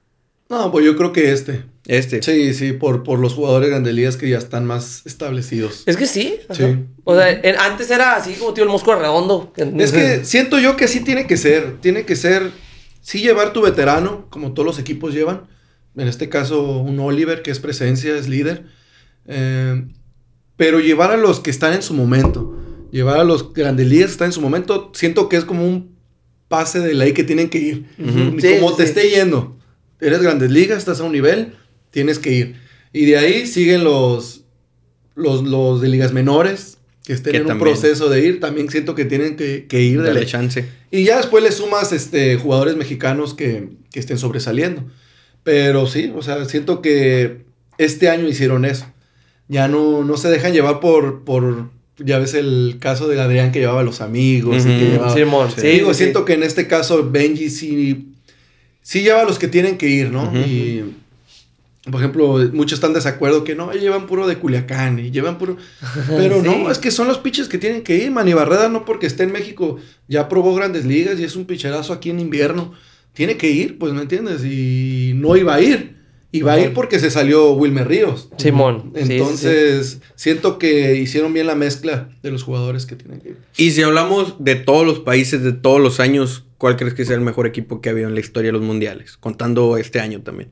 No, pues yo creo que este. Este. Sí, sí, por, por los jugadores grandes que ya están más establecidos. Es que sí. Sí. O sea, antes era así como tío el Mosco Redondo. Es que siento yo que así tiene que ser. Tiene que ser, sí llevar tu veterano, como todos los equipos llevan. En este caso, un Oliver, que es presencia, es líder. Eh, pero llevar a los que están en su momento. Llevar a los grandes que están en su momento. Siento que es como un pase de ley que tienen que ir. como te esté yendo. Eres grandes ligas, estás a un nivel tienes que ir. Y de ahí siguen los, los, de ligas menores, que estén en un proceso de ir. También siento que tienen que, ir. de la chance. Y ya después le sumas este, jugadores mexicanos que, estén sobresaliendo. Pero sí, o sea, siento que este año hicieron eso. Ya no, no se dejan llevar por, por, ya ves el caso de Adrián que llevaba a los amigos. sí, digo, siento que en este caso Benji sí, sí lleva a los que tienen que ir, ¿no? Y por ejemplo, muchos están de desacuerdo que no, llevan puro de Culiacán y llevan puro. Pero no, es que son los pitchers que tienen que ir. Manny Barreda no porque esté en México, ya probó grandes ligas y es un picherazo aquí en invierno. Tiene que ir, pues, ¿me entiendes? Y no iba a ir. Iba a ir porque se salió Wilmer Ríos. Simón. Entonces, siento que hicieron bien la mezcla de los jugadores que tienen que ir. Y si hablamos de todos los países, de todos los años, ¿cuál crees que sea el mejor equipo que ha habido en la historia de los mundiales? Contando este año también.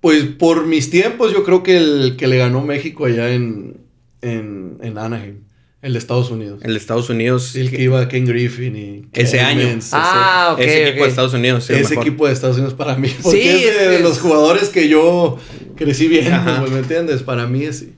Pues por mis tiempos, yo creo que el que le ganó México allá en, en, en Anaheim. El de Estados Unidos. El de Estados Unidos. El que, iba Ken Griffin y... ese año. ah, ok. Ese equipo de Estados Unidos. ese equipo de Estados Unidos para mí. Porque es de, los jugadores que yo crecí viendo, pues, ¿me entiendes? Para mí es sí.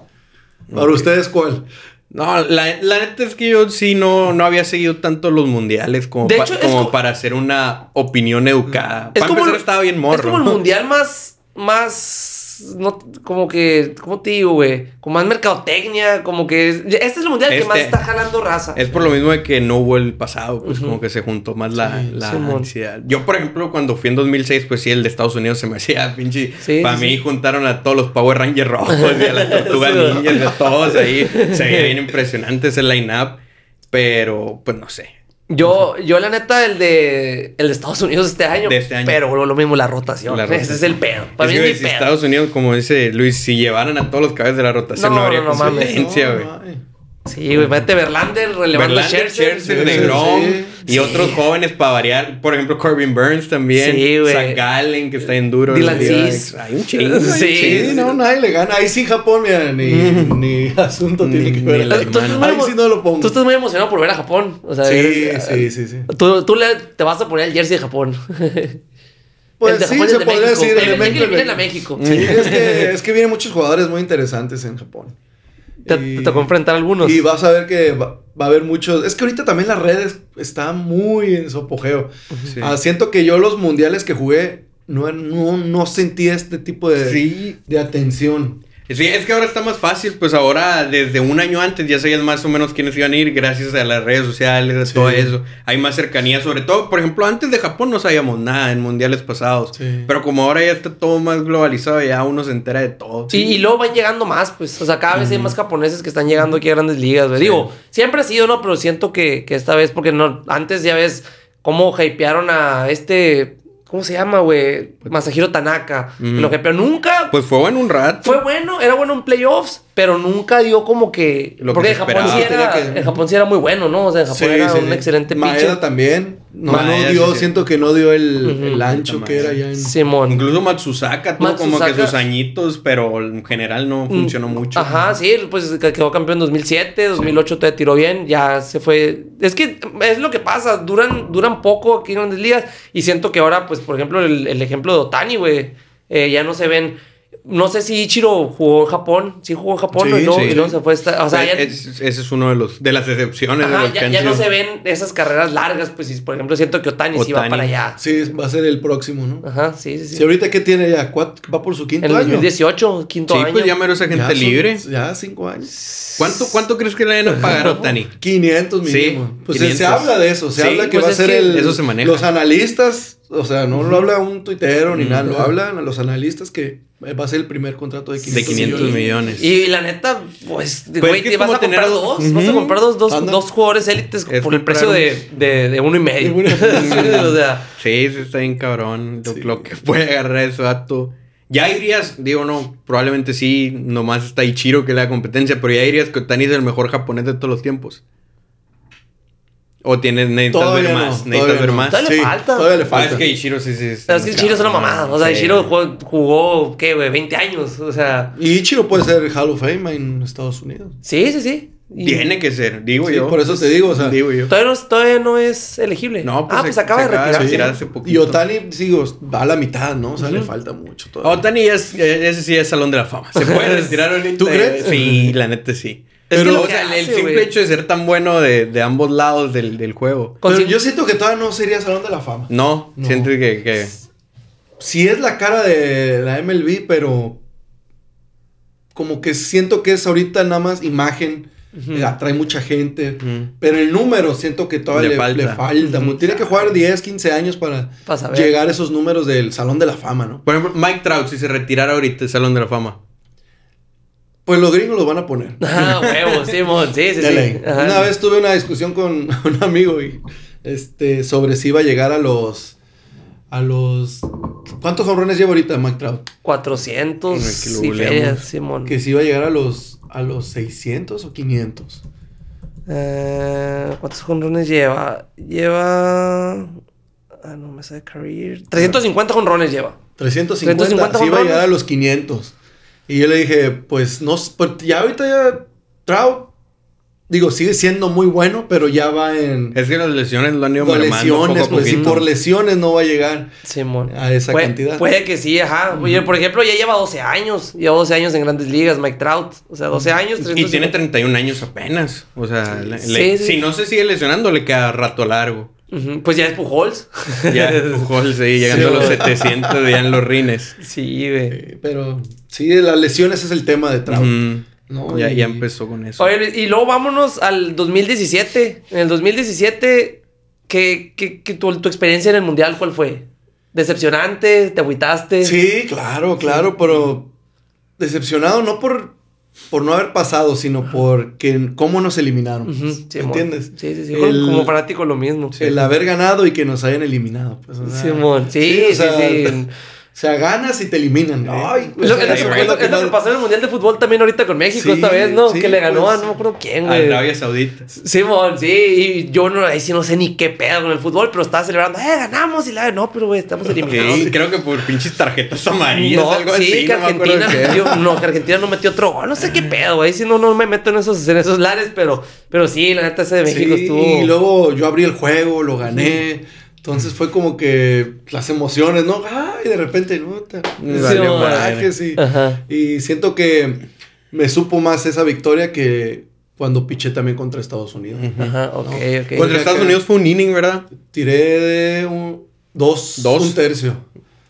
¿Para ustedes cuál? No, la, la, neta es que yo sí no, no había seguido tanto los mundiales como, como, para hacer una opinión educada. Es para como empezar, estaba bien morro. Es como el mundial más más no, como que, ¿cómo te digo, güey? Con más mercadotecnia, como que... este es el mundial que más este está jalando raza. Es por lo mismo de que no hubo el pasado, pues como que se juntó más la, la ansiedad. Yo, por ejemplo, cuando fui en 2006, pues sí, el de Estados Unidos se me hacía pinche... para mí juntaron a todos los Power Rangers rojos y a la Tortuga Ninja, de todos ahí. Se veía bien impresionante ese line-up, pero pues no sé. Yo, yo la neta, el de, el de Estados Unidos este año. De este año. Pero lo mismo, la rotación. Ese es el pedo. Para mí es si Estados Unidos, como dice Luis, si llevaran a todos los cabezas de la rotación, no, no habría no, competencia, güey. Sí, güey, mete Verlander, relevando Verlander, Scherzer, Negrom y otros jóvenes para variar. Por ejemplo, Corbin Burns también. Sí, güey. Zach Gallen, que está en duro. Dylan Cis. Hay un chingo. Sí, sí, no, nadie le gana. Ahí sí Japón, mira, ni, ni asunto tiene que ver. Ahí sí no lo pongo. Tú estás muy emocionado por ver a Japón. O sea, sí, sí, sí, sí. Tú, tú le, te vas a poner el jersey de Japón. Pues sí, se podría decir. El de México. México. Sí, es que, es que vienen muchos jugadores muy interesantes en Japón. Te, te tocó enfrentar algunos. Y vas a ver que va, a haber muchos. Es que ahorita también las redes están muy en su apogeo. Ah, siento que yo los mundiales que jugué no, no, no sentí este tipo de, de atención. Sí, es que ahora está más fácil, pues ahora desde un año antes ya sabías más o menos quiénes iban a ir gracias a las redes sociales, a todo eso. Hay más cercanía, sobre todo, por ejemplo, antes de Japón no sabíamos nada en mundiales pasados, pero como ahora ya está todo más globalizado, ya uno se entera de todo. Sí, y luego van llegando más, pues, o sea, cada vez hay más japoneses que están llegando aquí a grandes ligas, Digo, siempre ha sido, ¿no? Pero siento que, que esta vez, porque no, antes ya ves cómo hypearon a este ¿Cómo se llama, güey? Masahiro Tanaka. Lo que, pero nunca. Pues fue bueno un rato. Fue bueno, era bueno en playoffs, pero nunca dio como que. Lo porque que Japón, sí era, en Japón sí era muy bueno, ¿no? O sea, Japón era un excelente pitcher. Maeda también. No, no dio, siento que no dio el, el ancho que era ya en. Simón. Incluso Matsusaka tuvo como que sus añitos, pero en general no mm, funcionó mucho. Ajá, sí, pues quedó campeón en 2007, 2008 te tiró bien, ya se fue. Es que es lo que pasa, duran, duran poco aquí en grandes ligas y siento que ahora, pues, por ejemplo, el, el ejemplo de Otani, güey, eh, ya no se ven no sé si Ichiro jugó en Japón, sí jugó en Japón y, luego, se fue. Esta, o sea, ya, ese es uno de los de las excepciones. de los ya, ya no se ven esas carreras largas, pues si por ejemplo siento que Otani, sí va para allá. Sí, va a ser el próximo, ¿no? Ajá, sí, sí. sí. Si ahorita qué tiene ya, va por su quinto año. En 2018, quinto año. Sí, pues ya mero esa gente libre. ya cinco años. ¿Cuánto, ¿Cuánto crees que le van a pagar a Otani? 500 mínimo. pues se habla de eso, se habla que pues va a ser el. Eso se maneja. Los analistas o sea, no lo habla un tuitero ni nada, lo hablan a los analistas que va a ser el primer contrato de 500, de 500 millones. Y la neta, pues, pues güey, te vas a comprar dos, vas a comprar dos, dos, dos jugadores élites por el precio de, de, de, uno y medio. o sea, sí, sí, está bien cabrón lo, lo que puede agarrar ese dato. Ya irías, digo no, probablemente sí, nomás está Ichiro que le da competencia, pero ya irías que Otani es el mejor japonés de todos los tiempos. O tienes, necesitas ver más. Necesitas ver más. Todavía le falta. Todavía le falta. Ah, es que Ichiro sí, sí. Es que Ichiro es una mamada. O sea, Ichiro jugó, jugó, ¿qué, güey? 20 años. O sea. Y Ichiro puede ser Hall of Fame en Estados Unidos. Sí, sí, sí. Y... Tiene que ser, digo sí, yo. Por eso te digo, o sea. Digo yo. Todavía no, todavía no es elegible. No, pues ah, pues se, acaba, se de retirar. Sí. hace poquito. Y Otani, sigo, va a la mitad, ¿no? O sea, uh -huh. le falta mucho todavía. Otani es, ese sí es Salón de la Fama. Se puede retirar ahorita. ¿Tú crees? Sí, la neta sí. Pero, que lo o que sea, hace, el simple hecho de ser tan bueno de, de ambos lados del, del juego. Pero yo siento que todavía no sería Salón de la Fama. No, No. siento que, que Sí es la cara de la MLB, pero como que siento que es ahorita nada más imagen, eh, atrae mucha gente, Mm. pero el número siento que todavía Le le, falta. le falta. Ujú. Tiene que jugar 10, 15 años para llegar a esos números del Salón de la Fama, ¿no? Por ejemplo, Mike Trout, si se retirara ahorita del Salón de la Fama. Pues los gringos los van a poner. Ah, huevo, Simón. Sí, sí, sí. Ajá. Una vez tuve una discusión con un amigo y este sobre si iba a llegar a los a los ¿Cuántos honrones lleva ahorita Mike Trout? 400 Ay, que lo ferias, Simón. Que si iba a llegar a los a los 600 o 500. Eh, ¿Cuántos jonrones lleva? Lleva. Ah, no me sale career. 350 jonrones lleva. 350, 350 sí iba a llegar a los 500. Y yo le dije, pues no, pues, ya ahorita ya Trout digo, sigue siendo muy bueno, pero ya va en Es que las lesiones lo han ido poco lesiones, a pues si por lesiones no va a llegar Simón. a esa puede, cantidad. Puede que sí, ajá. Oye, por ejemplo, ya lleva 12 años. Lleva 12 años en grandes ligas, Mike Trout. O sea, 12 años. Y 350. tiene 31 años apenas. O sea, le- Sí, le- sí. si no se sigue lesionando, le queda rato largo. Pues ya es Pujols. Ya Pujols ahí llegando Sí, a los güey. 700 ya en los rines. sí, güey. Pero sí, las lesiones es el tema de Trout. ¿no? ya, Y- ya empezó con eso. Oye, y luego vámonos al 2017. En el 2017, ¿qué, qué, qué- tu, tu experiencia en el Mundial cuál fue? ¿Decepcionante? ¿Te agüitaste? Sí, claro, claro, pero decepcionado no por, por no haber pasado, sino por que, cómo nos eliminaron. Ujú, ¿Me Simón. entiendes? Sí, sí, sí. El- Como fanático lo mismo. El haber ganado y que nos hayan eliminado. Pues, o sea, Simón, sí, o sea, sí, sí. O sea, ganas y te eliminan. Ay, Es lo, o sea, es lo- que lo pasó en el Mundial de Fútbol también ahorita con México Sí, esta vez, ¿no? sí, que le ganó pues, a no me acuerdo quién, güey. Arabia Saudita. Simón, sí, y yo no, ahí sí no sé ni qué pedo con el fútbol, pero estaba celebrando, ¡eh, ganamos! Y la no, pero güey, estamos eliminados. Sí, creo que por pinches tarjetas amarillas, No, algo sí, así. que no Argentina metió, no, que Argentina no metió otro gol, no sé qué pedo, güey, si no, no me meto en esos, en esos lares, pero, pero sí, la neta ese de México Sí, estuvo... Y luego yo abrí el juego, lo gané. Entonces fue como que las emociones, ¿no? Ay, de repente, ¿no? Te- corajes y, Ajá. y siento que me supo más esa victoria que cuando piché también contra Estados Unidos. Ajá, ok, No. ok. Contra Estados Unidos fue un inning, ¿verdad? Tiré de un, dos, Dos. un tercio.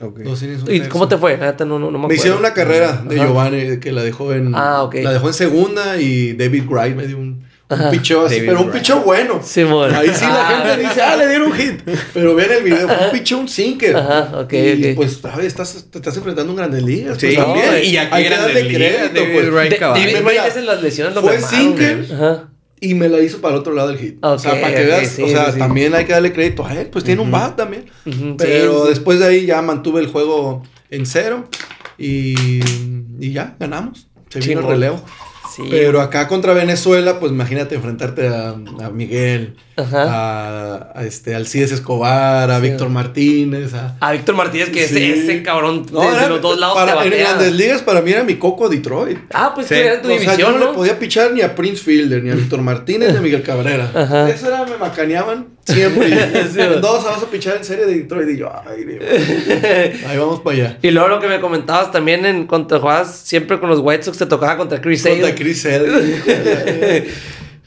Ok. Dos innings, un ¿Y tercio. cómo te fue? No, no, no me Me acuerdo. hicieron una carrera de Ajá. Giovanni que la dejó en Ah, ok. la dejó en segunda y David Wright me dio un, un picheo así, David pero un Wright. picheo bueno. Simón. Ahí sí la Ah. gente dice, ah, le dieron un hit. Pero ven el video, fue un picheo, un sinker. Ajá, ok, y ok. pues, ¿sabes? Estás, te estás enfrentando a un Grandes Ligas. Sí, pues, no, también. y aquí Hay que darle crédito, David pues. Wright. David Wright es en las lesiones lo fue sinker. Ajá. Y me la hizo para el otro lado del hit. o sea, para que veas, sí, o sea, sí, sí. también hay que darle crédito a él. Pues tiene un bat también. Ujú, Pero sí, sí. después de ahí ya mantuve el juego en cero. Y, y ya, ganamos. Se vino el relevo. Sí. Pero acá contra Venezuela, pues imagínate enfrentarte a, a Miguel, Ajá. a, a este Alcides Escobar, a Sí. Víctor Martínez, a... A Víctor Martínez, que Sí. ese, ese cabrón No, desde era- los dos lados para, te En. Grandes Ligas para mí era mi coco Detroit. Ah, pues Sí. que era tu o sea, división, yo no, ¿no? le podía pichar ni a Prince Fielder, ni a Víctor Martínez, ni a Miguel Cabrera. Ajá. Eso era, me macaneaban siempre. Dos, vas a pichar en serie de Detroit. Y yo, ay, Dios. Ahí vamos para allá. Y luego lo que me comentabas también en cuando jugabas siempre con los White Sox te tocaba contra Chris Contra. Chris Sale.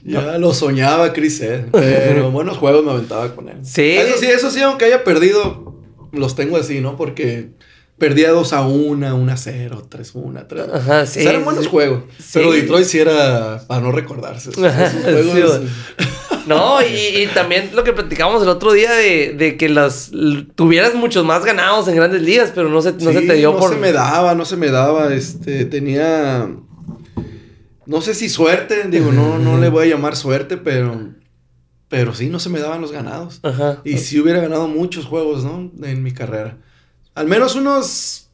Ya lo soñaba Chris Sale. Pero buenos juegos me aventaba con él. Sí. Eso sí, eso sí, aunque haya perdido, los tengo así, ¿no? Porque perdía 2 a 1, 1 a 0, 3 a 1, 3 a Ajá, sí, eran buenos sí. juegos. Sí. Pero Detroit sí era para no recordarse. Esos, Ajá, esos juegos. sí, No, y, también lo que platicamos el otro día de, que las tuvieras muchos más ganados en grandes ligas, pero no se, no se te dio no por. No se me daba, no se me daba. Este, tenía. No sé si suerte, digo, no, no le voy a llamar suerte, pero. Pero sí, no se me daban los ganados. Ajá. Y si hubiera ganado muchos juegos, ¿no? En mi carrera. Al menos unos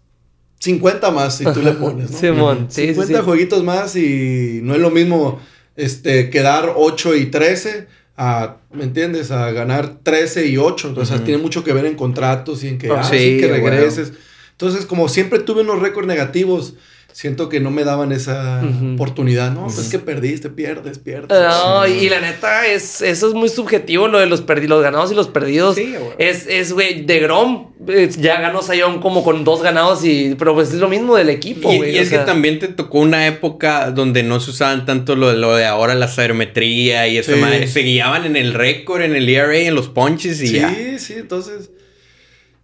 50 más, si tú le pones, ¿no? Simón, sí, 50 sí, jueguitos más y no es lo mismo este, quedar 8 y 13 a, ¿me entiendes? A ganar 13 y 8. Entonces, tiene mucho que ver en contratos y en que, oh, ah, que regreses. Entonces, como siempre tuve unos récords negativos, siento que no me daban esa oportunidad. No, pues que perdiste, pierdes, pierdes. No, y la neta, es, eso es muy subjetivo, lo de los, los ganados y los perdidos. Sí, güey. Es, es, güey, de Grom ya ganó Sayón como con dos ganados, y, pero pues es lo mismo del equipo, güey. Y, es que también te tocó una época donde no se usaban tanto lo, lo de ahora, la sabermetría y eso. Se guiaban en el récord, en el ERA, en los punches y sí, ya. Sí, sí, entonces...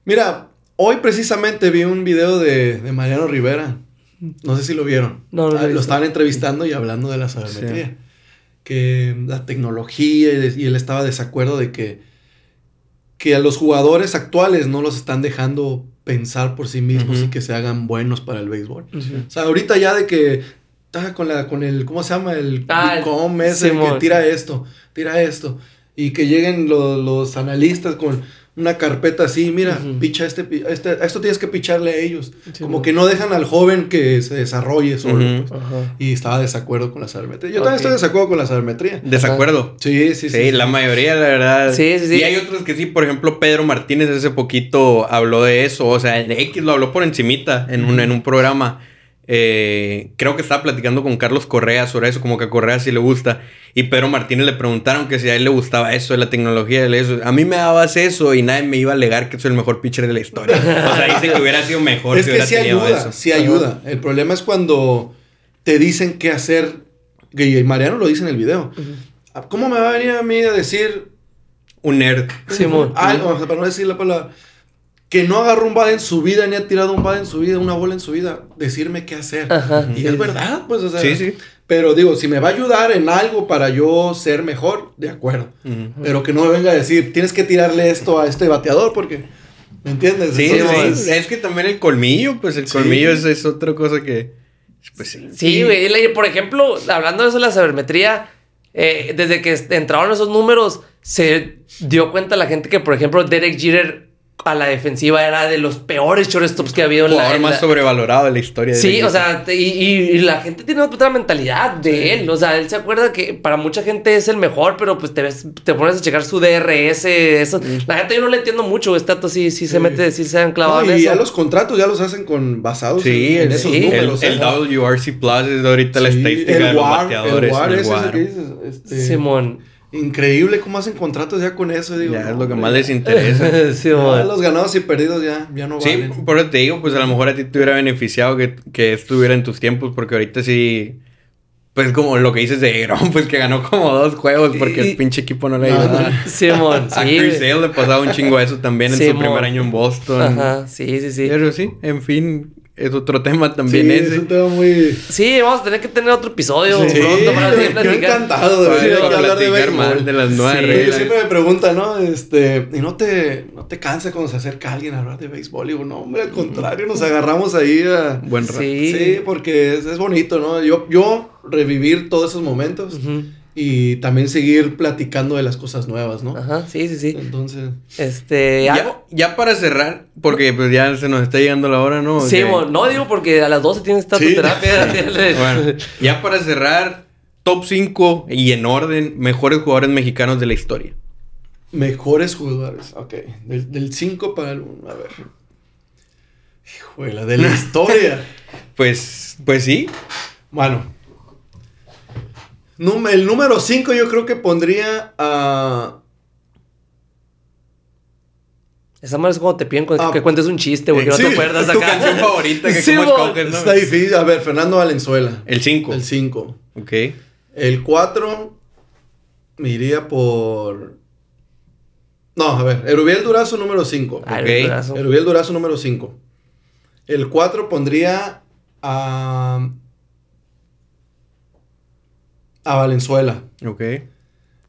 Mira, hoy precisamente vi un video de, de Mariano Rivera no sé si lo vieron. No, no ah, lo, estaban entrevistando y hablando de la sabermetría. Que la tecnología y, él estaba de desacuerdo de que, que a los jugadores actuales no los están dejando pensar por sí mismos y que se hagan buenos para el béisbol. O sea, ahorita ya de que está con la con el ¿cómo se llama? el ah, ese que tira esto, tira esto y que lleguen los, los analistas con una carpeta así, mira, picha este, este, esto tienes que picharle a ellos. Como que no dejan al joven que se desarrolle solo. Pues. Y estaba de desacuerdo con la sabermetría. Yo también estoy de desacuerdo con la sabermetría. ¿Desacuerdo? Sí, sí, sí. Sí, la mayoría, la verdad. Sí, sí, sí. Y hay otros que sí, por ejemplo, Pedro Martínez hace poquito habló de eso. O sea, X lo habló por encimita en un, en un programa. Eh, creo que estaba platicando con Carlos Correa sobre eso, como que a Correa sí le gusta. Y Pedro Martínez le preguntaron que si a él le gustaba eso de la tecnología. eso. A mí me dabas eso y nadie me iba a alegar que soy el mejor pitcher de la historia. o sea, dice que hubiera sido mejor. Es que sí ayuda, sí ayuda. El problema es cuando te dicen qué hacer. Y Mariano lo dice en el video. ¿Cómo me va a venir a mí a decir... Un nerd. Simón. Algo, para no decir la palabra que no agarró un bad en su vida, ni ha tirado un bad en su vida, una bola en su vida, decirme qué hacer. y es verdad, pues, o sea. Sí, sí. Pero digo, si me va a ayudar en algo para yo ser mejor, de acuerdo. Pero que no me venga a decir, tienes que tirarle esto a este bateador, porque. ¿Me entiendes? Sí, sí. Es que también el colmillo, pues el colmillo es, otra cosa que. Pues sí. Sí, güey. Por ejemplo, hablando de eso de la sabermetría, eh, desde que entraron esos números, se dio cuenta la gente que, por ejemplo, Derek Jeter a la defensiva era de los peores shortstops que ha habido en la... El más sobrevalorado de la historia. sí, o sea, y, la gente tiene otra mentalidad de él. O sea, él se acuerda que para mucha gente es el mejor, pero pues te, ves, te pones a checar su DRS, eso. La gente yo no le entiendo mucho, este dato sí, sí, se mete, sí se han clavado y ya los contratos ya los hacen con basados en, esos números. El, el WRC Plus es ahorita la estadística de los bateadores. El WAR, el WAR. que dices, este... Simón. Increíble cómo hacen contratos ya con eso, digo. Ya es lo que más les interesa. sí, los ganados y perdidos ya, ya no valen. Sí, por eso te digo, pues a lo mejor a ti te hubiera beneficiado que, que estuviera en tus tiempos, porque ahorita sí. Pues como lo que dices de Grom, pues que ganó como dos juegos porque el pinche equipo no le iba a Simón, A Chris Sale le pasaba un chingo eso también en su primer año en Boston. Ajá, sí, sí, sí. Pero sí, en fin, es otro tema también sí, ese. es un tema muy... Sí, vamos a tener que tener otro episodio sí, pronto para platicar. Yo encantado de, sí, hablar de béisbol. de las nuevas sí, Siempre me preguntan, ¿no? Este, ¿y no te, no te cansa cuando se acerca alguien a hablar de béisbol? Y digo, no, hombre, al contrario, nos agarramos ahí a... Buen rato. Sí, porque es, es, bonito, ¿no? Yo, yo revivir todos esos momentos y también seguir platicando de las cosas nuevas, ¿no? Ajá, sí, sí, sí. Entonces, este, ya, ya para cerrar, porque pues ya se nos está llegando la hora, ¿no? Sí, no digo porque a las 12 tienes que estar tu terapia. bueno, ya para cerrar, top 5 y en orden, mejores jugadores mexicanos de la historia. Mejores jugadores, ok. Del 5 para el 1, a ver. Hijuela, de la historia. pues, pues sí. Bueno, el número 5 yo creo que pondría a... Esa madre es como te piden ah, que cuentes un chiste, güey, que no te acuerdas acá. tu canción favorita que sí, cómo escoges, ¿no? Está difícil. A ver, Fernando Valenzuela. El 5. El 5. Ok. El 4 me iría por... No, a ver, Erubiel Durazo número 5. Ah, okay. Durazo. Erubiel Durazo número 5. El 4 pondría a... A Valenzuela. Ok.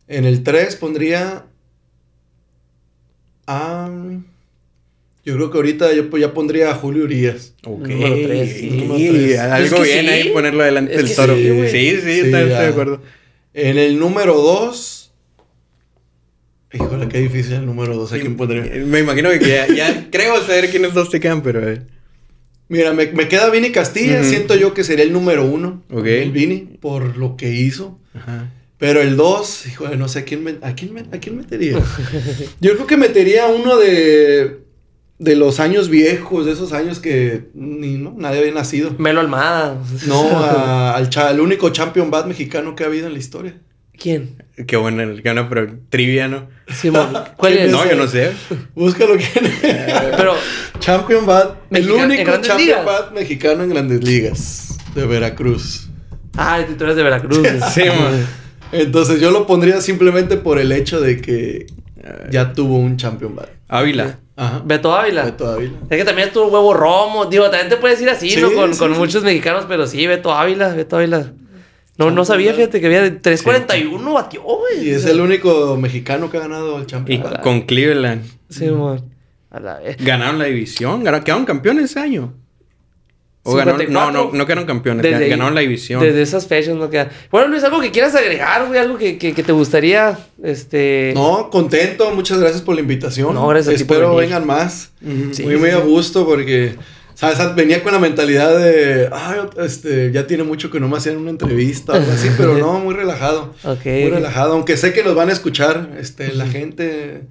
En el 3 pondría a... Yo creo que ahorita yo ya pondría a Julio Urias. Ok. Número 3, sí. Algo bien ahí ponerlo delante del toro. Sí, sí, sí, estoy de acuerdo. En el número 2. Híjole, qué difícil el número 2. ¿A quién pondría? Me imagino que ya, ya creo saber quiénes dos te quedan, pero. Eh. Mira, me, me, queda Vini Castilla. Siento yo que sería el número 1. Ok. El Vini, por lo que hizo. Ajá. Pero el 2, híjole, no sé a quién, me, a quién, a quién metería. yo creo que metería uno de de los años viejos, de esos años que ni no, nadie había nacido. Melo Almada. No, al, al único champion bat mexicano que ha habido en la historia. ¿Quién? Qué buena, qué buena pero trivia, ¿no? ¿Cuál es? No, yo no sé. Búscalo quién es. Pero Champion Bat, el único Champion Bat mexicano en Grandes Ligas de Veracruz. Ah, tú eres de Veracruz. sí, man. Entonces yo lo pondría simplemente por el hecho de que ya tuvo un Champion Bat. Ávila. Ajá. Beto Ávila. Beto Ávila. Es que también estuvo huevo Romo. Digo, también te puedes ir así, ¿no? Con, con muchos mexicanos, pero sí, Beto Ávila, Beto Ávila. No, no sabía, fíjate, que había 3.41 batió, güey. Y es el único mexicano que ha ganado el campeonato. Y con Cleveland. Sí, man. Ganaron la división, quedaron campeones ese año. O ganaron, no, no, no quedaron campeones, ganaron la división. Desde esas fechas no quedan. Bueno, Luis, algo que quieras agregar, güey, algo que, que, te gustaría, este... No, contento, muchas gracias por la invitación. No, gracias Espero vengan más. muy, muy a gusto porque... ¿Sabes? Venía con la mentalidad de, ay, este, ya tiene mucho que no me hacían una entrevista o algo así, pero no, muy relajado. Muy relajado, aunque sé que nos van a escuchar, este, la gente,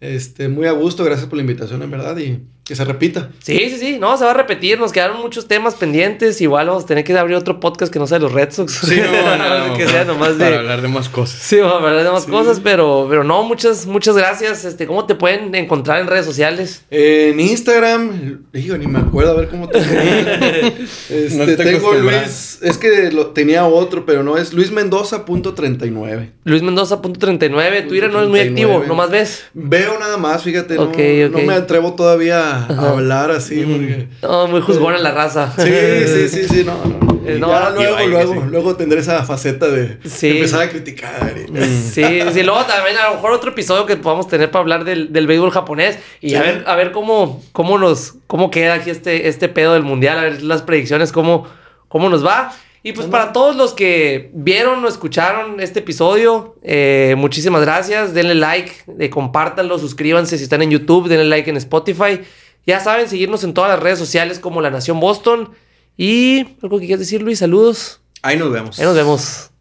este, muy a gusto, gracias por la invitación, en verdad, y que se repita. Sí, sí, sí, no, se va a repetir, nos quedaron muchos temas pendientes, igual vamos a tener que abrir otro podcast que no sea de los Red Sox. Sí, no, no, que sea nomás de... Para hablar de más cosas. Sí, para hablar de más cosas, pero, pero no, muchas, muchas gracias. Este, ¿Cómo te pueden encontrar en redes sociales? en Instagram, digo, ni me acuerdo a ver cómo te... este, tengo Luis, es que lo, tenía otro, pero no, es Luis Mendoza.39. Luis Mendoza.39, Twitter no es muy activo, nomás ves. Veo nada más, fíjate, no, no me atrevo todavía hablar así. Porque, no, muy juzgona la raza. Sí, sí, sí, sí, no, no. Eh, luego, luego, luego tendré esa faceta de, empezar a criticar. Sí, sí, luego también a lo mejor otro episodio que podamos tener para hablar del, del béisbol japonés y a ver, a ver cómo, cómo nos, cómo queda aquí este, este pedo del mundial, a ver las predicciones, cómo, cómo nos va. Y pues para todos los que vieron o escucharon este episodio, eh, muchísimas gracias. Denle like, eh, compártanlo, suscríbanse si están en YouTube, denle like en Spotify. Ya saben, seguirnos en todas las redes sociales como La Nación Boston. Y algo que quieras decir, Luis, saludos. Ahí nos vemos. Ahí nos vemos.